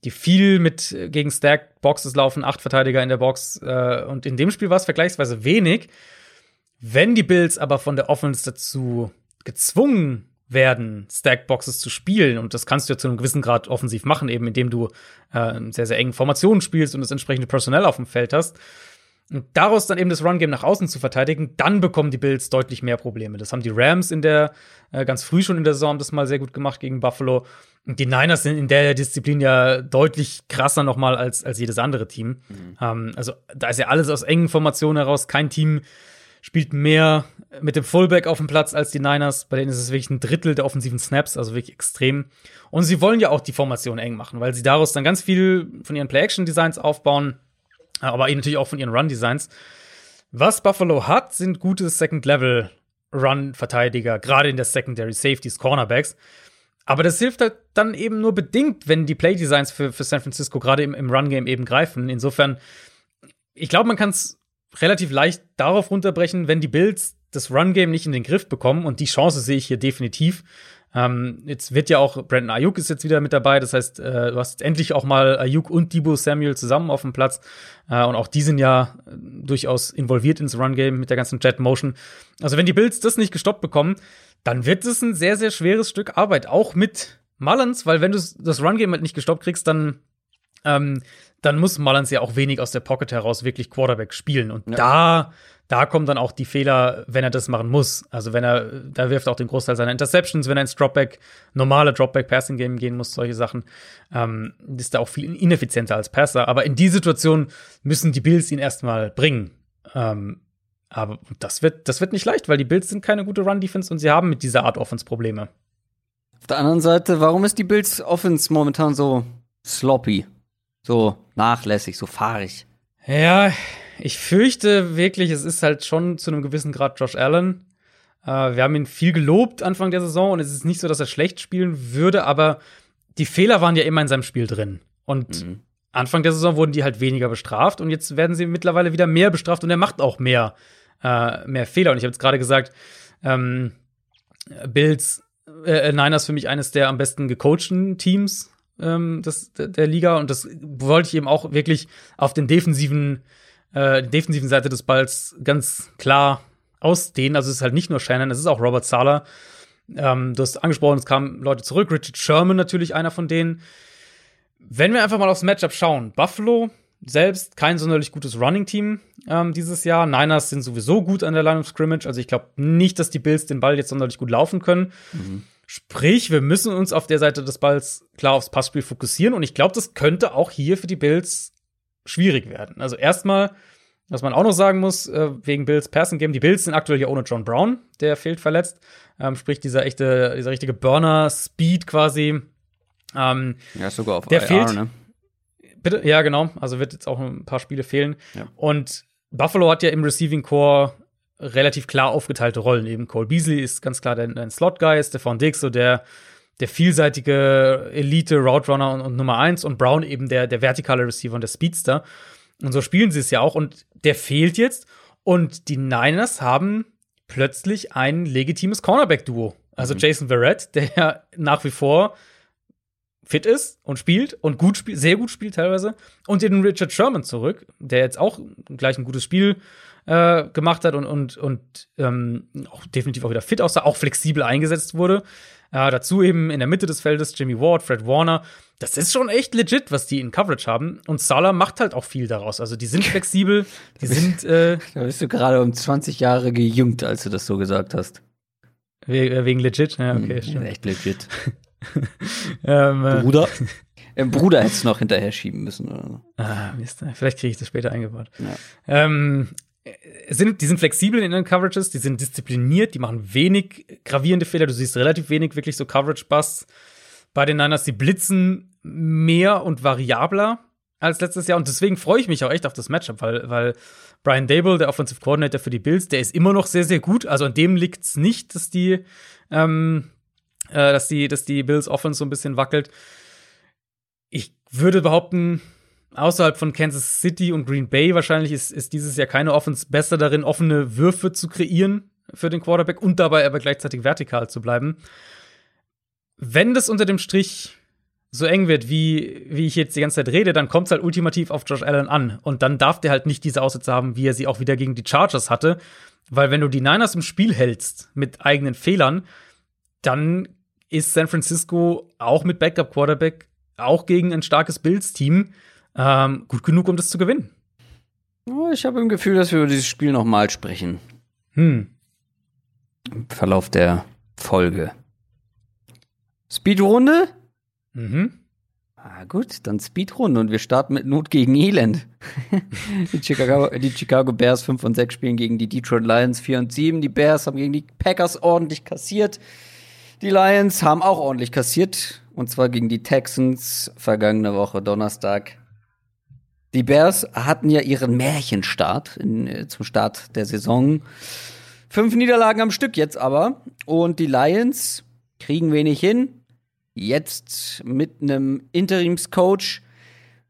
die viel mit äh, gegen Stack Boxes laufen, acht Verteidiger in der Box. Äh, und in dem Spiel war es vergleichsweise wenig. Wenn die Bills aber von der Offense dazu gezwungen werden, Stack-Boxes zu spielen. Und das kannst du ja zu einem gewissen Grad offensiv machen, eben indem du äh, sehr, sehr engen Formationen spielst und das entsprechende Personell auf dem Feld hast. Und daraus dann eben das Run-Game nach außen zu verteidigen, dann bekommen die Bills deutlich mehr Probleme. Das haben die Rams in der, äh, ganz früh schon in der Saison das mal sehr gut gemacht gegen Buffalo. Und die Niners sind in der Disziplin ja deutlich krasser nochmal als, als jedes andere Team. Mhm. Ähm, also da ist ja alles aus engen Formationen heraus. Kein Team spielt mehr mit dem Fullback auf dem Platz als die Niners. Bei denen ist es wirklich ein Drittel der offensiven Snaps, also wirklich extrem. Und sie wollen ja auch die Formation eng machen, weil sie daraus dann ganz viel von ihren Play-Action-Designs aufbauen aber eben natürlich auch von ihren Run-Designs. Was Buffalo hat, sind gute Second-Level-Run-Verteidiger, gerade in der Secondary Safeties, Cornerbacks. Aber das hilft halt dann eben nur bedingt, wenn die Play-Designs für, für San Francisco gerade im, im Run-Game eben greifen. Insofern, ich glaube, man kann es relativ leicht darauf runterbrechen, wenn die Bills das Run-Game nicht in den Griff bekommen. Und die Chance sehe ich hier definitiv. Ähm, jetzt wird ja auch Brandon Ayuk ist jetzt wieder mit dabei. Das heißt, äh, du hast jetzt endlich auch mal Ayuk und Debo Samuel zusammen auf dem Platz. Äh, und auch die sind ja äh, durchaus involviert ins Run-Game mit der ganzen Jet Motion. Also wenn die Bills das nicht gestoppt bekommen, dann wird es ein sehr, sehr schweres Stück Arbeit. Auch mit Mullins, weil wenn du das Run-Game halt nicht gestoppt kriegst, dann ähm, dann muss Mullins ja auch wenig aus der Pocket heraus wirklich Quarterback spielen. Und ja. da, da kommen dann auch die Fehler, wenn er das machen muss. Also wenn er, da wirft auch den Großteil seiner Interceptions, wenn er ins Dropback, normale Dropback-Passing-Game gehen muss, solche Sachen, ähm, ist da auch viel ineffizienter als Passer. Aber in die Situation müssen die Bills ihn erstmal bringen. Ähm, aber das wird, das wird nicht leicht, weil die Bills sind keine gute Run-Defense und sie haben mit dieser Art Offense Probleme. Auf der anderen Seite, warum ist die Bills Offense momentan so sloppy? So nachlässig, so fahrig? Ja, ich fürchte wirklich, es ist halt schon zu einem gewissen Grad Josh Allen. Äh, wir haben ihn viel gelobt Anfang der Saison und es ist nicht so, dass er schlecht spielen würde, aber die Fehler waren ja immer in seinem Spiel drin. Und mhm. Anfang der Saison wurden die halt weniger bestraft und jetzt werden sie mittlerweile wieder mehr bestraft und er macht auch mehr, äh, mehr Fehler. Und ich habe jetzt gerade gesagt, ähm, Bills, äh, Niners für mich eines der am besten gecoachten Teams ähm, des, der Liga und das wollte ich eben auch wirklich auf den defensiven, äh, defensiven Seite des Balls ganz klar ausdehnen. Also es ist halt nicht nur Shannon, es ist auch Robert Sala. Ähm, du hast angesprochen, es kamen Leute zurück. Richard Sherman natürlich einer von denen. Wenn wir einfach mal aufs Matchup schauen, Buffalo selbst kein sonderlich gutes Running-Team ähm, dieses Jahr. Niners sind sowieso gut an der Line of Scrimmage. Also ich glaube nicht, dass die Bills den Ball jetzt sonderlich gut laufen können. Mhm. Sprich, wir müssen uns auf der Seite des Balls klar aufs Passspiel fokussieren. Und ich glaube, das könnte auch hier für die Bills schwierig werden. Also erstmal, was man auch noch sagen muss, äh, wegen Bills Passing Game, die Bills sind aktuell ja ohne John Brown, der fehlt verletzt. Ähm, sprich, dieser echte, dieser richtige Burner-Speed quasi. Ähm, ja, sogar auf der IR, fehlt. Ne? Bitte, ja, genau. Also wird jetzt auch ein paar Spiele fehlen. Ja. Und Buffalo hat ja im Receiving Core relativ klar aufgeteilte Rollen. Eben Cole Beasley ist ganz klar der, der Slot-Guy, Stefan Diggs so der, der vielseitige Elite-Route-Runner und, und, Nummer eins und Brown eben der, der vertikale Receiver und der Speedster. Und so spielen sie es ja auch. Und der fehlt jetzt. Und die Niners haben plötzlich ein legitimes Cornerback-Duo. Also mhm. Jason Verrett, der nach wie vor fit ist und spielt und gut spielt, sehr gut spielt teilweise. Und den Richard Sherman zurück, der jetzt auch gleich ein gutes Spiel äh, gemacht hat und, und, und ähm, auch definitiv auch wieder fit aussah, auch flexibel eingesetzt wurde. Äh, dazu eben in der Mitte des Feldes Jimmy Ward, Fred Warner. Das ist schon echt legit, was die in Coverage haben. Und Salah macht halt auch viel daraus. Also die sind flexibel, die sind. Äh, da bist du gerade um 20 Jahre gejüngt, als du das so gesagt hast. Äh, wegen legit? Ja, okay, hm. Echt legit. ähm, äh, Bruder? Im Bruder hättest du noch hinterher schieben müssen. Oder. Ah, Mist. Vielleicht kriege ich das später eingebaut. Ja. Ähm, sind, die sind flexibel in ihren Coverages, die sind diszipliniert, die machen wenig gravierende Fehler. Du siehst relativ wenig wirklich so Coverage-Busts bei den Niners. Die blitzen mehr und variabler als letztes Jahr. Und deswegen freue ich mich auch echt auf das Matchup, weil, weil Brian Dable, der Offensive Coordinator für die Bills, der ist immer noch sehr, sehr gut. Also an dem liegt es nicht, dass die, ähm, äh, dass die, dass die Bills Offense so ein bisschen wackelt. Ich würde behaupten, außerhalb von Kansas City und Green Bay wahrscheinlich ist, ist dieses Jahr keine Offense besser darin, offene Würfe zu kreieren für den Quarterback und dabei aber gleichzeitig vertikal zu bleiben. Wenn das unter dem Strich so eng wird, wie, wie ich jetzt die ganze Zeit rede, dann kommt es halt ultimativ auf Josh Allen an. Und dann darf der halt nicht diese Aussätze haben, wie er sie auch wieder gegen die Chargers hatte. Weil wenn du die Niners im Spiel hältst mit eigenen Fehlern, dann ist San Francisco auch mit Backup Quarterback, auch gegen ein starkes Bills-Team, ähm, gut genug, um das zu gewinnen. Oh, ich habe im Gefühl, dass wir über dieses Spiel nochmal sprechen. Hm. Im Verlauf der Folge. Speedrunde? Mhm. Ah, gut, dann Speedrunde und wir starten mit Not gegen Elend. die, Chicago, die Chicago Bears 5 und 6 spielen gegen die Detroit Lions 4 und 7. Die Bears haben gegen die Packers ordentlich kassiert. Die Lions haben auch ordentlich kassiert. Und zwar gegen die Texans vergangene Woche Donnerstag die Bears hatten ja ihren Märchenstart in, äh, zum Start der Saison. Fünf Niederlagen am Stück jetzt aber. Und die Lions kriegen wenig hin. Jetzt mit einem Interimscoach.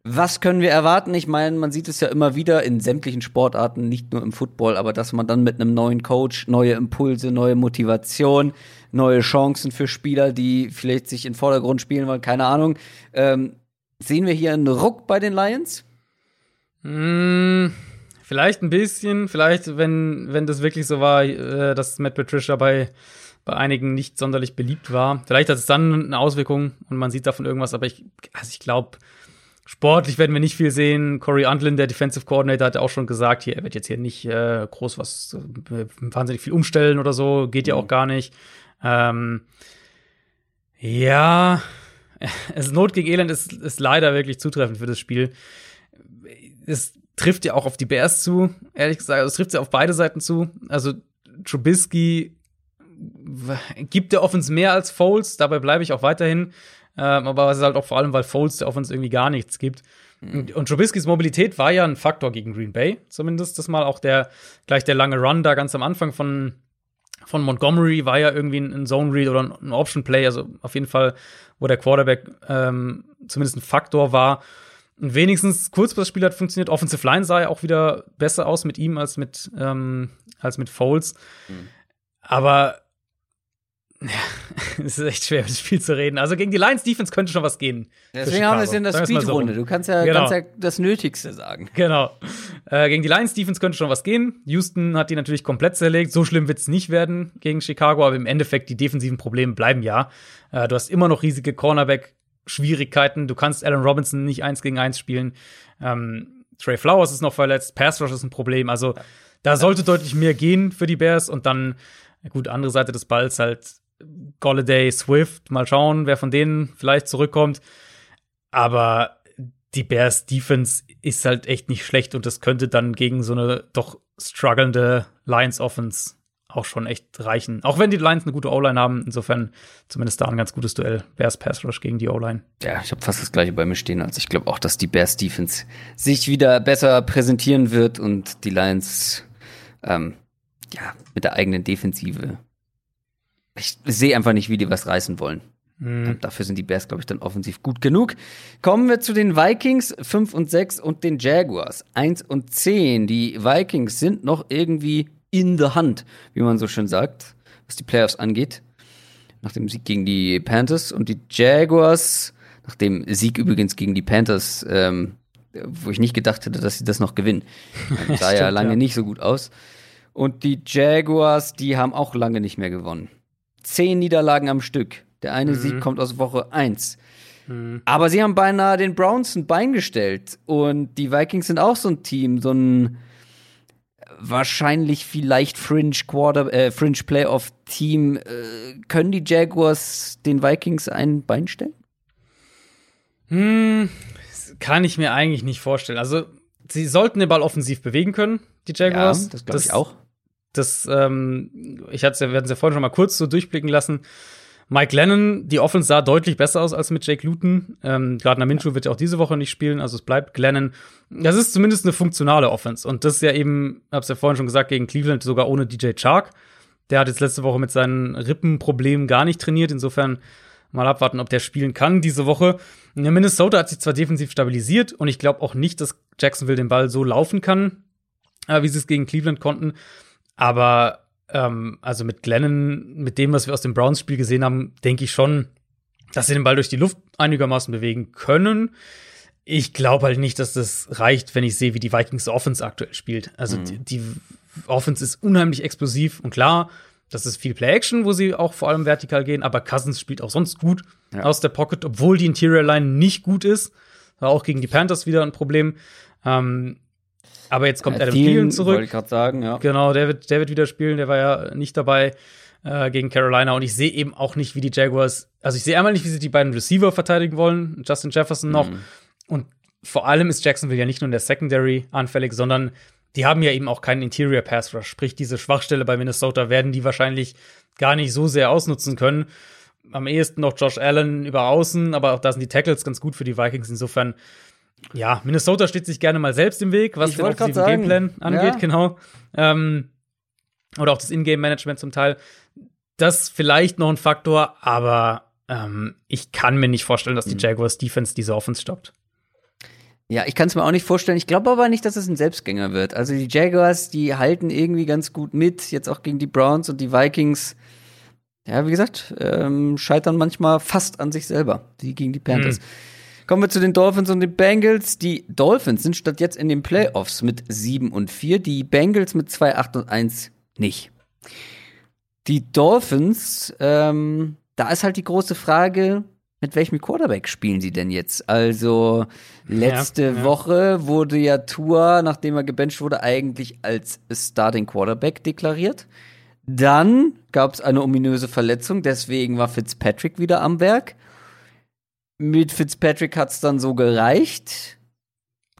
Was können wir erwarten? Ich meine, man sieht es ja immer wieder in sämtlichen Sportarten, nicht nur im Football, aber dass man dann mit einem neuen Coach neue Impulse, neue Motivation, neue Chancen für Spieler, die vielleicht sich in Vordergrund spielen wollen, keine Ahnung. Ähm, sehen wir hier einen Ruck bei den Lions? Hm, vielleicht ein bisschen, vielleicht, wenn, wenn das wirklich so war, äh, dass Matt Patricia bei, bei einigen nicht sonderlich beliebt war. Vielleicht hat es dann eine Auswirkung und man sieht davon irgendwas, aber ich, also ich glaube, Sportlich werden wir nicht viel sehen. Corey Undlin, der Defensive Coordinator, hat auch schon gesagt, hier, er wird jetzt hier nicht äh, groß was äh, wahnsinnig viel umstellen oder so. Geht ja auch mhm. gar nicht. Ähm, ja, es Not gegen Elend ist, ist leider wirklich zutreffend für das Spiel. Es trifft ja auch auf die Bears zu, ehrlich gesagt. Es trifft ja auf beide Seiten zu. Also Trubisky gibt der Offense mehr als Foles, dabei bleibe ich auch weiterhin. Ähm, aber es ist halt auch vor allem, weil Foles der Offense irgendwie gar nichts gibt. Mhm. Und Trubiskys Mobilität war ja ein Faktor gegen Green Bay, zumindest das mal. Auch der, gleich der lange Run da ganz am Anfang von, von Montgomery war ja irgendwie ein Zone Read oder ein Option Play, also auf jeden Fall, wo der Quarterback ähm, zumindest ein Faktor war. Wenigstens Kurzpassspiel hat funktioniert. Offensive Line sah ja auch wieder besser aus mit ihm als mit, ähm, als mit Foles. Mhm. Aber ja, es ist echt schwer, über das Spiel zu reden. Also gegen die Lions Defense könnte schon was gehen. Deswegen haben wir es in der Speedrunde. So du kannst ja, genau. kannst ja das Nötigste sagen. Genau. Äh, gegen die Lions Defense könnte schon was gehen. Houston hat die natürlich komplett zerlegt. So schlimm wird es nicht werden gegen Chicago, aber im Endeffekt die defensiven Probleme bleiben ja. Äh, du hast immer noch riesige Cornerback-Schwierigkeiten. Du kannst Allen Robinson nicht eins gegen eins spielen. Ähm, Trey Flowers ist noch verletzt. Pass Rush ist ein Problem. Also da sollte deutlich mehr gehen für die Bears und dann gut, andere Seite des Balls halt Golladay, Swift, mal schauen, wer von denen vielleicht zurückkommt. Aber die Bears Defense ist halt echt nicht schlecht und das könnte dann gegen so eine doch strugglende Lions Offense auch schon echt reichen. Auch wenn die Lions eine gute O-Line haben, insofern zumindest da ein ganz gutes Duell. Bears Pass Rush gegen die O-Line. Ja, ich habe fast das gleiche bei mir stehen. Also ich glaube auch, dass die Bears Defense sich wieder besser präsentieren wird und die Lions ähm, ja mit der eigenen Defensive ich sehe einfach nicht, wie die was reißen wollen. Mhm. Dafür sind die Bears, glaube ich, dann offensiv gut genug. Kommen wir zu den Vikings 5 und 6 und den Jaguars 1 und 10. Die Vikings sind noch irgendwie in the Hand, wie man so schön sagt, was die Playoffs angeht. Nach dem Sieg gegen die Panthers und die Jaguars, nach dem Sieg übrigens gegen die Panthers, ähm, wo ich nicht gedacht hätte, dass sie das noch gewinnen. sah ja lange ja. nicht so gut aus. Und die Jaguars, die haben auch lange nicht mehr gewonnen zehn Niederlagen am Stück. Der eine mhm. Sieg kommt aus Woche 1. Mhm. Aber sie haben beinahe den Browns ein Bein gestellt. Und die Vikings sind auch so ein Team, so ein wahrscheinlich vielleicht Fringe Quarter, äh, Fringe Playoff Team. Äh, können die Jaguars den Vikings ein Bein stellen? Hm, kann ich mir eigentlich nicht vorstellen. Also, sie sollten den Ball offensiv bewegen können, die Jaguars. Ja, das glaube ich auch das, ähm, ich hatte ja, wir hatten es ja vorhin schon mal kurz so durchblicken lassen. Mike Lennon, die Offense sah deutlich besser aus als mit Jake Luton. Ähm, Gardner Minshew wird ja auch diese Woche nicht spielen, also es bleibt Glennon. Das ist zumindest eine funktionale Offense. Und das ist ja eben, hab's ja vorhin schon gesagt, gegen Cleveland sogar ohne DJ Chark. Der hat jetzt letzte Woche mit seinen Rippenproblemen gar nicht trainiert. Insofern mal abwarten, ob der spielen kann diese Woche. Minnesota hat sich zwar defensiv stabilisiert und ich glaube auch nicht, dass Jacksonville den Ball so laufen kann, äh, wie sie es gegen Cleveland konnten. Aber ähm, also mit Glennon, mit dem, was wir aus dem Browns-Spiel gesehen haben, denke ich schon, dass sie den Ball durch die Luft einigermaßen bewegen können. Ich glaube halt nicht, dass das reicht, wenn ich sehe, wie die Vikings Offense aktuell spielt. Also mhm. die, die Offense ist unheimlich explosiv und klar, das ist viel Play-Action, wo sie auch vor allem vertikal gehen, aber Cousins spielt auch sonst gut ja. aus der Pocket, obwohl die Interior Line nicht gut ist. War auch gegen die Panthers wieder ein Problem. Ähm, aber jetzt kommt Adam Thielen zurück. Wollte ich gerade sagen, ja. Genau, der wird, der wird wieder spielen. Der war ja nicht dabei äh, gegen Carolina. Und ich sehe eben auch nicht, wie die Jaguars. Also ich sehe einmal nicht, wie sie die beiden Receiver verteidigen wollen. Justin Jefferson noch. Mhm. Und vor allem ist Jacksonville ja nicht nur in der Secondary anfällig, sondern die haben ja eben auch keinen Interior Pass Rush. Sprich, diese Schwachstelle bei Minnesota werden die wahrscheinlich gar nicht so sehr ausnutzen können. Am ehesten noch Josh Allen über außen, aber auch da sind die Tackles ganz gut für die Vikings. Insofern ja, Minnesota steht sich gerne mal selbst im Weg, was ich den offensiven Gameplan angeht, ja. genau. Ähm, oder auch das Ingame-Management zum Teil. Das vielleicht noch ein Faktor, aber ähm, ich kann mir nicht vorstellen, dass die mhm. Jaguars Defense diese Offense stoppt. Ja, ich kann es mir auch nicht vorstellen. Ich glaube aber nicht, dass es ein Selbstgänger wird. Also die Jaguars, die halten irgendwie ganz gut mit, jetzt auch gegen die Browns und die Vikings. Ja, wie gesagt, ähm, scheitern manchmal fast an sich selber, die gegen die Panthers. Mhm. Kommen wir zu den Dolphins und den Bengals. Die Dolphins sind statt jetzt in den Playoffs mit 7 und 4, die Bengals mit 2, 8 und 1 nicht. Die Dolphins, ähm, da ist halt die große Frage, mit welchem Quarterback spielen sie denn jetzt? Also letzte ja, ja. Woche wurde ja Tua, nachdem er gebencht wurde, eigentlich als Starting Quarterback deklariert. Dann gab es eine ominöse Verletzung, deswegen war Fitzpatrick wieder am Werk. Mit Fitzpatrick hat es dann so gereicht.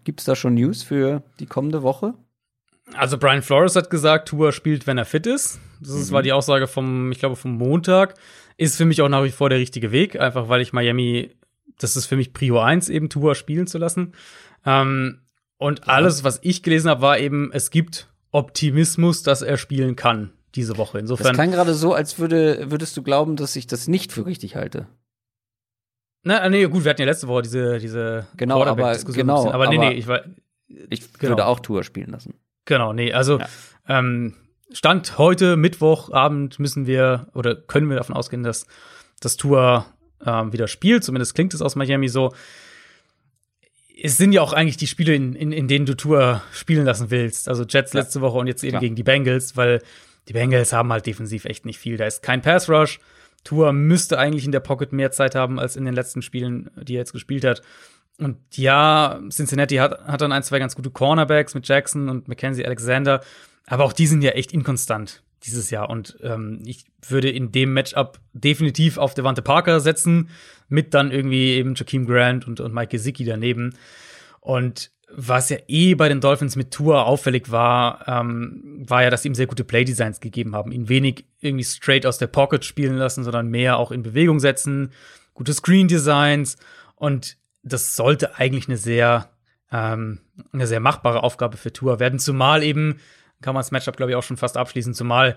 Gibt es da schon News für die kommende Woche? Also Brian Flores hat gesagt, Tua spielt, wenn er fit ist. Das mhm. war die Aussage vom, ich glaube, vom Montag. Ist für mich auch nach wie vor der richtige Weg, einfach weil ich Miami, das ist für mich Prio 1, eben Tua spielen zu lassen. Ähm, und alles, was ich gelesen habe, war eben, es gibt Optimismus, dass er spielen kann diese Woche. Insofern. Das klang gerade so, als würde, würdest du glauben, dass ich das nicht für richtig halte. Na, nee, gut, wir hatten ja letzte Woche diese, diese genau, aber, genau, aber nee, nee, ich war. Ich genau. würde auch Tour spielen lassen. Genau, nee, also ja. ähm, Stand heute, Mittwochabend, müssen wir oder können wir davon ausgehen, dass das Tour ähm, wieder spielt. Zumindest klingt es aus Miami so. Es sind ja auch eigentlich die Spiele, in, in, in denen du Tour spielen lassen willst. Also Jets ja. letzte Woche und jetzt eben Klar. gegen die Bengals, weil die Bengals haben halt defensiv echt nicht viel. Da ist kein Pass Rush. Tour müsste eigentlich in der Pocket mehr Zeit haben als in den letzten Spielen, die er jetzt gespielt hat. Und ja, Cincinnati hat, hat dann ein, zwei ganz gute Cornerbacks mit Jackson und Mackenzie Alexander. Aber auch die sind ja echt inkonstant dieses Jahr. Und ähm, ich würde in dem Matchup definitiv auf Devante Parker setzen, mit dann irgendwie eben Jakeem Grant und, und Mike Gesicki daneben. Und was ja eh bei den Dolphins mit Tour auffällig war, ähm, war ja, dass sie ihm sehr gute Playdesigns gegeben haben. Ihn wenig irgendwie straight aus der Pocket spielen lassen, sondern mehr auch in Bewegung setzen, gute Screen Designs und das sollte eigentlich eine sehr ähm, eine sehr machbare Aufgabe für Tour werden, zumal eben kann man das Matchup glaube ich auch schon fast abschließen, zumal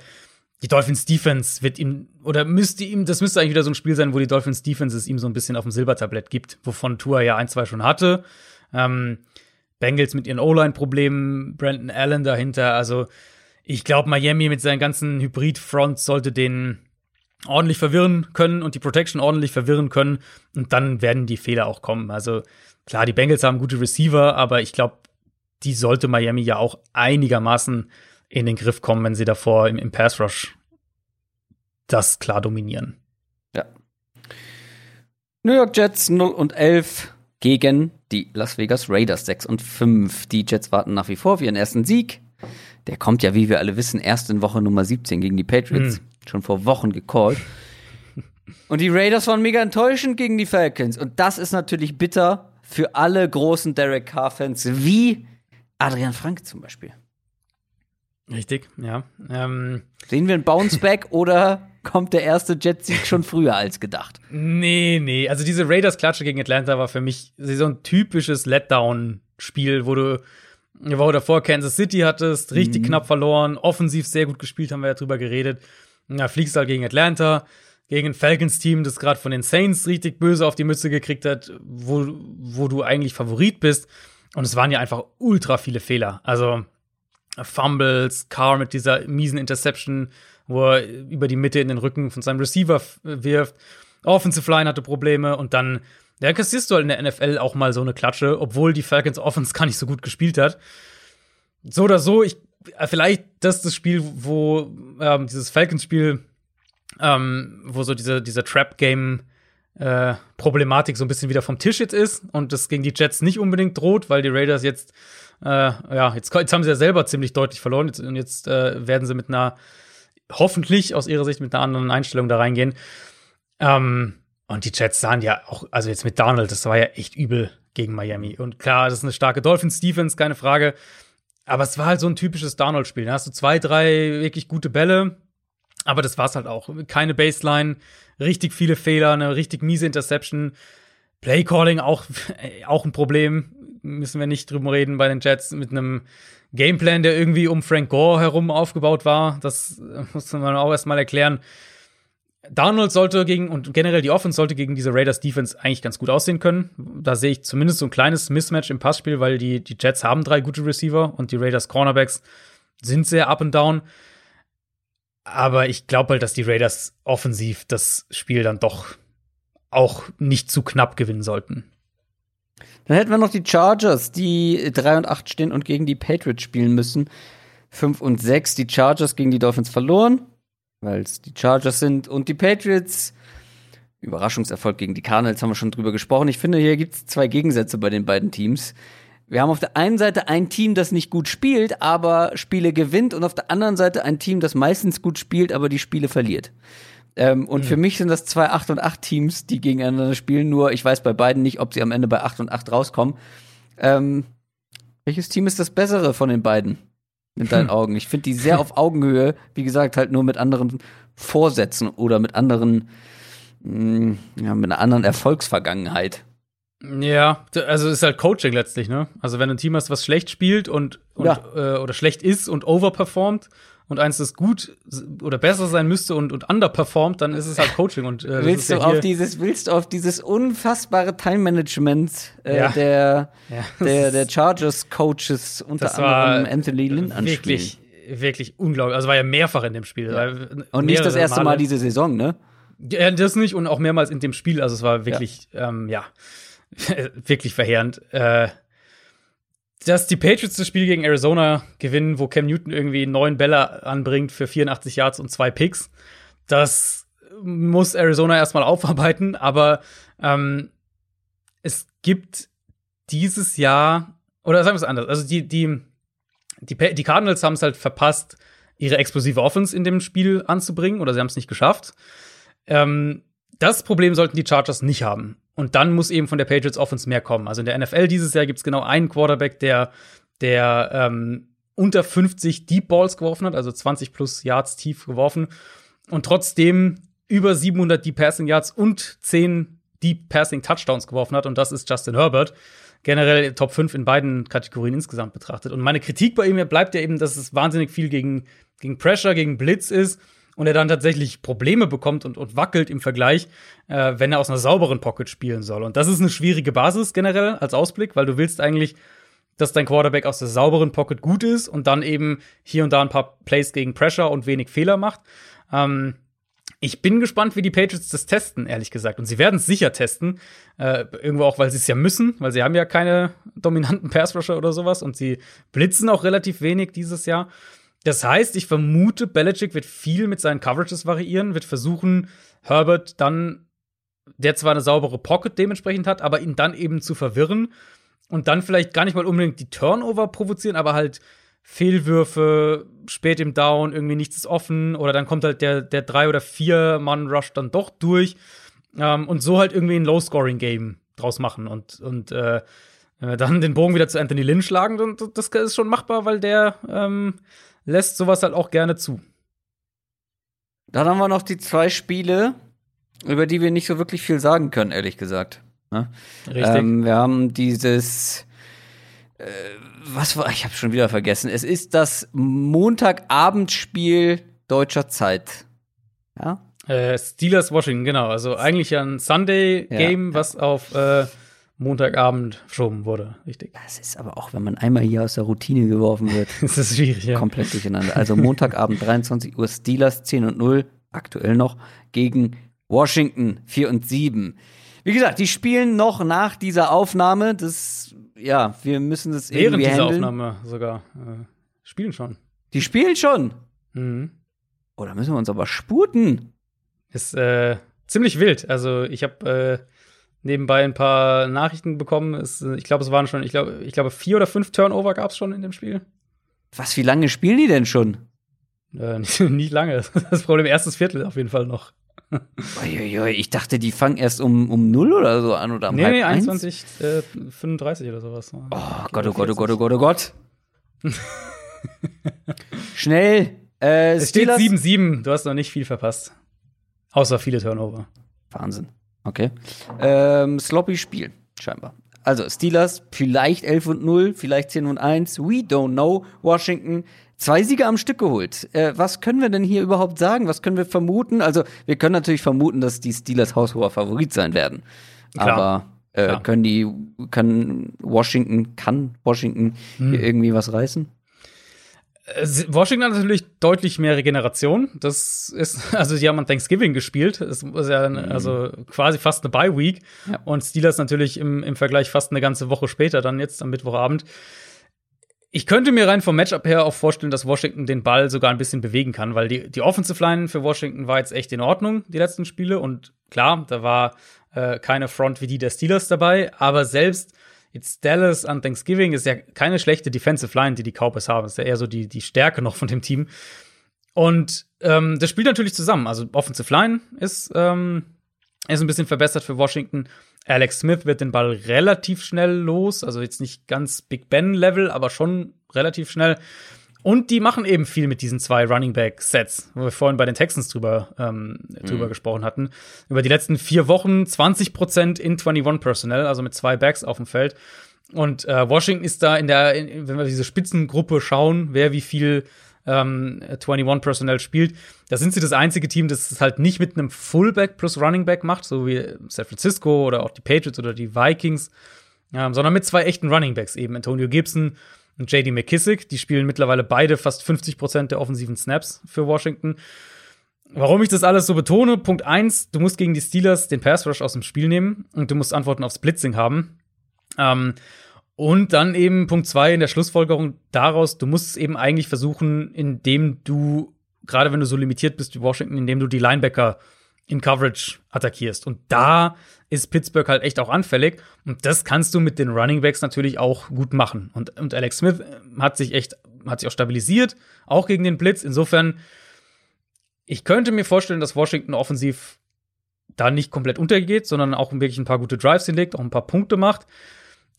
die Dolphins Defense wird ihm oder müsste ihm das müsste eigentlich wieder so ein Spiel sein, wo die Dolphins Defense es ihm so ein bisschen auf dem Silbertablett gibt, wovon Tour ja ein zwei schon hatte. Ähm, Bengals mit ihren O-Line-Problemen, Brandon Allen dahinter. Also ich glaube, Miami mit seinen ganzen Hybrid-Fronts sollte den ordentlich verwirren können und die Protection ordentlich verwirren können. Und dann werden die Fehler auch kommen. Also klar, die Bengals haben gute Receiver, aber ich glaube, die sollte Miami ja auch einigermaßen in den Griff kommen, wenn sie davor im, im Pass Rush das klar dominieren. Ja. New York Jets 0 und 11 gegen die Las Vegas Raiders 6 und 5. Die Jets warten nach wie vor auf ihren ersten Sieg. Der kommt ja, wie wir alle wissen, erst in Woche Nummer 17 gegen die Patriots. Mhm. Schon vor Wochen gecallt. Und die Raiders waren mega enttäuschend gegen die Falcons. Und das ist natürlich bitter für alle großen Derek Carr-Fans, wie Adrian Frank zum Beispiel. Richtig, ja. Ähm, Sehen wir ein Bounceback oder kommt der erste Jet-Sieg schon früher als gedacht? Nee, nee. Also diese Raiders-Klatsche gegen Atlanta war für mich so ein typisches Letdown-Spiel, wo du eine Woche davor Kansas City hattest, richtig mhm. knapp verloren, offensiv sehr gut gespielt, haben wir ja drüber geredet. Na, fliegst halt gegen Atlanta, gegen ein Falcons-Team, das gerade von den Saints richtig böse auf die Mütze gekriegt hat, wo, wo du eigentlich Favorit bist. Und es waren ja einfach ultra viele Fehler. Also Fumbles, Carr mit dieser miesen Interception, wo er über die Mitte in den Rücken von seinem Receiver wirft. Offensive Line hatte Probleme und dann, ja, kassierst du halt in der NFL auch mal so eine Klatsche, obwohl die Falcons Offense gar nicht so gut gespielt hat. So oder so, ich, äh, vielleicht das ist das Spiel, wo ähm, dieses Falcons-Spiel, ähm, wo so diese, diese Trap-Game äh, Problematik so ein bisschen wieder vom Tisch jetzt ist und das gegen die Jets nicht unbedingt droht, weil die Raiders jetzt äh, ja, jetzt, jetzt, haben sie ja selber ziemlich deutlich verloren jetzt, und jetzt äh, werden sie mit einer, hoffentlich aus ihrer Sicht mit einer anderen Einstellung da reingehen. Ähm, und die Jets sahen ja auch, also jetzt mit Donald, das war ja echt übel gegen Miami. Und klar, das ist eine starke Dolphins-Defense, keine Frage. Aber es war halt so ein typisches Donald-Spiel. Da hast du zwei, drei wirklich gute Bälle. Aber das war's halt auch. Keine Baseline, richtig viele Fehler, eine richtig miese Interception. Playcalling auch, auch ein Problem müssen wir nicht drüber reden bei den Jets mit einem Gameplan, der irgendwie um Frank Gore herum aufgebaut war. Das äh, muss man auch erstmal erklären. Darnold sollte gegen und generell die Offense sollte gegen diese Raiders Defense eigentlich ganz gut aussehen können. Da sehe ich zumindest so ein kleines Mismatch im Passspiel, weil die, die Jets haben drei gute Receiver und die Raiders Cornerbacks sind sehr up and down. Aber ich glaube halt, dass die Raiders offensiv das Spiel dann doch auch nicht zu knapp gewinnen sollten. Dann hätten wir noch die Chargers, die 3 und 8 stehen und gegen die Patriots spielen müssen. 5 und 6. Die Chargers gegen die Dolphins verloren, weil es die Chargers sind. Und die Patriots Überraschungserfolg gegen die Cardinals haben wir schon drüber gesprochen. Ich finde, hier gibt es zwei Gegensätze bei den beiden Teams. Wir haben auf der einen Seite ein Team, das nicht gut spielt, aber Spiele gewinnt, und auf der anderen Seite ein Team, das meistens gut spielt, aber die Spiele verliert. Ähm, und mhm. für mich sind das zwei 8 und 8 Teams, die gegeneinander spielen. Nur ich weiß bei beiden nicht, ob sie am Ende bei 8 und 8 rauskommen. Ähm, welches Team ist das bessere von den beiden? In deinen hm. Augen. Ich finde die sehr auf Augenhöhe. Wie gesagt, halt nur mit anderen Vorsätzen oder mit anderen, mh, mm, ja, mit einer anderen Erfolgsvergangenheit. Ja, also es ist halt Coaching letztlich, ne? Also wenn du ein Team hast, was schlecht spielt und, und ja. äh, oder schlecht ist und overperformt und eins, das gut oder besser sein müsste und, und underperformt, dann ist es halt Coaching. Und, äh, willst, du ja auf dieses, willst du auf dieses unfassbare Time-Management äh, ja. der, ja. der, der Chargers-Coaches unter anderem Anthony Lynn anspielen? Wirklich, wirklich unglaublich. Also war ja mehrfach in dem Spiel. Und nicht das erste Male. Mal diese Saison, ne? Ja, das nicht und auch mehrmals in dem Spiel. Also es war wirklich, ja, ähm, ja wirklich verheerend. Äh, dass die Patriots das Spiel gegen Arizona gewinnen, wo Cam Newton irgendwie neun Bälle anbringt für 84 Yards und zwei Picks, das muss Arizona erstmal aufarbeiten, aber ähm, es gibt dieses Jahr, oder sagen wir es anders, also die, die, die, die Cardinals haben es halt verpasst, ihre explosive Offense in dem Spiel anzubringen, oder sie haben es nicht geschafft. Ähm, das Problem sollten die Chargers nicht haben. Und dann muss eben von der Patriots Offense mehr kommen. Also in der NFL dieses Jahr gibt es genau einen Quarterback, der, der ähm, unter 50 Deep Balls geworfen hat, also 20 plus Yards tief geworfen. Und trotzdem über 700 Deep Passing Yards und 10 Deep Passing Touchdowns geworfen hat. Und das ist Justin Herbert. Generell Top 5 in beiden Kategorien insgesamt betrachtet. Und meine Kritik bei ihm bleibt ja eben, dass es wahnsinnig viel gegen, gegen Pressure, gegen Blitz ist und er dann tatsächlich Probleme bekommt und, und wackelt im Vergleich, äh, wenn er aus einer sauberen Pocket spielen soll. Und das ist eine schwierige Basis generell als Ausblick, weil du willst eigentlich, dass dein Quarterback aus der sauberen Pocket gut ist und dann eben hier und da ein paar Plays gegen Pressure und wenig Fehler macht. Ähm, ich bin gespannt, wie die Patriots das testen, ehrlich gesagt. Und sie werden es sicher testen. Äh, irgendwo auch, weil sie es ja müssen, weil sie haben ja keine dominanten Pass-Rusher oder sowas und sie blitzen auch relativ wenig dieses Jahr. Das heißt, ich vermute, Belichick wird viel mit seinen Coverages variieren, wird versuchen, Herbert dann, der zwar eine saubere Pocket dementsprechend hat, aber ihn dann eben zu verwirren und dann vielleicht gar nicht mal unbedingt die Turnover provozieren, aber halt Fehlwürfe, spät im Down, irgendwie nichts ist offen oder dann kommt halt der, der drei- oder vier-Mann-Rush dann doch durch ähm, und so halt irgendwie ein Low-Scoring-Game draus machen und, und äh, dann den Bogen wieder zu Anthony Lynn schlagen, und das ist schon machbar, weil der ähm, lässt sowas halt auch gerne zu. Dann haben wir noch die zwei Spiele, über die wir nicht so wirklich viel sagen können, ehrlich gesagt. Ne? Richtig. Ähm, wir haben dieses äh, was war, ich habe schon wieder vergessen. Es ist das Montagabendspiel deutscher Zeit. Ja? Äh, Steelers Washington, genau. Also eigentlich ein Sunday-Game, ja, was auf äh, Montagabend verschoben wurde, richtig. Das ist aber auch, wenn man einmal hier aus der Routine geworfen wird. das ist schwierig, ja. Komplett durcheinander. Also Montagabend 23 Uhr Steelers 10 und 0, aktuell noch, gegen Washington 4 und 7. Wie gesagt, die spielen noch nach dieser Aufnahme. Das, ja, wir müssen das Während irgendwie dieser handeln. Aufnahme sogar. Äh, spielen schon. Die spielen schon? Mhm. Oh, da müssen wir uns aber sputen. Ist äh, ziemlich wild. Also ich habe äh, nebenbei ein paar Nachrichten bekommen. Es, ich glaube, es waren schon, ich glaube, ich glaube, vier oder fünf Turnover gab es schon in dem Spiel. Was, wie lange spielen die denn schon? Äh, nicht, nicht, lange. Das Problem, erstes Viertel auf jeden Fall noch. Uiuiui, ich dachte, die fangen erst um, um 0 oder so an oder um nee, halb nee, 21, äh, 35 oder sowas. Oh Gott, oh Gott, oh Gott, oh Gott, oh Gott. Schnell. Äh, es steht 7-7, du hast noch nicht viel verpasst. Außer viele Turnover. Wahnsinn. Okay. Ähm, sloppy Spiel, scheinbar. Also Steelers vielleicht 11 und 0, vielleicht 10 und 1. We don't know. Washington zwei Siege am Stück geholt. Äh, was können wir denn hier überhaupt sagen? Was können wir vermuten? Also wir können natürlich vermuten, dass die Steelers haushoher Favorit sein werden. Klar. Aber äh, können die, kann Washington, kann Washington hm. hier irgendwie was reißen? Äh, Washington hat natürlich deutlich mehr Regeneration. Das ist, also die haben an Thanksgiving gespielt. Das ist ja mhm. also quasi fast eine Bye Week. Ja. Und Steelers natürlich im, im Vergleich fast eine ganze Woche später, dann jetzt am Mittwochabend. Ich könnte mir rein vom Matchup her auch vorstellen, dass Washington den Ball sogar ein bisschen bewegen kann, weil die, die Offensive Line für Washington war jetzt echt in Ordnung, die letzten Spiele. Und klar, da war äh, keine Front wie die der Steelers dabei, aber selbst jetzt Dallas an Thanksgiving ist ja keine schlechte Defensive Line, die die Cowboys haben. Ist ja eher so die, die Stärke noch von dem Team. Und ähm, das spielt natürlich zusammen. Also Offensive Line ist, ähm, ist ein bisschen verbessert für Washington. Alex Smith wird den Ball relativ schnell los, also jetzt nicht ganz Big Ben-Level, aber schon relativ schnell. Und die machen eben viel mit diesen zwei Running Back Sets, wo wir vorhin bei den Texans drüber, ähm, drüber mhm. gesprochen hatten. Über die letzten vier Wochen 20 Prozent in 21 Personnel, also mit zwei Backs auf dem Feld. Und äh, Washington ist da in der, in, wenn wir diese Spitzengruppe schauen, wer wie viel ähm, 21 Personnel spielt, da sind sie das einzige Team, das es halt nicht mit einem Fullback plus Running Back macht, so wie San Francisco oder auch die Patriots oder die Vikings, ähm, sondern mit zwei echten Running Backs eben Antonio Gibson und JD McKissick. Die spielen mittlerweile beide fast 50 Prozent der offensiven Snaps für Washington. Warum ich das alles so betone? Punkt eins: Du musst gegen die Steelers den Pass Rush aus dem Spiel nehmen und du musst Antworten aufs Blitzing haben. Ähm, und dann eben Punkt zwei in der Schlussfolgerung daraus, du musst es eben eigentlich versuchen, indem du, gerade wenn du so limitiert bist wie Washington, indem du die Linebacker in Coverage attackierst. Und da ist Pittsburgh halt echt auch anfällig. Und das kannst du mit den Running Backs natürlich auch gut machen. Und, und Alex Smith hat sich echt, hat sich auch stabilisiert, auch gegen den Blitz. Insofern, ich könnte mir vorstellen, dass Washington offensiv da nicht komplett untergeht, sondern auch wirklich ein paar gute Drives hinlegt, auch ein paar Punkte macht.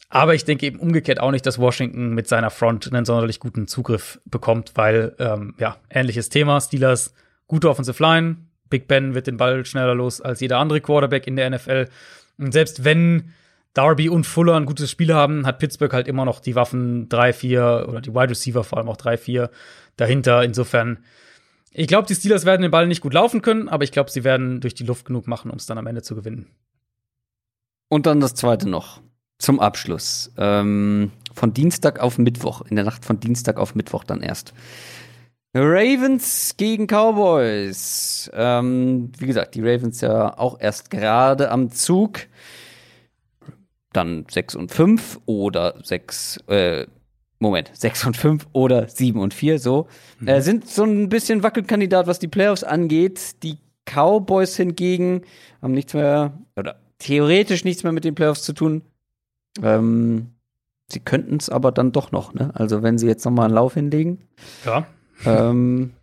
Aber ich denke eben umgekehrt auch nicht, dass Washington mit seiner Front einen sonderlich guten Zugriff bekommt, weil, ähm, ja, ähnliches Thema. Steelers, gute Offensive Line. Big Ben wird den Ball schneller los als jeder andere Quarterback in der NFL. Und selbst wenn Darby und Fuller ein gutes Spiel haben, hat Pittsburgh halt immer noch die Waffen 3, 4 oder die Wide Receiver vor allem auch 3, 4 dahinter. Insofern, ich glaube, die Steelers werden den Ball nicht gut laufen können, aber ich glaube, sie werden durch die Luft genug machen, um es dann am Ende zu gewinnen. Und dann das zweite noch zum Abschluss. Ähm, von Dienstag auf Mittwoch, in der Nacht von Dienstag auf Mittwoch dann erst. Ravens gegen Cowboys. Ähm, wie gesagt, die Ravens ja auch erst gerade am Zug. Dann 6 und 5 oder 6, äh, Moment, 6 und 5 oder 7 und 4, so. Mhm. Äh, sind so ein bisschen Wackelkandidat, was die Playoffs angeht. Die Cowboys hingegen haben nichts mehr, oder theoretisch nichts mehr mit den Playoffs zu tun. Ähm, sie könnten es aber dann doch noch, ne? Also wenn sie jetzt noch mal einen Lauf hinlegen. Ja. Ähm,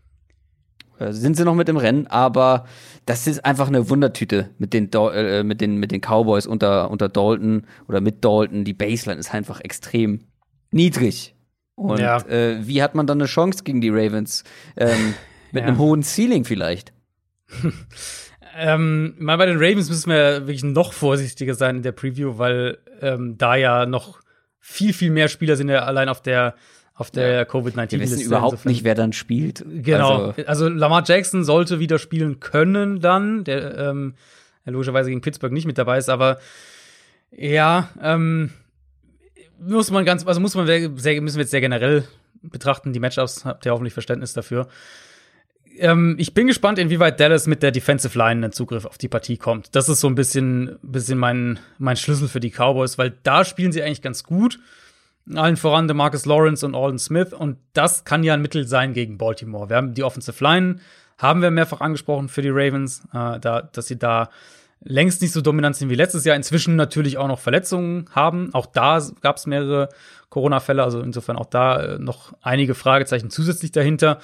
äh, sind sie noch mit im Rennen, aber das ist einfach eine Wundertüte mit den, äh, mit den, mit den Cowboys unter, unter Dalton oder mit Dalton. Die Baseline ist einfach extrem niedrig. Und ja. äh, wie hat man dann eine Chance gegen die Ravens? Ähm, mit ja. einem hohen Ceiling vielleicht. Ähm, mal bei den Ravens müssen wir wirklich noch vorsichtiger sein in der Preview, weil ähm, da ja noch viel, viel mehr Spieler sind ja allein auf der auf der ja. Covid-19. Wir wissen überhaupt insofern. nicht, wer dann spielt. Genau. Also, also, Lamar Jackson sollte wieder spielen können dann, der ähm, logischerweise gegen Pittsburgh nicht mit dabei ist, aber ja, ähm, muss man ganz, also muss man sehr, müssen wir jetzt sehr generell betrachten. Die Matchups habt ihr hoffentlich Verständnis dafür ähm, ich bin gespannt, inwieweit Dallas mit der Defensive Line einen Zugriff auf die Partie kommt. Das ist so ein bisschen, bisschen mein, mein Schlüssel für die Cowboys, weil da spielen sie eigentlich ganz gut. Allen voran der Marcus Lawrence und Alden Smith. Und das kann ja ein Mittel sein gegen Baltimore. Wir haben die Offensive Line, haben wir mehrfach angesprochen für die Ravens, äh, da, dass sie da längst nicht so dominant sind wie letztes Jahr. Inzwischen natürlich auch noch Verletzungen haben. Auch da gab es mehrere Corona-Fälle, also insofern auch da äh, noch einige Fragezeichen zusätzlich dahinter.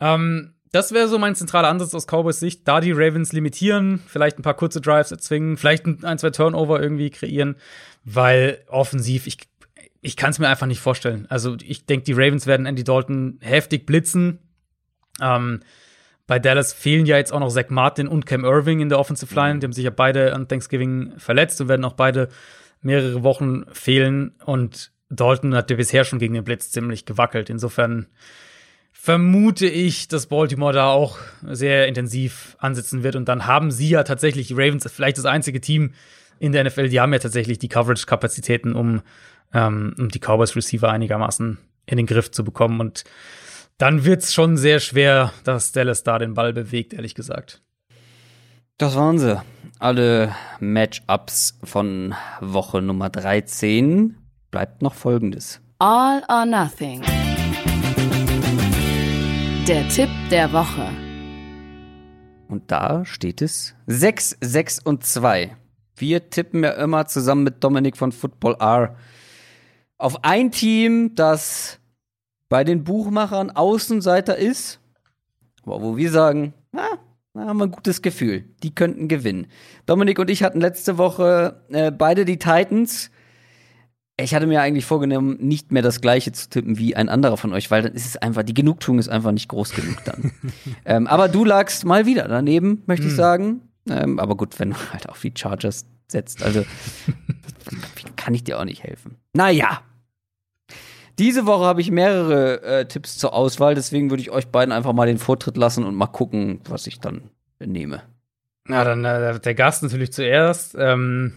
Ähm, das wäre so mein zentraler Ansatz aus Cowboys Sicht, da die Ravens limitieren, vielleicht ein paar kurze Drives erzwingen, vielleicht ein, zwei Turnover irgendwie kreieren, weil offensiv, ich, ich kann es mir einfach nicht vorstellen. Also ich denke, die Ravens werden Andy Dalton heftig blitzen. Ähm, bei Dallas fehlen ja jetzt auch noch Zach Martin und Cam Irving in der Offensive Line. Mhm. Die haben sich ja beide an Thanksgiving verletzt und werden auch beide mehrere Wochen fehlen. Und Dalton hat ja bisher schon gegen den Blitz ziemlich gewackelt. Insofern vermute ich, dass Baltimore da auch sehr intensiv ansitzen wird. Und dann haben sie ja tatsächlich, die Ravens, vielleicht das einzige Team in der NFL, die haben ja tatsächlich die Coverage-Kapazitäten, um, ähm, um die Cowboys-Receiver einigermaßen in den Griff zu bekommen. Und dann wird es schon sehr schwer, dass Dallas da den Ball bewegt, ehrlich gesagt. Das waren sie. Alle Matchups von Woche Nummer 13. Bleibt noch folgendes. All or Nothing. Der Tipp der Woche. Und da steht es 6, 6 und 2. Wir tippen ja immer zusammen mit Dominik von Football R auf ein Team, das bei den Buchmachern Außenseiter ist, aber wo wir sagen, na, da haben wir ein gutes Gefühl. Die könnten gewinnen. Dominik und ich hatten letzte Woche äh, beide die Titans. Ich hatte mir eigentlich vorgenommen, nicht mehr das gleiche zu tippen wie ein anderer von euch, weil dann ist es einfach, die Genugtuung ist einfach nicht groß genug dann. ähm, aber du lagst mal wieder daneben, möchte ich hm. sagen. Ähm, aber gut, wenn du halt auf die Chargers setzt, also kann ich dir auch nicht helfen. Naja. Diese Woche habe ich mehrere äh, Tipps zur Auswahl, deswegen würde ich euch beiden einfach mal den Vortritt lassen und mal gucken, was ich dann nehme. Na, dann äh, der Gast natürlich zuerst. Ähm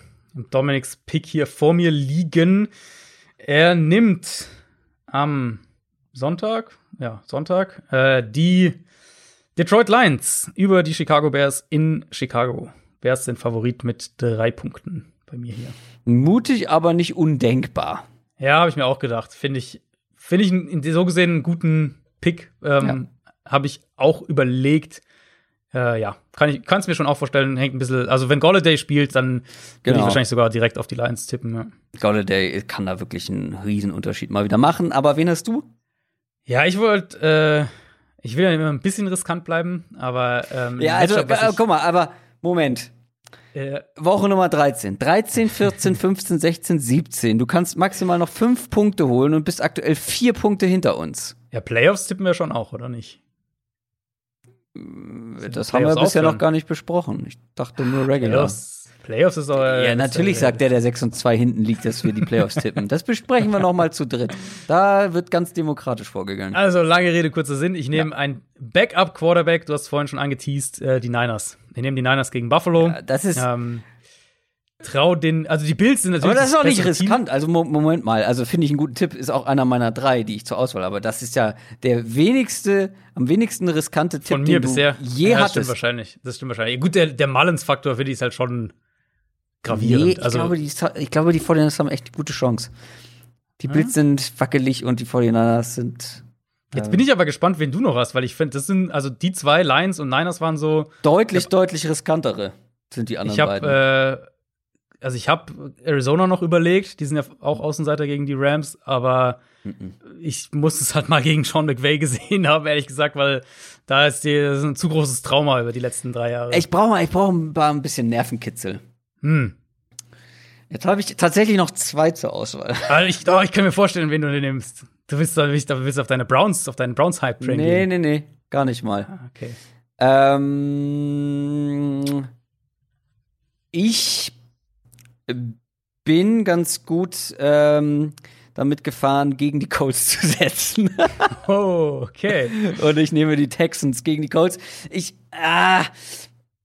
Dominiks Pick hier vor mir liegen. Er nimmt am Sonntag, ja, Sonntag, äh, die Detroit Lions über die Chicago Bears in Chicago. Bears sind Favorit mit drei Punkten bei mir hier. Mutig, aber nicht undenkbar. Ja, habe ich mir auch gedacht. Finde ich, finde ich so gesehen einen guten Pick. Ähm, ja. Habe ich auch überlegt, äh, ja, kann ich es mir schon auch vorstellen, hängt ein bisschen, also wenn Golladay spielt, dann genau. würde ich wahrscheinlich sogar direkt auf die Lions tippen. Ja. Golladay kann da wirklich einen Riesenunterschied mal wieder machen, aber wen hast du? Ja, ich wollte, äh, ich will ja immer ein bisschen riskant bleiben, aber ähm, Ja, also äh, guck mal, aber Moment. Äh, Woche Nummer 13. 13, 14, 15, 16, 17. Du kannst maximal noch fünf Punkte holen und bist aktuell vier Punkte hinter uns. Ja, Playoffs tippen wir schon auch, oder nicht? Das haben wir bisher noch gar nicht besprochen. Ich dachte nur Regular. Playoffs, Playoffs ist auch. Ja, natürlich ist, sagt der, der 6 und 2 hinten liegt, dass wir die Playoffs tippen. Das besprechen wir noch mal zu dritt. Da wird ganz demokratisch vorgegangen. Also, lange Rede, kurzer Sinn. Ich nehme ja. ein Backup-Quarterback. Du hast vorhin schon angeteased, äh, die Niners. Ich nehme die Niners gegen Buffalo. Ja, das ist. Ähm, trau den, also die Bills sind natürlich. Aber das ist auch nicht riskant. Team. Also Moment mal, also finde ich einen guten Tipp, ist auch einer meiner drei, die ich zur Auswahl habe. Das ist ja der wenigste, am wenigsten riskante Tipp, Von mir den bisher. du je ja, hattest. Das stimmt wahrscheinlich. Das stimmt wahrscheinlich. Gut, der, der Mullins-Faktor finde ich ist halt schon gravierend. Nee, ich, also, glaube, die, ich glaube, die 49ers haben echt gute Chance. Die? Bills sind wackelig und die 49ers sind Jetzt bin ich aber gespannt, wen du noch hast, weil ich finde, das sind, also die zwei Lions und Niners waren so. Deutlich, hab, deutlich riskantere sind die anderen ich hab, beiden. Äh, also ich habe Arizona noch überlegt, die sind ja auch Außenseiter gegen die Rams, aber mhm. ich muss es halt mal gegen Sean McVay gesehen haben, ehrlich gesagt, weil da ist, die, ist ein zu großes Trauma über die letzten drei Jahre. Ich brauche ich brauch ein bisschen Nervenkitzel. Hm. Jetzt habe ich tatsächlich noch zwei zur Auswahl. Also ich, oh, ich kann mir vorstellen, wen du nimmst. Du willst, du willst, du willst auf deine Browns, auf deinen Browns-Hype-Train Nee, nee, nee, gar nicht mal. Ah, okay. Ähm, ich bin ganz gut ähm, damit gefahren, gegen die Colts zu setzen. oh, okay. Und ich nehme die Texans gegen die Colts. Ich, ah,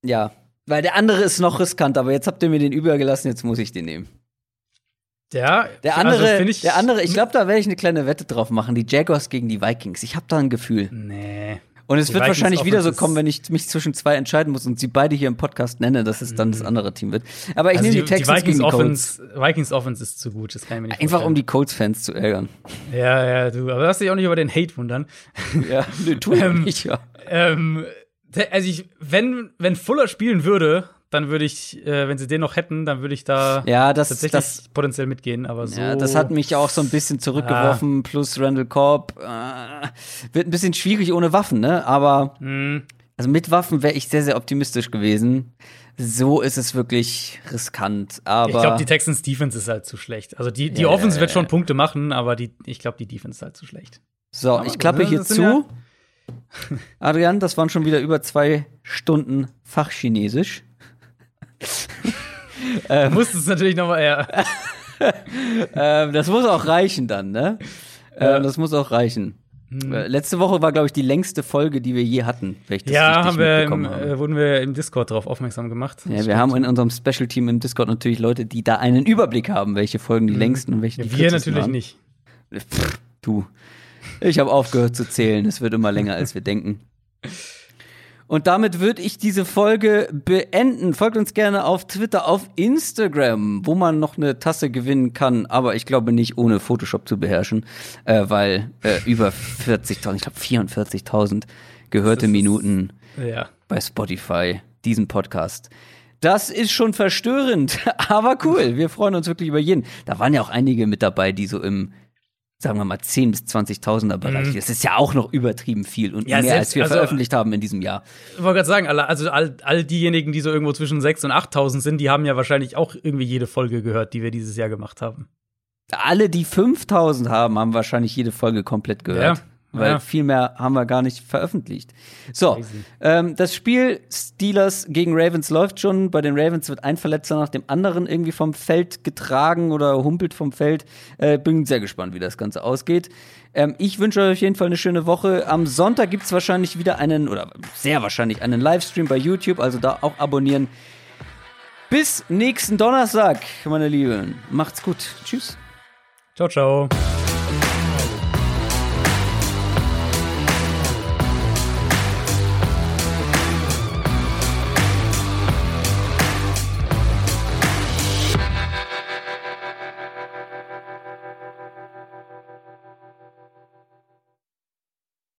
ja, weil der andere ist noch riskant, aber jetzt habt ihr mir den übergelassen, jetzt muss ich den nehmen. Ja, der also andere, also ich, der andere, ich glaube, da werde ich eine kleine Wette drauf machen. Die Jaguars gegen die Vikings. Ich habe da ein Gefühl. Nee. Und es wird Vikings wahrscheinlich wieder so kommen, wenn ich mich zwischen zwei entscheiden muss und sie beide hier im Podcast nenne, dass es dann das mhm. andere Team wird. Aber ich also nehme die, die Texans die Vikings gegen die Colts. Offense, Vikings Offense ist zu gut, das kann ich mir nicht Einfach vorstellen. um die Colts-Fans zu ärgern. Ja, ja, du, aber lass dich auch nicht über den Hate wundern. Ja, nee, tu ähm, nicht, ja. Ähm, also ich, wenn, wenn Fuller spielen würde, dann würde ich, äh, wenn sie den noch hätten, dann würde ich da ja, das, tatsächlich das, potenziell mitgehen. Aber so. Ja, das hat mich auch so ein bisschen zurückgeworfen. Ah. Plus Randall Korb äh, wird ein bisschen schwierig ohne Waffen, ne? Aber mhm. also mit Waffen wäre ich sehr, sehr optimistisch gewesen. So ist es wirklich riskant. Aber ich glaube, die Texans Defense ist halt zu schlecht. Also die, die yeah. Offense wird schon Punkte machen, aber die, ich glaube, die Defense ist halt zu schlecht. So, aber ich klappe hier zu. Adrian, das waren schon wieder über zwei Stunden Fachchinesisch ähm, Muss es natürlich nochmal, ja. ähm, das muss auch reichen dann, ne? Ähm, das muss auch reichen. Hm. Äh, letzte Woche war, glaube ich, die längste Folge, die wir je hatten. ja, haben wir im, äh, wurden wir im Discord darauf aufmerksam gemacht. Ja, wir haben in unserem Special-Team im Discord natürlich Leute, die da einen Überblick haben, welche Folgen die hm. längsten und welche die ja, Wir natürlich waren. nicht. Pff, du. Ich habe aufgehört zu zählen. Es wird immer länger, als wir denken. Und damit würde ich diese Folge beenden. Folgt uns gerne auf Twitter, auf Instagram, wo man noch eine Tasse gewinnen kann. Aber ich glaube nicht ohne Photoshop zu beherrschen, äh, weil äh, über 40.000, ich glaube 44.000 gehörte Minuten ja. bei Spotify diesen Podcast. Das ist schon verstörend, aber cool. Wir freuen uns wirklich über jeden. Da waren ja auch einige mit dabei, die so im sagen wir mal 10 bis 20.000er Bereich. Mhm. Das ist ja auch noch übertrieben viel und ja, mehr selbst, als wir also, veröffentlicht haben in diesem Jahr. Ich wollte gerade sagen, also all, all diejenigen, die so irgendwo zwischen 6 und 8.000 sind, die haben ja wahrscheinlich auch irgendwie jede Folge gehört, die wir dieses Jahr gemacht haben. Alle, die 5000 haben, haben wahrscheinlich jede Folge komplett gehört. Ja weil ja. viel mehr haben wir gar nicht veröffentlicht. So, ähm, das Spiel Steelers gegen Ravens läuft schon. Bei den Ravens wird ein Verletzter nach dem anderen irgendwie vom Feld getragen oder humpelt vom Feld. Äh, bin sehr gespannt, wie das Ganze ausgeht. Ähm, ich wünsche euch auf jeden Fall eine schöne Woche. Am Sonntag gibt's wahrscheinlich wieder einen, oder sehr wahrscheinlich einen Livestream bei YouTube, also da auch abonnieren. Bis nächsten Donnerstag, meine Lieben. Macht's gut. Tschüss. Ciao, ciao.